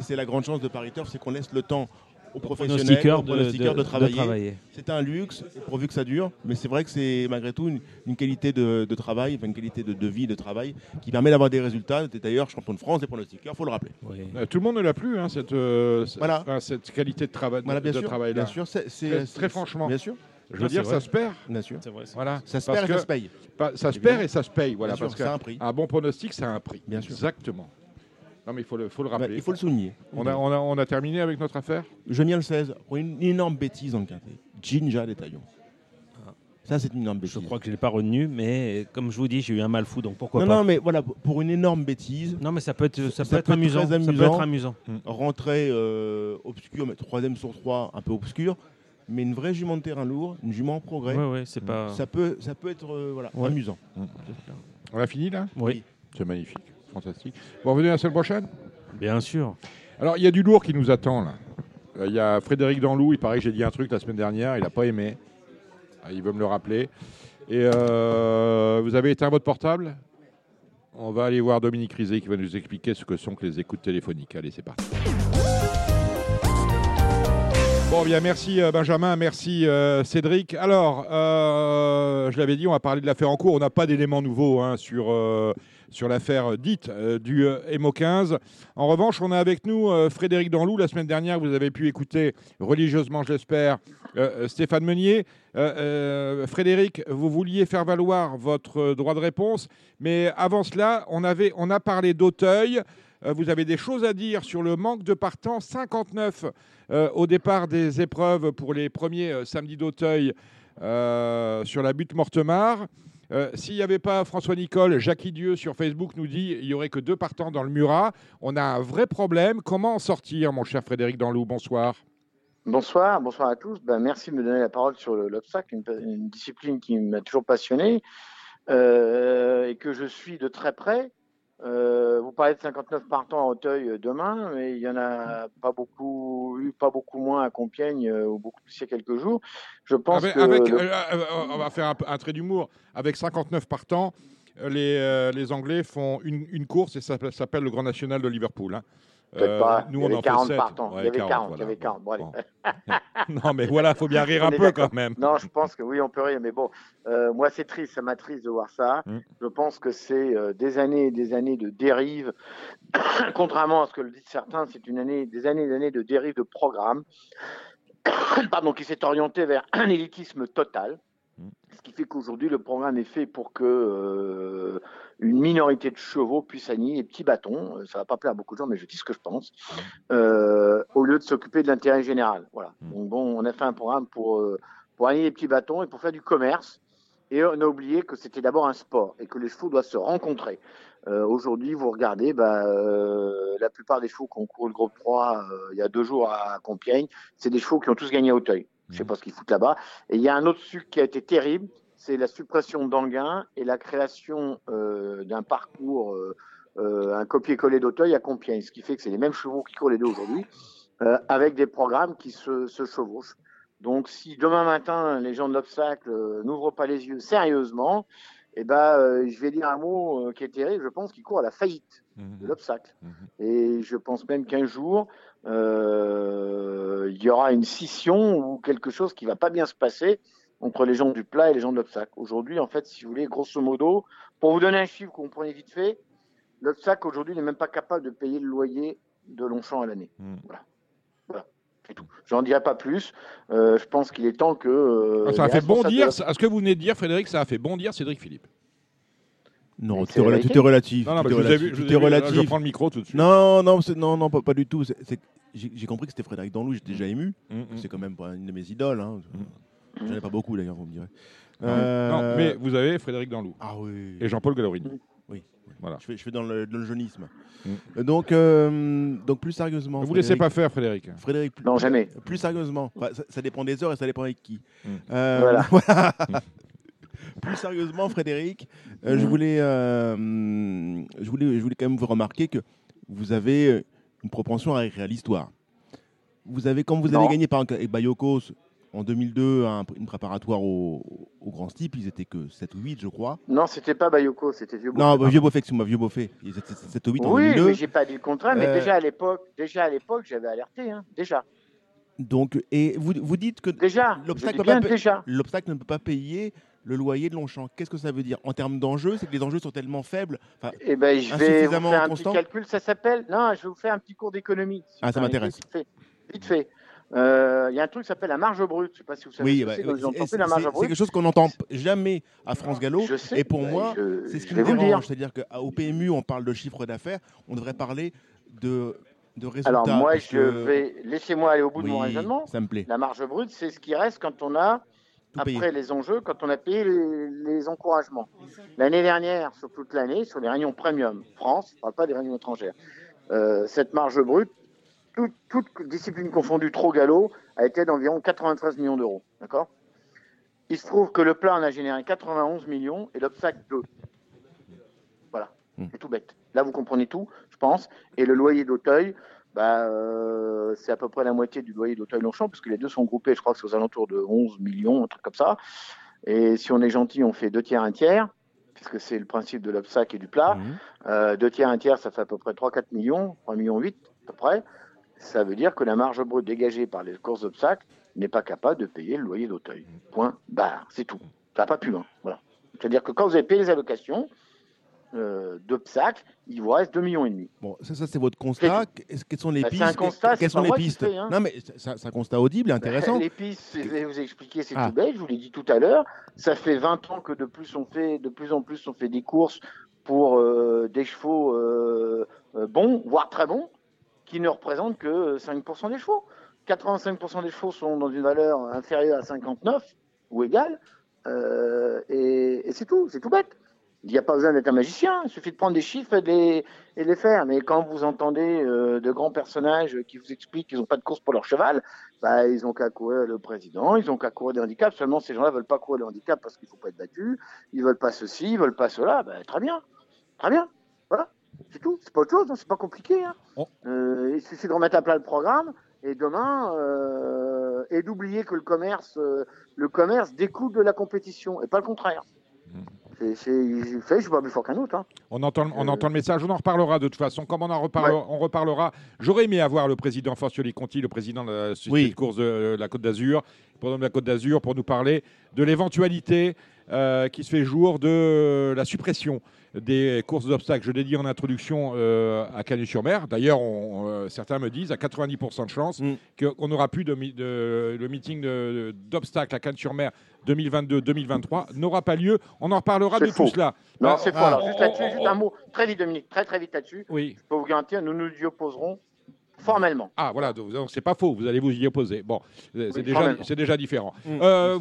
c'est la grande chance de Paris Turf, c'est qu'on laisse le temps aux professionnels, aux de, de, travailler. C'est un luxe, pourvu que ça dure, mais c'est vrai que c'est malgré tout une, qualité de, travail, une qualité de, vie, de travail, qui permet d'avoir des résultats. Tu es d'ailleurs champion de France des pronostiqueurs, il faut le rappeler. Euh, tout le monde ne l'a plus, hein, cette, euh, cette qualité de, travail voilà, bien de sûr, travail. Bien sûr, c'est très, franchement. Bien sûr. Je veux dire, ça se perd. Bien sûr. Vrai, voilà. Ça se perd et ça se paye. Ça se perd et ça se paye. Voilà, parce qu'un un bon pronostic, c'est un prix. Bien sûr. Exactement. Non, mais il faut le, faut le rappeler. il faut le souligner. On a, on, a, on a terminé avec notre affaire? Le 16. Pour une énorme bêtise dans le quintet. Ginja des Taillons. Ah. Ça, c'est une énorme bêtise. Je crois que je ne l'ai pas retenu, mais comme je vous dis, j'ai eu un mal fou, donc pourquoi non, pas. Non, mais voilà, pour une énorme bêtise. Non, mais ça peut être, ça, peut, être, amusant. Très amusant. Ça peut être amusant. Mmh. Rentrer euh, obscur, mais troisième sur trois, un peu obscur. Mais une vraie jument de terrain lourd, une jument en progrès. Ouais, ouais, c'est pas... ça, peut, ça peut être euh, voilà, amusant. Mmh. On a fini là? Oui. C'est magnifique. Fantastique. Bon, revenez la semaine prochaine? Bien sûr. Alors, il y a du lourd qui nous attend là. Euh, il y a Frédéric Danlou, il paraît que j'ai dit un truc la semaine dernière, il n'a pas aimé. Ah, il veut me le rappeler. Et euh, vous avez éteint votre portable? On va aller voir Dominique Rizet qui va nous expliquer ce que sont que les écoutes téléphoniques. Allez, c'est parti. Bon, bien, merci euh, Benjamin, merci Cédric. Alors, je l'avais dit, on va parler de l'affaire en cours. On n'a pas d'éléments nouveaux hein, sur sur l'affaire dite euh, du euh, MO 15. En revanche, on a avec nous euh, Frédéric Danlou. La semaine dernière, vous avez pu écouter religieusement, j'espère, Stéphane Meunier. Frédéric, vous vouliez faire valoir votre droit de réponse, mais avant cela, on, avait, on a parlé d'Auteuil. Vous avez des choses à dire sur le manque de partants, 59 au départ des épreuves pour les premiers samedis d'Auteuil sur la butte Mortemar. Euh, s'il n'y avait pas François Nicole, Jackie Dieu sur Facebook nous dit il n'y aurait que deux partants dans le Murat. On a un vrai problème. Comment en sortir, mon cher Frédéric Danlou? Bonsoir. Bonsoir, bonsoir à tous. Ben, merci de me donner la parole sur l'obstacle, une, discipline qui m'a toujours passionné euh, et que je suis de très près. Euh, vous parlez de 59 partants à Auteuil euh, demain, mais il y en a pas beaucoup, eu pas beaucoup moins à Compiègne euh, ou beaucoup plus il y a quelques jours. Je pense avec, que on va faire un, trait d'humour. Avec 59 partants, les, les Anglais font une, une course et ça, s'appelle le Grand National de Liverpool. Hein. Euh, pas. Nous, il y avait on 40 partants. il y avait 40. Il y avait 40. *laughs* non, mais voilà, il faut bien rire un peu quand même. Non, je pense que oui, on peut rire. Mais bon, euh, moi, c'est triste. Ça m'attriste de voir ça. Mm. Je pense que c'est euh, des années et des années de dérive. *coughs* Contrairement à ce que le disent certains, c'est une année, des années et des années de dérive de programme. *coughs* Pardon, qui s'est orienté vers *coughs* un élitisme total. Ce qui fait qu'aujourd'hui, le programme est fait pour que une minorité de chevaux puisse aligner les petits bâtons. Euh, ça va pas plaire à beaucoup de gens, mais je dis ce que je pense. Euh, au lieu de s'occuper de l'intérêt général. Voilà. Mm. Donc bon, on a fait un programme pour euh, pour aligner les petits bâtons et pour faire du commerce. Et on a oublié que c'était d'abord un sport et que les chevaux doivent se rencontrer. Aujourd'hui, vous regardez, bah, la plupart des chevaux qui ont couru le groupe 3 il y a deux jours à Compiègne, c'est des chevaux qui ont tous gagné à Auteuil. Je sais mm. pas ce qu'ils foutent là-bas. Et il y a un autre sucre qui a été terrible, c'est la suppression d'Anguin et la création euh, d'un parcours, euh, euh, un copier-coller d'Auteuil à Compiègne, ce qui fait que c'est les mêmes chevaux qui courent les deux aujourd'hui, avec des programmes qui se, chevauchent. Donc, si demain matin, les gens de l'obstacle n'ouvrent pas les yeux sérieusement, eh ben, je vais dire un mot qui est terrible, je pense qu'ils courent à la faillite mmh. de l'obstacle. Mmh. Et je pense même qu'un jour, il y aura une scission ou quelque chose qui va pas bien se passer entre les gens du plat et les gens de l'obstacle. Aujourd'hui, en fait, si vous voulez, grosso modo, pour vous donner un chiffre qu'on prenait vite fait, l'obstacle aujourd'hui n'est même pas capable de payer le loyer de Longchamp à l'année. Hmm. Voilà. Voilà. C'est tout. J'en dirai pas plus. Euh, je pense qu'il est temps que. Euh, ah, ça a fait bondir. À ce que vous venez de dire, Frédéric, ça a fait bondir Cédric Philippe. Non, tout est, relatif. relatif. Non, non, tout est relatif. Je prends le micro tout de suite. Non, non, non, non, pas, du tout. J'ai compris que c'était Frédéric Danlou. J'étais déjà ému. Hmm, hmm. C'est quand même une de mes idoles. Hein. J'en ai pas beaucoup d'ailleurs, vous me direz. Non, euh, mais vous avez Frédéric Danlou. Ah oui. Et Jean-Paul Gallorini. Oui. Voilà. Je fais, je fais dans, le, jeunisme. Mm. Donc, donc, plus sérieusement. Ne vous laissez pas faire, Frédéric. Frédéric, non, jamais. Plus sérieusement. ça, dépend des heures et ça dépend avec qui. Mm. voilà. *laughs* plus sérieusement, Frédéric, je, voulais, je, voulais, je voulais quand même vous remarquer que vous avez une propension à écrire l'histoire. Vous avez, comme vous avez gagné par exemple avec Bayokos en 2002 une préparatoire au, Grand Steep, ils étaient que 7 ou 8, je crois. Non, c'était pas Bayoko, c'était Vieux Beaufait. Non, Vieux Beaufait, excuse-moi, Vieux Beaufait. Ils étaient 7 ou 8 en 2002. Oui, mais j'ai pas dit le contraire, mais euh, déjà à l'époque, déjà à l'époque, j'avais alerté, hein, déjà. Donc, et vous, vous dites que l'obstacle ne peut pas payer le loyer de Longchamp. Qu'est-ce que ça veut dire? En termes d'enjeux, c'est que les enjeux sont tellement faibles. Eh ben, je vais vous faire un petit calcul. Ça s'appelle. Non, je vais vous faire un petit cours d'économie. ah, ça m'intéresse. Vite fait. Vite fait. Euh, il y a un truc qui s'appelle la marge brute. Je ne sais pas si vous savez. Oui, bah, c'est quelque chose qu'on n'entend jamais à France Gallo. et pour moi, c'est ce qui me dérange. C'est-à-dire qu'au PMU, on parle de chiffre d'affaires. On devrait parler de de résultats. Alors moi, je vais laissez-moi aller au bout de mon raisonnement. Ça me plaît. La marge brute, c'est ce qui reste quand on a après les enjeux, quand on a payé les, encouragements. L'année dernière, sur toute l'année, sur les réunions premium France, je ne parle pas des réunions étrangères, euh, cette marge brute, toute, toute, discipline confondue, trop galop, a été d'environ 93 millions d'euros. D'accord? Il se trouve que le plan en a généré 91 millions et l'obstacle 2. Voilà, hmm. c'est tout bête. Là, vous comprenez tout, je pense. Et le loyer d'Auteuil, bah, euh, c'est à peu près la moitié du loyer d'Auteuil-Longchamp, parce que les deux sont groupés, je crois que c'est aux alentours de 11 millions, un truc comme ça. Et si on est gentil, on fait deux tiers, un tiers, puisque c'est le principe de l'obstacle et du plat. Mmh. Euh, deux tiers, un tiers, ça fait à peu près 3-4 millions, 3 millions 8 à peu près. Ça veut dire que la marge brute dégagée par les courses d'obstacles n'est pas capable de payer le loyer d'Auteuil. Point barre, c'est tout. Ça va pas plus loin. Voilà. C'est-à-dire que quand vous avez payé les allocations, euh, d'obstacles, il vous reste 2,5 millions. et demi. Bon, ça, ça c'est votre constat. Quelles sont les bah, pistes C'est un constat, Quelles sont les pistes? hein. Non, mais c'est un constat audible et intéressant. les pistes, je vais vous expliquer, c'est ah. tout bête, je vous l'ai dit tout à l'heure. Ça fait 20 ans que de plus, on fait, de plus en plus on fait des courses pour euh, des chevaux euh, bons, voire très bons, qui ne représentent que 5% des chevaux. 85% des chevaux sont dans une valeur inférieure à 59 ou égale. et c'est tout, c'est tout bête. Il n'y a pas besoin d'être un magicien, il suffit de prendre des chiffres et de les, et les faire. Mais quand vous entendez euh, de grands personnages qui vous expliquent qu'ils n'ont pas de course pour leur cheval, bah, ils ont qu'à courir le président, ils ont qu'à courir des handicaps. Seulement, ces gens-là ne veulent pas courir le handicap parce qu'il ne faut pas être battu, ils ne veulent pas ceci, ils ne veulent pas cela. Bah, très bien, très bien. Voilà, c'est tout. C'est pas autre chose, hein. c'est pas compliqué. Hein. Oh. Euh, il suffit de remettre à plat le programme et demain, euh, et d'oublier que le commerce, le commerce découle de la compétition et pas le contraire. Mmh. C'est je suis pas plus fort qu'un autre. Hein. On, entend, on entend le message, on en reparlera de toute façon. Comme on en reparlera, on reparlera. J'aurais aimé avoir le président Forcioli Conti, le président de la société de course de la Côte d'Azur, de la Côte d'Azur, pour nous parler de l'éventualité euh, qui se fait jour de la suppression des courses d'obstacles. Je l'ai dit en introduction euh, à Cagnes-sur-Mer. D'ailleurs, euh, certains me disent à 90% de chance mm. qu'on n'aura plus de, le meeting d'obstacles à Cagnes-sur-Mer 2022-2023 n'aura pas lieu. On en reparlera de tout cela. Non, bah, c'est faux. Alors, juste là-dessus, juste un mot très vite, Dominique, très très vite là-dessus. Oui. Je peux vous garantir, nous nous y opposerons formellement. Ah voilà, donc c'est pas faux, vous allez vous y opposer. Bon, c'est déjà, déjà différent. Mmh. Euh,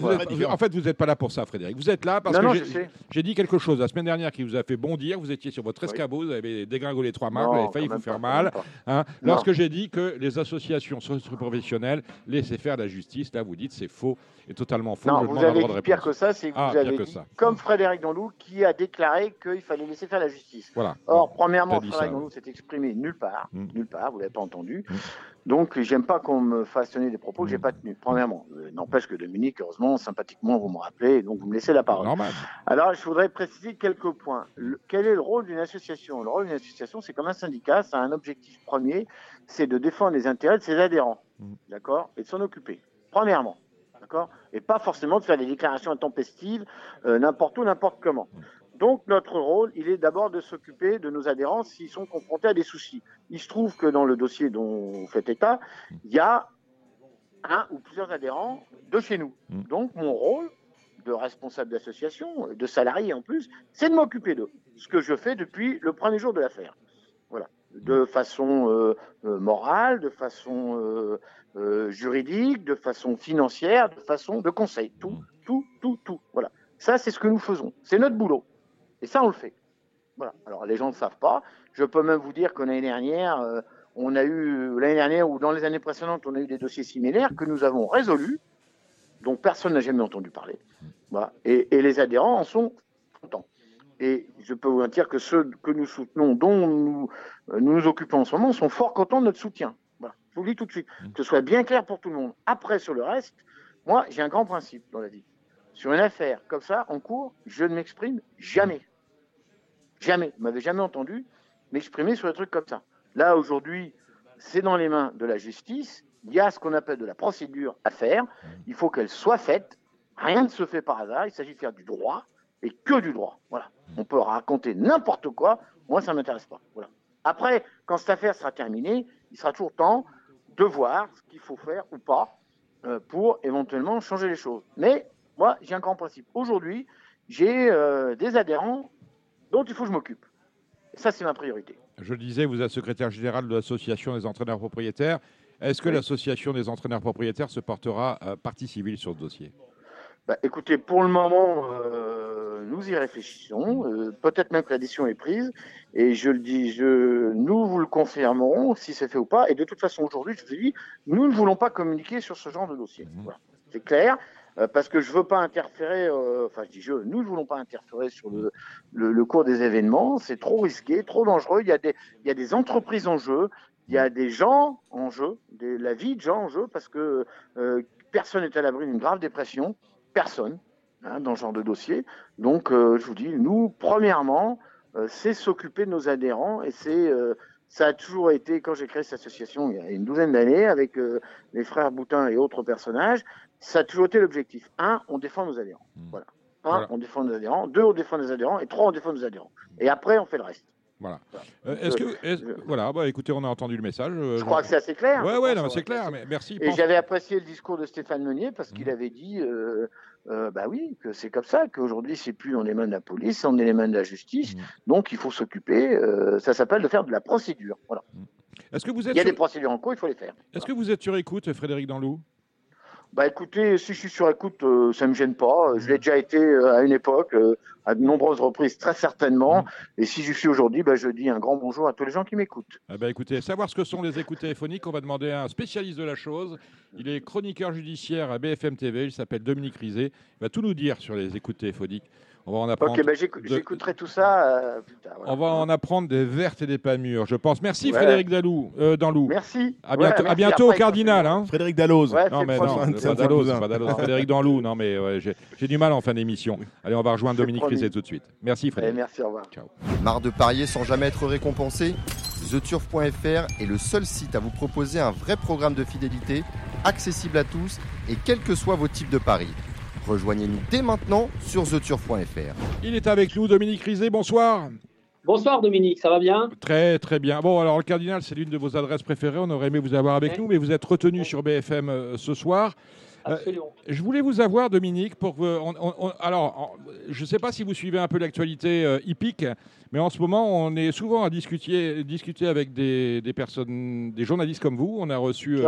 en fait, vous n'êtes pas là pour ça, Frédéric. Vous êtes là parce que j'ai dit quelque chose la semaine dernière qui vous a fait bondir. Vous étiez sur votre escabeau, vous avez dégringolé trois marques, vous avez failli vous faire mal. Hein. Lorsque j'ai dit que les associations professionnelles laissaient faire la justice, là vous dites c'est faux et totalement faux. Non, vous avez dit pire que ça, c'est que ah, vous avez dit, comme Frédéric Danlou qui a déclaré qu'il fallait laisser faire la justice. Voilà. Or, premièrement, Frédéric Danlou s'est exprimé nulle part, mmh. nulle part, vous l'avez pas entendu. Mm. Donc, j'aime pas qu'on me fasse tenir des propos que j'ai mm. pas tenus. Premièrement, euh, n'empêche que Dominique, heureusement, sympathiquement, vous me rappelez, donc vous me laissez la parole. Normal. Alors, je voudrais préciser quelques points. quel est le rôle d'une association? Le rôle d'une association, c'est comme un syndicat, ça a un objectif premier, c'est de défendre les intérêts de ses adhérents, mm. d'accord, et de s'en occuper. Premièrement, d'accord, et pas forcément de faire des déclarations intempestives euh, n'importe où, n'importe comment. Donc notre rôle, il est d'abord de s'occuper de nos adhérents s'ils sont confrontés à des soucis. Il se trouve que dans le dossier dont vous faites état, il y a un ou plusieurs adhérents de chez nous. Mm. Donc mon rôle de responsable d'association, de salarié en plus, c'est de m'occuper d'eux. Ce que je fais depuis le premier jour de l'affaire. Voilà. De façon euh, euh, morale, de façon euh, juridique, de façon financière, de façon de conseil. Tout, tout, tout, tout. Voilà. Ça, c'est ce que nous faisons. C'est notre boulot. Et ça, on le fait. Voilà. Alors les gens ne savent pas. Je peux même vous dire que l'année dernière, on a eu l'année dernière ou dans les années précédentes, on a eu des dossiers similaires que nous avons résolus, dont personne n'a jamais entendu parler. Voilà. Et, et, les adhérents en sont contents. Et je peux vous dire que ceux que nous soutenons, dont nous, nous nous occupons en ce moment, sont fort contents de notre soutien. Voilà. Je vous le dis tout de suite. Que ce soit bien clair pour tout le monde. Après, sur le reste, moi, j'ai un grand principe dans la vie. Sur une affaire comme ça, en cours, je ne m'exprime jamais. Jamais. Vous m'avez jamais entendu m'exprimer sur des trucs comme ça. Là, aujourd'hui, c'est dans les mains de la justice. Il y a ce qu'on appelle de la procédure à faire. Il faut qu'elle soit faite. Rien ne se fait par hasard. Il s'agit de faire du droit et que du droit. Voilà. On peut raconter n'importe quoi. Moi, ça ne m'intéresse pas. Voilà. Après, quand cette affaire sera terminée, il sera toujours temps de voir ce qu'il faut faire ou pas euh, pour éventuellement changer les choses. Mais moi, j'ai un grand principe. Aujourd'hui, j'ai euh, des adhérents dont il faut que je m'occupe. Ça, c'est ma priorité. Je le disais, vous êtes secrétaire général de l'association des entraîneurs propriétaires. Est-ce que l'association des entraîneurs propriétaires se portera euh, partie civile sur ce dossier? Bah, Écoutez, pour le moment, euh, nous y réfléchissons. Euh, peut-être même que la décision est prise. Et je le dis, je, nous vous le confirmerons si c'est fait ou pas. Et de toute façon, aujourd'hui, je vous ai dit, nous ne voulons pas communiquer sur ce genre de dossier. Mmh. Voilà. C'est clair. Euh, parce que je veux pas interférer, euh, enfin je dis je, nous ne voulons pas interférer sur le, cours des événements, c'est trop risqué, trop dangereux, il y, a des, entreprises en jeu, il y a des gens en jeu, la vie de gens en jeu, parce que euh, personne n'est à l'abri d'une grave dépression, personne, hein, dans ce genre de dossier. Donc je vous dis, nous, premièrement, c'est s'occuper de nos adhérents et c'est ça a toujours été, quand j'ai créé cette association il y a une douzaine d'années, avec les frères Boutin et autres personnages, ça a toujours été l'objectif. Un, on défend nos adhérents. Hmm. Voilà. Un, on défend nos adhérents. Deux, on défend nos adhérents. Et trois, on défend nos adhérents. Et après, on fait le reste. Voilà. Euh, est-ce que, voilà, bah, écoutez, on a entendu le message. Euh, je crois que c'est assez clair. Ouais, ouais, c'est clair. Mais merci. Et j'avais apprécié le discours de Stéphane Meunier parce qu'il hmm. avait dit, euh, bah oui, que c'est comme ça, qu'aujourd'hui c'est plus dans les mains de la police, c'est dans les mains de la justice. Hmm. Donc il faut s'occuper. ça s'appelle de faire de la procédure. Voilà. Est-ce que vous êtes il y a des procédures en cours, il faut les faire. Est-ce que vous êtes sur écoute, Frédéric Danlou? Bah écoutez, si je suis sur écoute, euh, ça me gêne pas. Je l'ai déjà été euh, à une époque, euh, à de nombreuses reprises, très certainement. Et si je suis aujourd'hui, bah, je dis un grand bonjour à tous les gens qui m'écoutent. Ah bah écoutez, savoir ce que sont les écoutes téléphoniques, on va demander à un spécialiste de la chose. Il est chroniqueur judiciaire à BFM TV, il s'appelle Dominique Rizet. Il va tout nous dire sur les écoutes téléphoniques. On va en apprendre. Ok, bah, j'écouterai tout ça euh, plus tard. On va en apprendre des vertes et des pas mûres, je pense. Merci Frédéric Dalou, euh, Danlou. Merci. À bientôt, à bientôt au Cardinal. Hein. Frédéric Dalloz. non, mais non, pas Dalloz, pas Dalloz. Frédéric Danlou. Non, mais ouais, j'ai du mal en fin d'émission. Allez, on va rejoindre Dominique Rizet tout de suite. Merci Frédéric. merci, au revoir. Ciao. Marre de parier sans jamais être récompensé? TheTurf.fr est le seul site à vous proposer un vrai programme de fidélité, accessible à tous et quels que soient vos types de paris. Rejoignez-nous dès maintenant sur theturf.fr. Il est avec nous, Dominique Rizet, bonsoir. Bonsoir Dominique, ça va bien? Très très bien. Bon alors le Cardinal c'est l'une de vos adresses préférées, on aurait aimé vous avoir avec nous mais vous êtes retenu sur BFM euh, ce soir. Euh, Absolument. je voulais vous avoir Dominique pour alors je ne sais pas si vous suivez un peu l'actualité euh, hippique mais en ce moment on est souvent à discuter, discuter avec des, personnes, des journalistes comme vous. On a reçu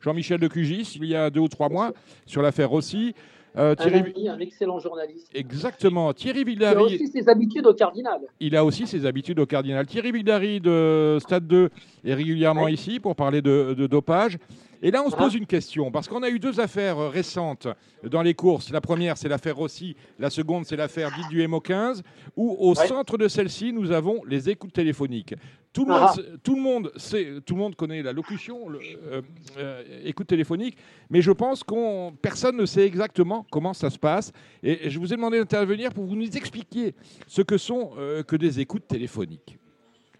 Jean-Michel de Cugis il y a deux ou trois mois sur l'affaire aussi. Euh, Thierry... un, excellent journaliste. Exactement. Thierry Villary. Il a aussi ses habitudes au Cardinal. Il a aussi ses habitudes au Cardinal. Thierry Villary de Stade 2 est régulièrement ici pour parler de, dopage. Et là, on se pose une question, parce qu'on a eu deux affaires récentes dans les courses. La première, c'est l'affaire Rossi. La seconde, c'est l'affaire dite du MO15, où au centre de celle-ci, nous avons les écoutes téléphoniques. Tout le, ah. monde, tout, le monde sait, tout le monde connaît la locution, le, euh, euh, écoute téléphonique, mais je pense qu'on personne ne sait exactement comment ça se passe. Et je vous ai demandé d'intervenir pour vous nous expliquer ce que sont euh, que des écoutes téléphoniques.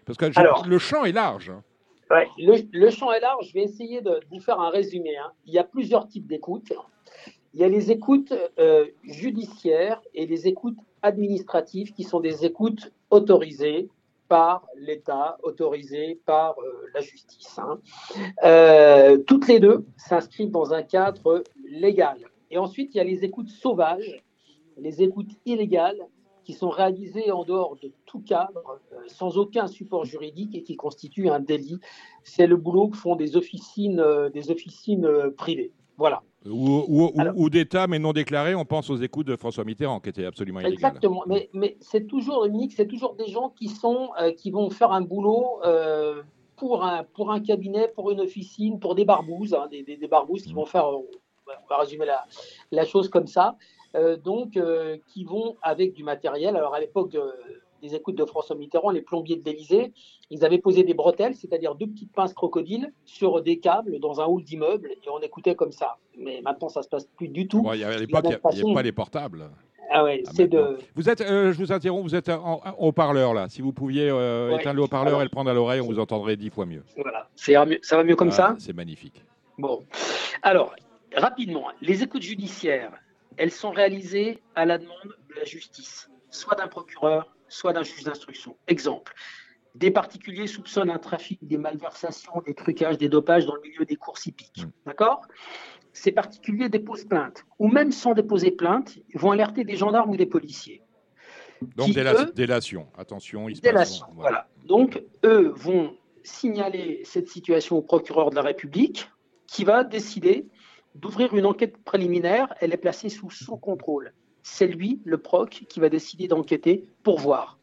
Parce que le champ est large. Hein. Le, champ est large. Je vais essayer de vous faire un résumé. Hein. Il y a plusieurs types d'écoutes. Il y a les écoutes judiciaires et les écoutes administratives qui sont des écoutes autorisées par l'État, autorisé par euh, la justice. Hein. Euh, toutes les deux s'inscrivent dans un cadre légal. Et ensuite, il y a les écoutes sauvages, les écoutes illégales, qui sont réalisées en dehors de tout cadre, euh, sans aucun support juridique et qui constituent un délit. C'est le boulot que font des officines, des officines privées. Voilà. Ou, d'État, mais non déclarés. On pense aux écoutes de François Mitterrand, qui étaient absolument illégales. Exactement. Mais, mais c'est toujours, Dominique, c'est toujours des gens qui, sont, euh, qui vont faire un boulot euh, pour, un, pour un cabinet, pour une officine, pour des barbouzes, hein, des, des, barbouzes qui vont faire, on va résumer la, la chose comme ça, euh, donc qui vont avec du matériel. Alors à l'époque de des écoutes de François Mitterrand, les plombiers de l'Élysée, ils avaient posé des bretelles, c'est-à-dire deux petites pinces crocodiles sur des câbles dans un hall d'immeuble et on écoutait comme ça. Mais maintenant, ça se passe plus du tout. à l'époque, il n'y avait pas les portables. Ah ouais, ah, c'est de. Vous êtes, euh, je vous interromps, vous êtes en, haut-parleur là. Si vous pouviez euh, éteindre le haut-parleur et le prendre à l'oreille, on vous entendrait dix fois mieux. Voilà, ça va mieux comme ah, ça? C'est magnifique. Bon, alors, rapidement, les écoutes judiciaires, elles sont réalisées à la demande de la justice, soit d'un procureur, soit d'un juge d'instruction. Exemple, des particuliers soupçonnent un trafic, des malversations, des trucages, des dopages dans le milieu des courses hippiques. Mm. D'accord? Ces particuliers déposent plainte, ou même sans déposer plainte, vont alerter des gendarmes ou des policiers. Donc, délation, attention, il se délation, voilà. Donc, eux vont signaler cette situation au procureur de la République, qui va décider d'ouvrir une enquête préliminaire. Elle est placée sous son contrôle c'est lui, le proc, qui va décider d'enquêter pour voir.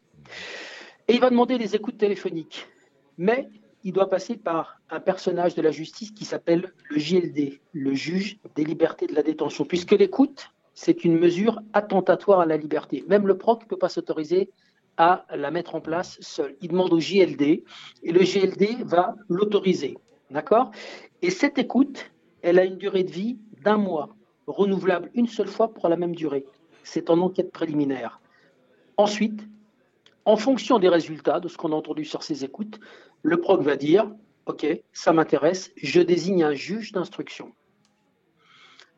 Et il va demander des écoutes téléphoniques. Mais il doit passer par un personnage de la justice qui s'appelle le JLD, le juge des libertés de la détention, puisque l'écoute, c'est une mesure attentatoire à la liberté. Même le proc ne peut pas s'autoriser à la mettre en place seul. Il demande au JLD et le JLD va l'autoriser. D'accord? Et cette écoute, elle a une durée de vie d'un mois, renouvelable une seule fois pour la même durée c'est en enquête préliminaire. Ensuite, en fonction des résultats de ce qu'on a entendu sur ces écoutes, le proc va dire OK, ça m'intéresse, je désigne un juge d'instruction.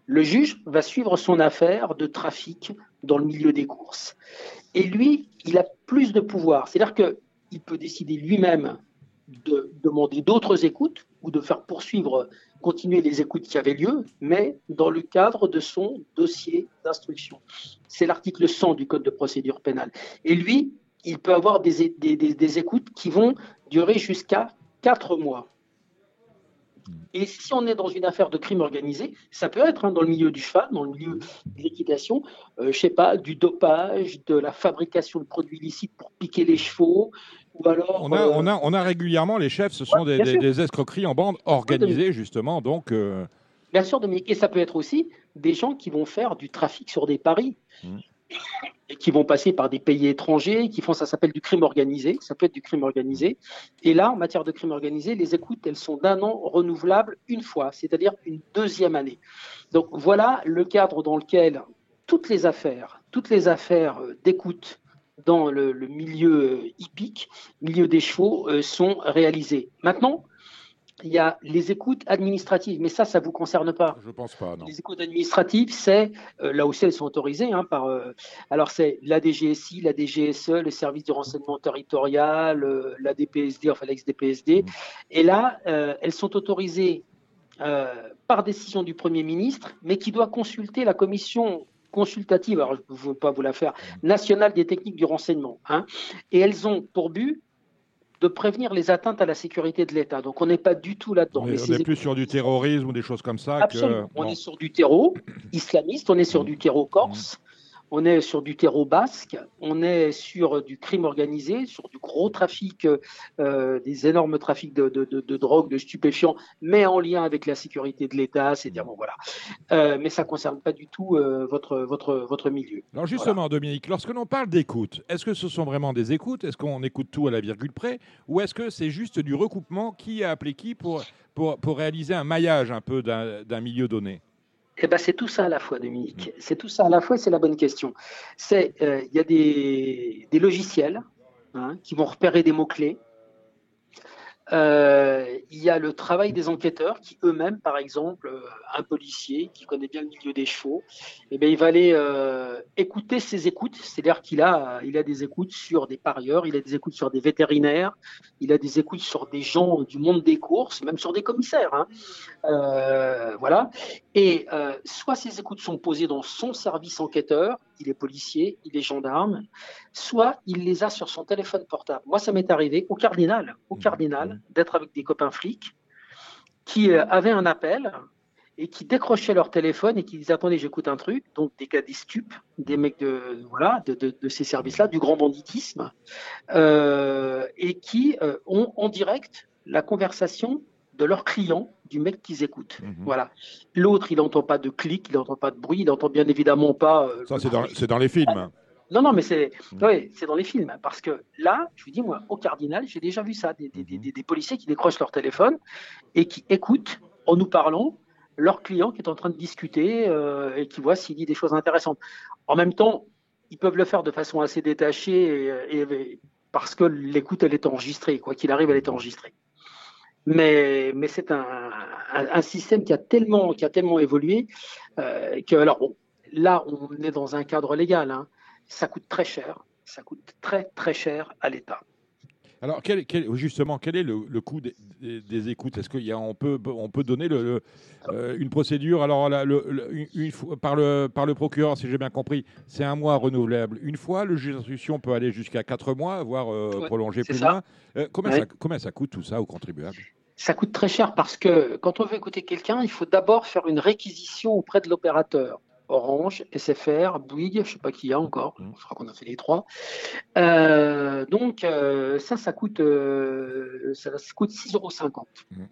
Le juge va suivre son affaire de trafic dans le milieu des courses. Et lui, il a plus de pouvoir. C'est-à-dire qu'il peut décider lui-même de demander d'autres écoutes ou de faire poursuivre, continuer les écoutes qui avaient lieu, mais dans le cadre de son dossier d'instruction. C'est l'article 100 du Code de procédure pénale. Et lui, il peut avoir des, des, écoutes qui vont durer jusqu'à quatre mois. Et si on est dans une affaire de crime organisé, ça peut être hein, dans le milieu du cheval, dans le milieu de l'équitation, je euh, je sais pas, du dopage, de la fabrication de produits illicites pour piquer les chevaux, on, a, on, a, on a régulièrement, les chefs, ce sont des, escroqueries en bande organisées, justement. Donc, euh, Bien sûr, Dominique. Et ça peut être aussi des gens qui vont faire du trafic sur des paris. Mmh. Qui vont passer par des pays étrangers, qui font ça s'appelle du crime organisé, ça peut être du crime organisé. Et là, en matière de crime organisé, les écoutes, elles sont d'un an renouvelables une fois, c'est-à-dire une deuxième année. Donc voilà le cadre dans lequel toutes les affaires, toutes les affaires euh, d'écoute dans le, milieu hippique, milieu des chevaux, euh, sont réalisées. Maintenant, il y a les écoutes administratives, mais ça, ça ne vous concerne pas. Je ne pense pas, non. Les écoutes administratives, c'est, euh, là aussi elles sont autorisées, hein, par, euh, alors c'est la DGSI, la DGSE, le service du renseignement territorial, la DPSD, enfin l'ex-DPSD. Mmh. Et là, elles sont autorisées par décision du Premier ministre, mais qui doit consulter la commission consultative, alors je ne veux pas vous la faire, nationale des techniques du renseignement. Hein, et elles ont pour but de prévenir les atteintes à la sécurité de l'État. Donc on n'est pas du tout là-dedans. On n'est plus sur du terrorisme ou des choses comme ça. Absolument. On est sur du terreau islamiste, on est sur du terreau corse. Mmh on est sur du terreau basque, on est sur du crime organisé, sur du gros trafic, euh, des énormes trafics de, de, drogue, de stupéfiants, mais en lien avec la sécurité de l'État, c'est-à-dire bon voilà. Euh, mais ça ne concerne pas du tout euh, votre, votre, votre milieu. Alors justement, Dominique, lorsque l'on parle d'écoute, est-ce que ce sont vraiment des écoutes? Est-ce qu'on écoute tout à la virgule près? Ou est-ce que c'est juste du recoupement? Qui a appelé qui pour, pour, pour réaliser un maillage un peu d'un milieu donné? Eh ben, c'est tout ça à la fois, Dominique. Mm. C'est tout ça à la fois, c'est la bonne question. C'est, euh, il y a des, logiciels hein, qui vont repérer des mots-clés, euh, il y a le travail des enquêteurs qui eux-mêmes, par exemple, euh, un policier qui connaît bien le milieu des chevaux, eh bien, il va aller euh, écouter ses écoutes, c'est-à-dire qu'il a, il a des écoutes sur des parieurs, il a des écoutes sur des vétérinaires, il a des écoutes sur des gens du monde des courses, même sur des commissaires. Hein. voilà. Et soit ces écoutes sont posées dans son service enquêteur, il est policier, il est gendarme, soit il les a sur son téléphone portable. Moi, ça m'est arrivé au cardinal, au cardinal, d'être avec des copains flics qui euh, avaient un appel et qui décrochaient leur téléphone et qui disaient attendez j'écoute un truc. Donc des cas des stupes des mecs de voilà de, de, ces services là du grand banditisme euh, et qui euh, ont en direct la conversation de leur client du mec qu'ils écoutent. Mhm. Voilà. L'autre, il n'entend pas de clic, il n'entend pas de bruit, il n'entend bien évidemment pas. Euh, Ça, c'est dans, dans, les films. Non, non, mais c'est mhm. ouais, dans les films. Parce que là, je vous dis, moi, au Cardinal, j'ai déjà vu ça. Des, des, des, mhm. des, policiers qui décrochent leur téléphone et qui écoutent, en nous parlant, leur client qui est en train de discuter euh, et qui voit s'il dit des choses intéressantes. En même temps, ils peuvent le faire de façon assez détachée et, parce que l'écoute, elle est enregistrée. Quoi qu'il arrive, elle est enregistrée. Mais, c'est un, un, système qui a tellement, qui a tellement évolué euh, que, alors, là, on est dans un cadre légal. Hein. Ça coûte très cher. Ça coûte très, très cher à l'État. Alors, quel, justement, quel est le, coût des, écoutes? Est-ce qu'on peut, on peut donner le, euh, une procédure? Alors, une, par, le, par le procureur, si j'ai bien compris, c'est un mois renouvelable une fois. Le juge d'instruction peut aller jusqu'à quatre mois, voire euh, prolonger plus loin. Euh, combien, ça, combien ça coûte tout ça aux contribuables ça coûte très cher parce que quand on veut écouter quelqu'un, il faut d'abord faire une réquisition auprès de l'opérateur. Orange, SFR, Bouygues, je ne sais pas qui y a encore, mmh. je crois qu'on a fait les trois. Euh, donc euh, ça, ça coûte, euh, ça, coûte 6,50 euros. Mmh.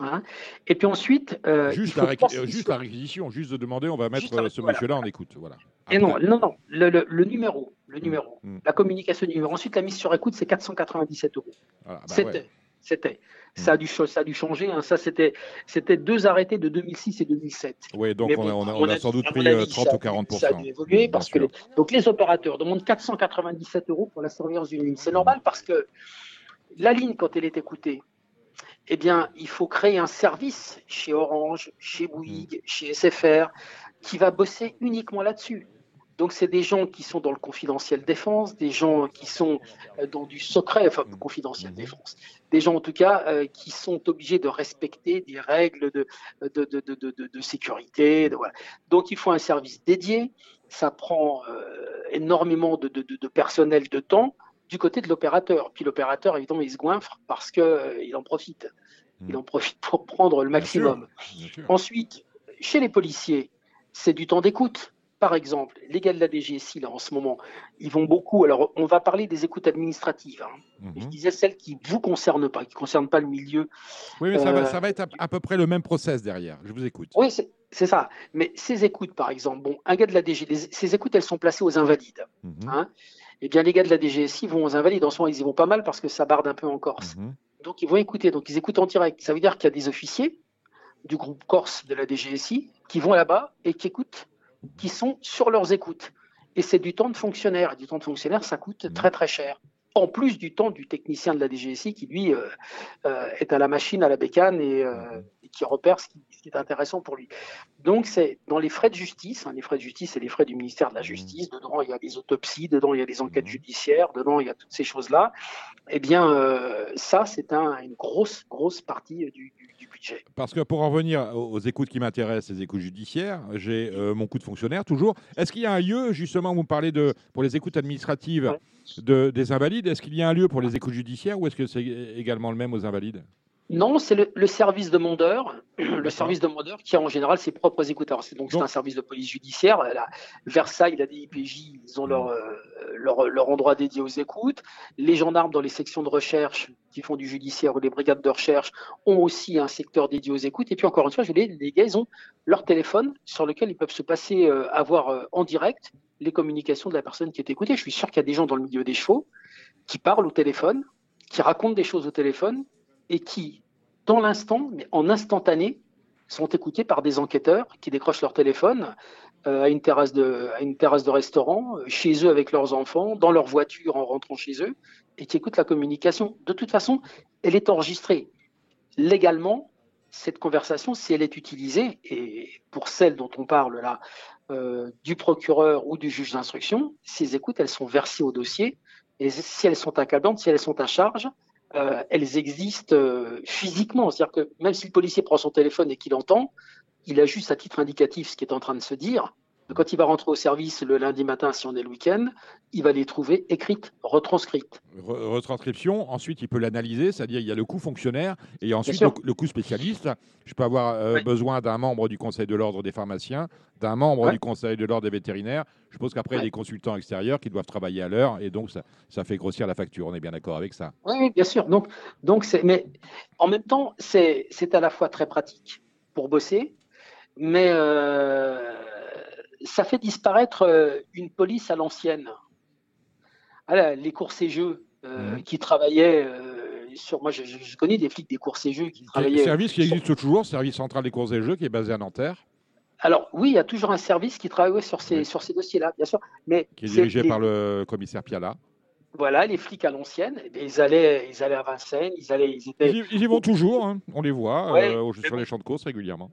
Hein et puis ensuite. juste, la juste, la réquisition, juste de demander, on va mettre ce monsieur-là en écoute. Voilà. Et non, non, non, le, numéro, le mmh. numéro, la communication du numéro. Ensuite, la mise sur écoute, c'est 497 euros. Bah c'était. C'était. Ça a dû, ça a dû changer. Hein. Ça, c'était, c'était deux arrêtés de 2006 et 2007. Oui, donc on, a, on, a, sans doute pris 30 euh, ou 40 Ça a dû évoluer parce que les, donc les opérateurs demandent 497 euros pour la surveillance d'une ligne. C'est normal parce que la ligne, quand elle est écoutée, eh bien, il faut créer un service chez Orange, chez Bouygues, mm. chez SFR, qui va bosser uniquement là-dessus. Donc, c'est des gens qui sont dans le confidentiel défense, des gens qui sont euh, dans du secret, enfin, confidentiel défense, des gens en tout cas euh, qui sont obligés de respecter des règles de, de, de, de sécurité. Voilà. Donc, il faut un service dédié. Ça prend euh, énormément de, personnel de temps du côté de l'opérateur. Puis l'opérateur, évidemment, il se goinfre parce qu'il en profite. Il en profite pour prendre le maximum. Ensuite, chez les policiers, c'est du temps d'écoute par exemple, les gars de la DGSI, là, en ce moment, ils vont beaucoup. Alors, on va parler des écoutes administratives. Hein. Mhm. Je disais celles qui ne vous concernent pas, qui ne concernent pas le milieu. Oui, mais ça, va, euh, être à, peu près le même process derrière. Je vous écoute. Oui, c'est ça. Mais ces écoutes, par exemple, bon, un gars de la DGSI, ces écoutes, elles sont placées aux invalides. Mhm. Hein. Eh bien, les gars de la DGSI vont aux invalides. En ce moment, ils y vont pas mal parce que ça barde un peu en Corse. Mhm. Donc, ils vont écouter. Donc, ils écoutent en direct. Ça veut dire qu'il y a des officiers du groupe Corse de la DGSI qui vont là-bas et qui écoutent qui sont sur leurs écoutes. Et c'est du temps de fonctionnaire. Et du temps de fonctionnaire, ça coûte mmh. très très cher. En plus du temps du technicien de la DGSI qui, lui, euh, euh, est à la machine, à la bécane et, euh, mmh. qui repère ce qui, est intéressant pour lui. Donc, c'est dans les frais de justice. Hein, les frais de justice, c'est les frais du ministère de la mmh. Justice. Dedans, il y a des autopsies, dedans, il y a des enquêtes judiciaires, dedans, il y a toutes ces choses-là. Eh bien, ça, c'est un, une grosse, grosse partie du, parce que pour en revenir aux écoutes qui m'intéressent, les écoutes judiciaires, j'ai euh, mon coup de fonctionnaire toujours. Est-ce qu'il y a un lieu, justement, vous me parlez de, pour les écoutes administratives de, des invalides, est-ce qu'il y a un lieu pour les écoutes judiciaires ou est-ce que c'est également le même aux invalides? Non, c'est le, service demandeur, *clears throat* le service demandeur qui a en général ses propres écouteurs. Donc, c'est un service de police judiciaire. La, Versailles, la DIPJ, ils ont leur, euh, leur, leur, endroit dédié aux écoutes. Les gendarmes dans les sections de recherche qui font du judiciaire ou les brigades de recherche ont aussi un secteur dédié aux écoutes. Et puis encore une fois, je les, les gars, ils ont leur téléphone sur lequel ils peuvent se passer, euh, avoir euh, en direct les communications de la personne qui est écoutée. Je suis sûr qu'il y a des gens dans le milieu des chevaux qui parlent au téléphone, qui racontent des choses au téléphone et qui, dans l'instant, mais en instantané, sont écoutés par des enquêteurs qui décrochent leur téléphone euh, à, une terrasse de, restaurant, euh, chez eux avec leurs enfants, dans leur voiture en rentrant chez eux, et qui écoutent la communication. De toute façon, elle est enregistrée. Légalement, cette conversation, si elle est utilisée, et pour celle dont on parle là, euh, du procureur ou du juge d'instruction, ces écoutes, elles sont versées au dossier, et si elles sont accablantes, si elles sont à charge, euh, elles existent euh, physiquement. C'est-à-dire que même si le policier prend son téléphone et qu'il entend, il a juste à titre indicatif ce qui est en train de se dire, quand il va rentrer au service le lundi matin, si on est le week-end, il va les trouver écrites, retranscrites. retranscription, ensuite il peut l'analyser, c'est-à-dire il y a le coût fonctionnaire et ensuite le, coût spécialiste. Je peux avoir euh, besoin d'un membre du conseil de l'ordre des pharmaciens, d'un membre du conseil de l'ordre des vétérinaires. Je suppose qu'après, il y a des consultants extérieurs qui doivent travailler à l'heure et donc ça, ça, fait grossir la facture. On est bien d'accord avec ça Oui, bien sûr. Donc, donc mais en même temps, c'est à la fois très pratique pour bosser, mais euh, ça fait disparaître euh, une police à l'ancienne. les courses et jeux euh, qui travaillaient sur. Moi, je, connais des flics des courses et jeux qui travaillaient. Service qui existe toujours, service central des courses et jeux, qui est basé à Nanterre. Alors oui, il y a toujours un service qui travaille sur ces, sur ces dossiers-là, bien sûr. Mais qui est dirigé par le commissaire Piala. Voilà, les flics à l'ancienne, eh ils allaient, ils allaient à Vincennes, ils allaient, ils étaient. Ils, y vont toujours, hein. on les voit euh, sur les champs de course régulièrement.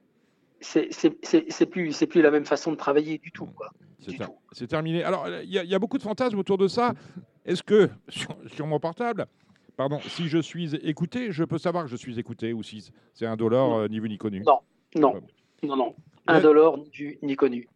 C'est plus, la même façon de travailler du tout. C'est terminé. Alors, il y, a beaucoup de fantasmes autour de ça. Est-ce que *laughs* sur, mon portable, pardon, si je suis écouté, je peux savoir que je suis écouté ou si c'est un dollar euh, ni vu ni connu? Non, non, non, non, un dollar ni ni connu.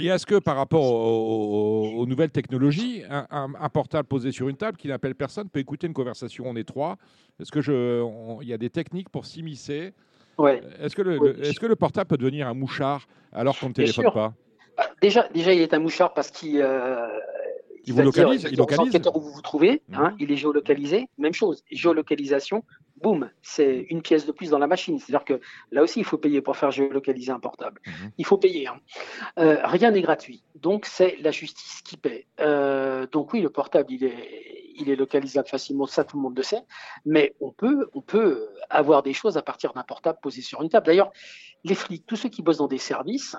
Et est-ce que par rapport aux, nouvelles technologies, un, portable posé sur une table qui n'appelle personne peut écouter une conversation en étroit? Est-ce que je, il y a des techniques pour s'immiscer ouais. Est-ce que le, est-ce que le portable peut devenir un mouchard alors qu'on ne téléphone pas bah, Déjà, déjà, il est un mouchard parce qu'il euh, il vous localise, il localise. où vous vous trouvez, hein, il est géolocalisé. Même chose, géolocalisation, boum, c'est une pièce de plus dans la machine. C'est-à-dire que là aussi, il faut payer pour faire géolocaliser un portable. Mhm. Il faut payer. Hein. Euh, rien n'est gratuit. Donc, c'est la justice qui paie. Euh, donc, oui, le portable, il est, il est localisable facilement, ça tout le monde le sait. Mais on peut, on peut avoir des choses à partir d'un portable posé sur une table. D'ailleurs, les flics, tous ceux qui bossent dans des services,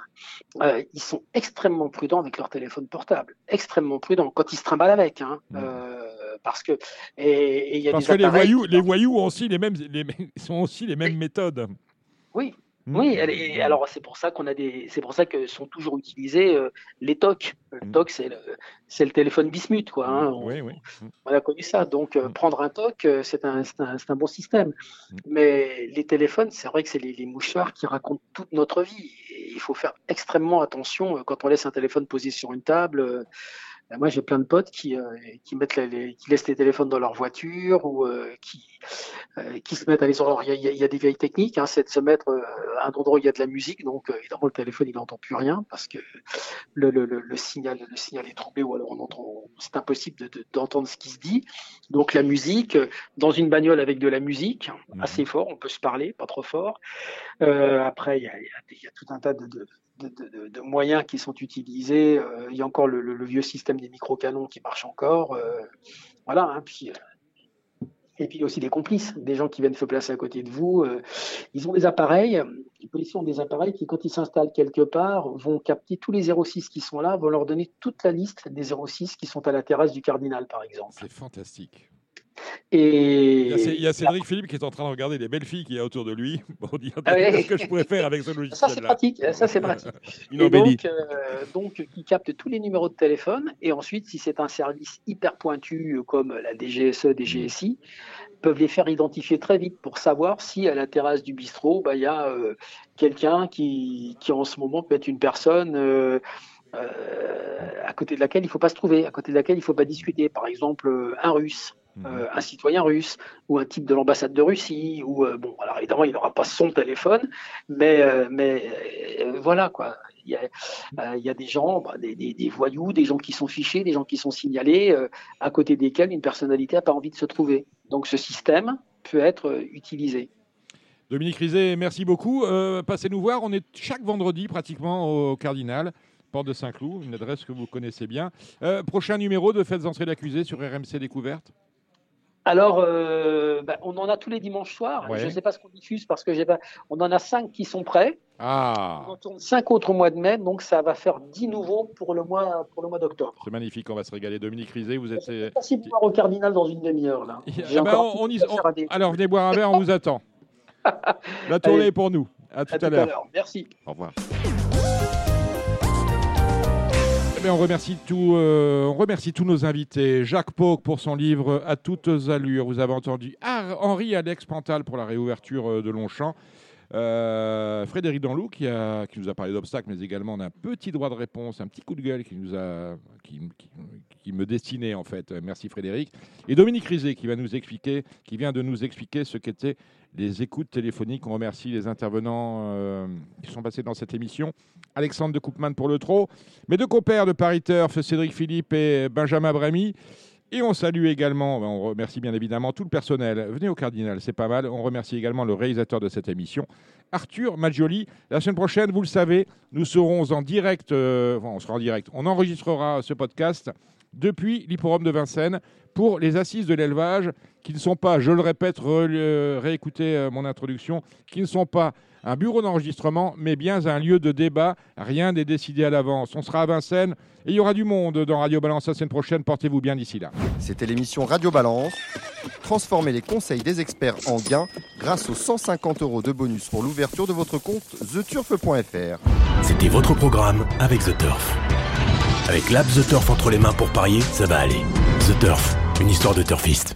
euh, ils sont extrêmement prudents avec leur téléphone portable. Extrêmement prudents. Quand ils se trimballent avec. Hein, mhm parce que et, y a parce que les voyous, les voyous ont aussi les mêmes, les, *laughs* sont aussi les mêmes méthodes. Oui, hmm. oui, et alors c'est pour ça qu'on a des, c'est pour ça que sont toujours utilisés euh, les TOC. Le hmm. TOC, c'est le, c'est le téléphone bismuth, quoi. Hein. On, oui, oui. on, a connu ça. Donc euh, prendre un TOC, euh, c'est un, c'est un, un, bon système. Mais les téléphones, c'est vrai que c'est les, les, mouchoirs qui racontent toute notre vie. Et il faut faire extrêmement attention quand on laisse un téléphone posé sur une table. Ben, moi, j'ai plein de potes qui, euh, qui, mettent les, qui laissent les téléphones dans leur voiture ou euh, qui, euh, qui se mettent à les Il y, y, a des vieilles techniques, hein, c'est de se mettre à un endroit où il y a de la musique, donc évidemment le téléphone il n'entend plus rien parce que le, le, le, signal, le signal est troublé ou alors on entend, c'est impossible d'entendre de, ce qui se dit. Donc la musique, dans une bagnole avec de la musique, mmh. assez fort, on peut se parler, pas trop fort. après, il y a, y a, tout un tas de, de de, moyens qui sont utilisés. Euh, il y a encore le, vieux système des micro-canons qui marche encore. Euh, voilà, hein, puis, euh, et puis aussi des complices, des gens qui viennent se placer à côté de vous. ils ont des appareils, les policiers ont des appareils qui, quand ils s'installent quelque part, vont capter tous les 06 qui sont là, vont leur donner toute la liste des 06 qui sont à la terrasse du Cardinal, par exemple. C'est fantastique. Et il y, a, Cédric Philippe qui est en train de regarder les belles filles qu'il y a autour de lui *laughs* pour dire ah *laughs* ce que je pourrais faire avec ce logiciel. Ça c'est pratique, ça c'est pratique. *laughs* et donc, euh, donc, qui capte tous les numéros de téléphone et ensuite, si c'est un service hyper pointu comme la DGSE, DGSI, peuvent les faire identifier très vite pour savoir si à la terrasse du bistrot, bah, il y a euh, quelqu'un qui, qui en ce moment peut être une personne. Euh, à côté de laquelle il ne faut pas se trouver, à côté de laquelle il ne faut pas discuter. Par exemple, un russe. Euh, un citoyen russe ou un type de l'ambassade de Russie ou euh, bon alors évidemment il n'aura pas son téléphone mais euh, mais voilà quoi il y a, il y a des gens bah, des, des, voyous des gens qui sont fichés des gens qui sont signalés à côté desquels une personnalité n'a pas envie de se trouver donc ce système peut être utilisé Dominique Rizet, merci beaucoup. passez nous voir. On est chaque vendredi pratiquement au Cardinal, porte de Saint-Cloud, une adresse que vous connaissez bien. prochain numéro de Faites entrer l'accusé sur RMC Découverte alors, euh, bah, on en a tous les dimanches soirs. Je ne sais pas ce qu'on diffuse parce que j'ai pas. On en a cinq qui sont prêts. Ah. On tourne cinq autres mois de mai, donc ça va faire dix nouveaux pour le mois pour le mois d'octobre. C'est magnifique, on va se régaler. Dominique Rizet, vous êtes. C'est possible de boire au Cardinal dans une demi-heure là. Ah bah, alors venez boire un verre, on vous attend. *laughs* La tournée est pour nous. À tout à, à l'heure. Merci. Au revoir. Eh on, remercie tout, euh, on remercie tous nos invités. Jacques Pauque pour son livre À toutes allures. Vous avez entendu Henri Alex Pantal pour la réouverture euh, de Longchamp. Euh, Frédéric Danlou qui, nous a parlé d'obstacles, mais également d'un petit droit de réponse, un petit coup de gueule qui, me destinait en fait. Merci Frédéric. Et Dominique Rizet qui va nous expliquer, qui vient de nous expliquer ce qu'étaient les écoutes téléphoniques. On remercie les intervenants euh, qui sont passés dans cette émission. Alexandre de Coupman pour le trot, mes deux compères de Paris Cédric Philippe et Benjamin Bramy. Et on salue également, ben, on remercie bien évidemment tout le personnel. Venez au Cardinal, c'est pas mal. On remercie également le réalisateur de cette émission, Arthur Maggioli. La semaine prochaine, vous le savez, nous serons en direct, euh, enfin, on sera en direct, on enregistrera ce podcast depuis l'hipporome de Vincennes pour les assises de l'élevage qui ne sont pas, je le répète, euh, réécoutez euh, mon introduction, qui ne sont pas un bureau d'enregistrement, mais bien un lieu de débat. Rien n'est décidé à l'avance. On sera à Vincennes et il y aura du monde dans Radio Balance la semaine prochaine. Portez-vous bien d'ici là. C'était l'émission Radio Balance. Transformez les conseils des experts en gains grâce aux 150 euros de bonus pour l'ouverture de votre compte theturf.fr. C'était votre programme avec The Turf. Avec l'app The Turf entre les mains pour parier, ça va aller. The Turf, une histoire de turfiste.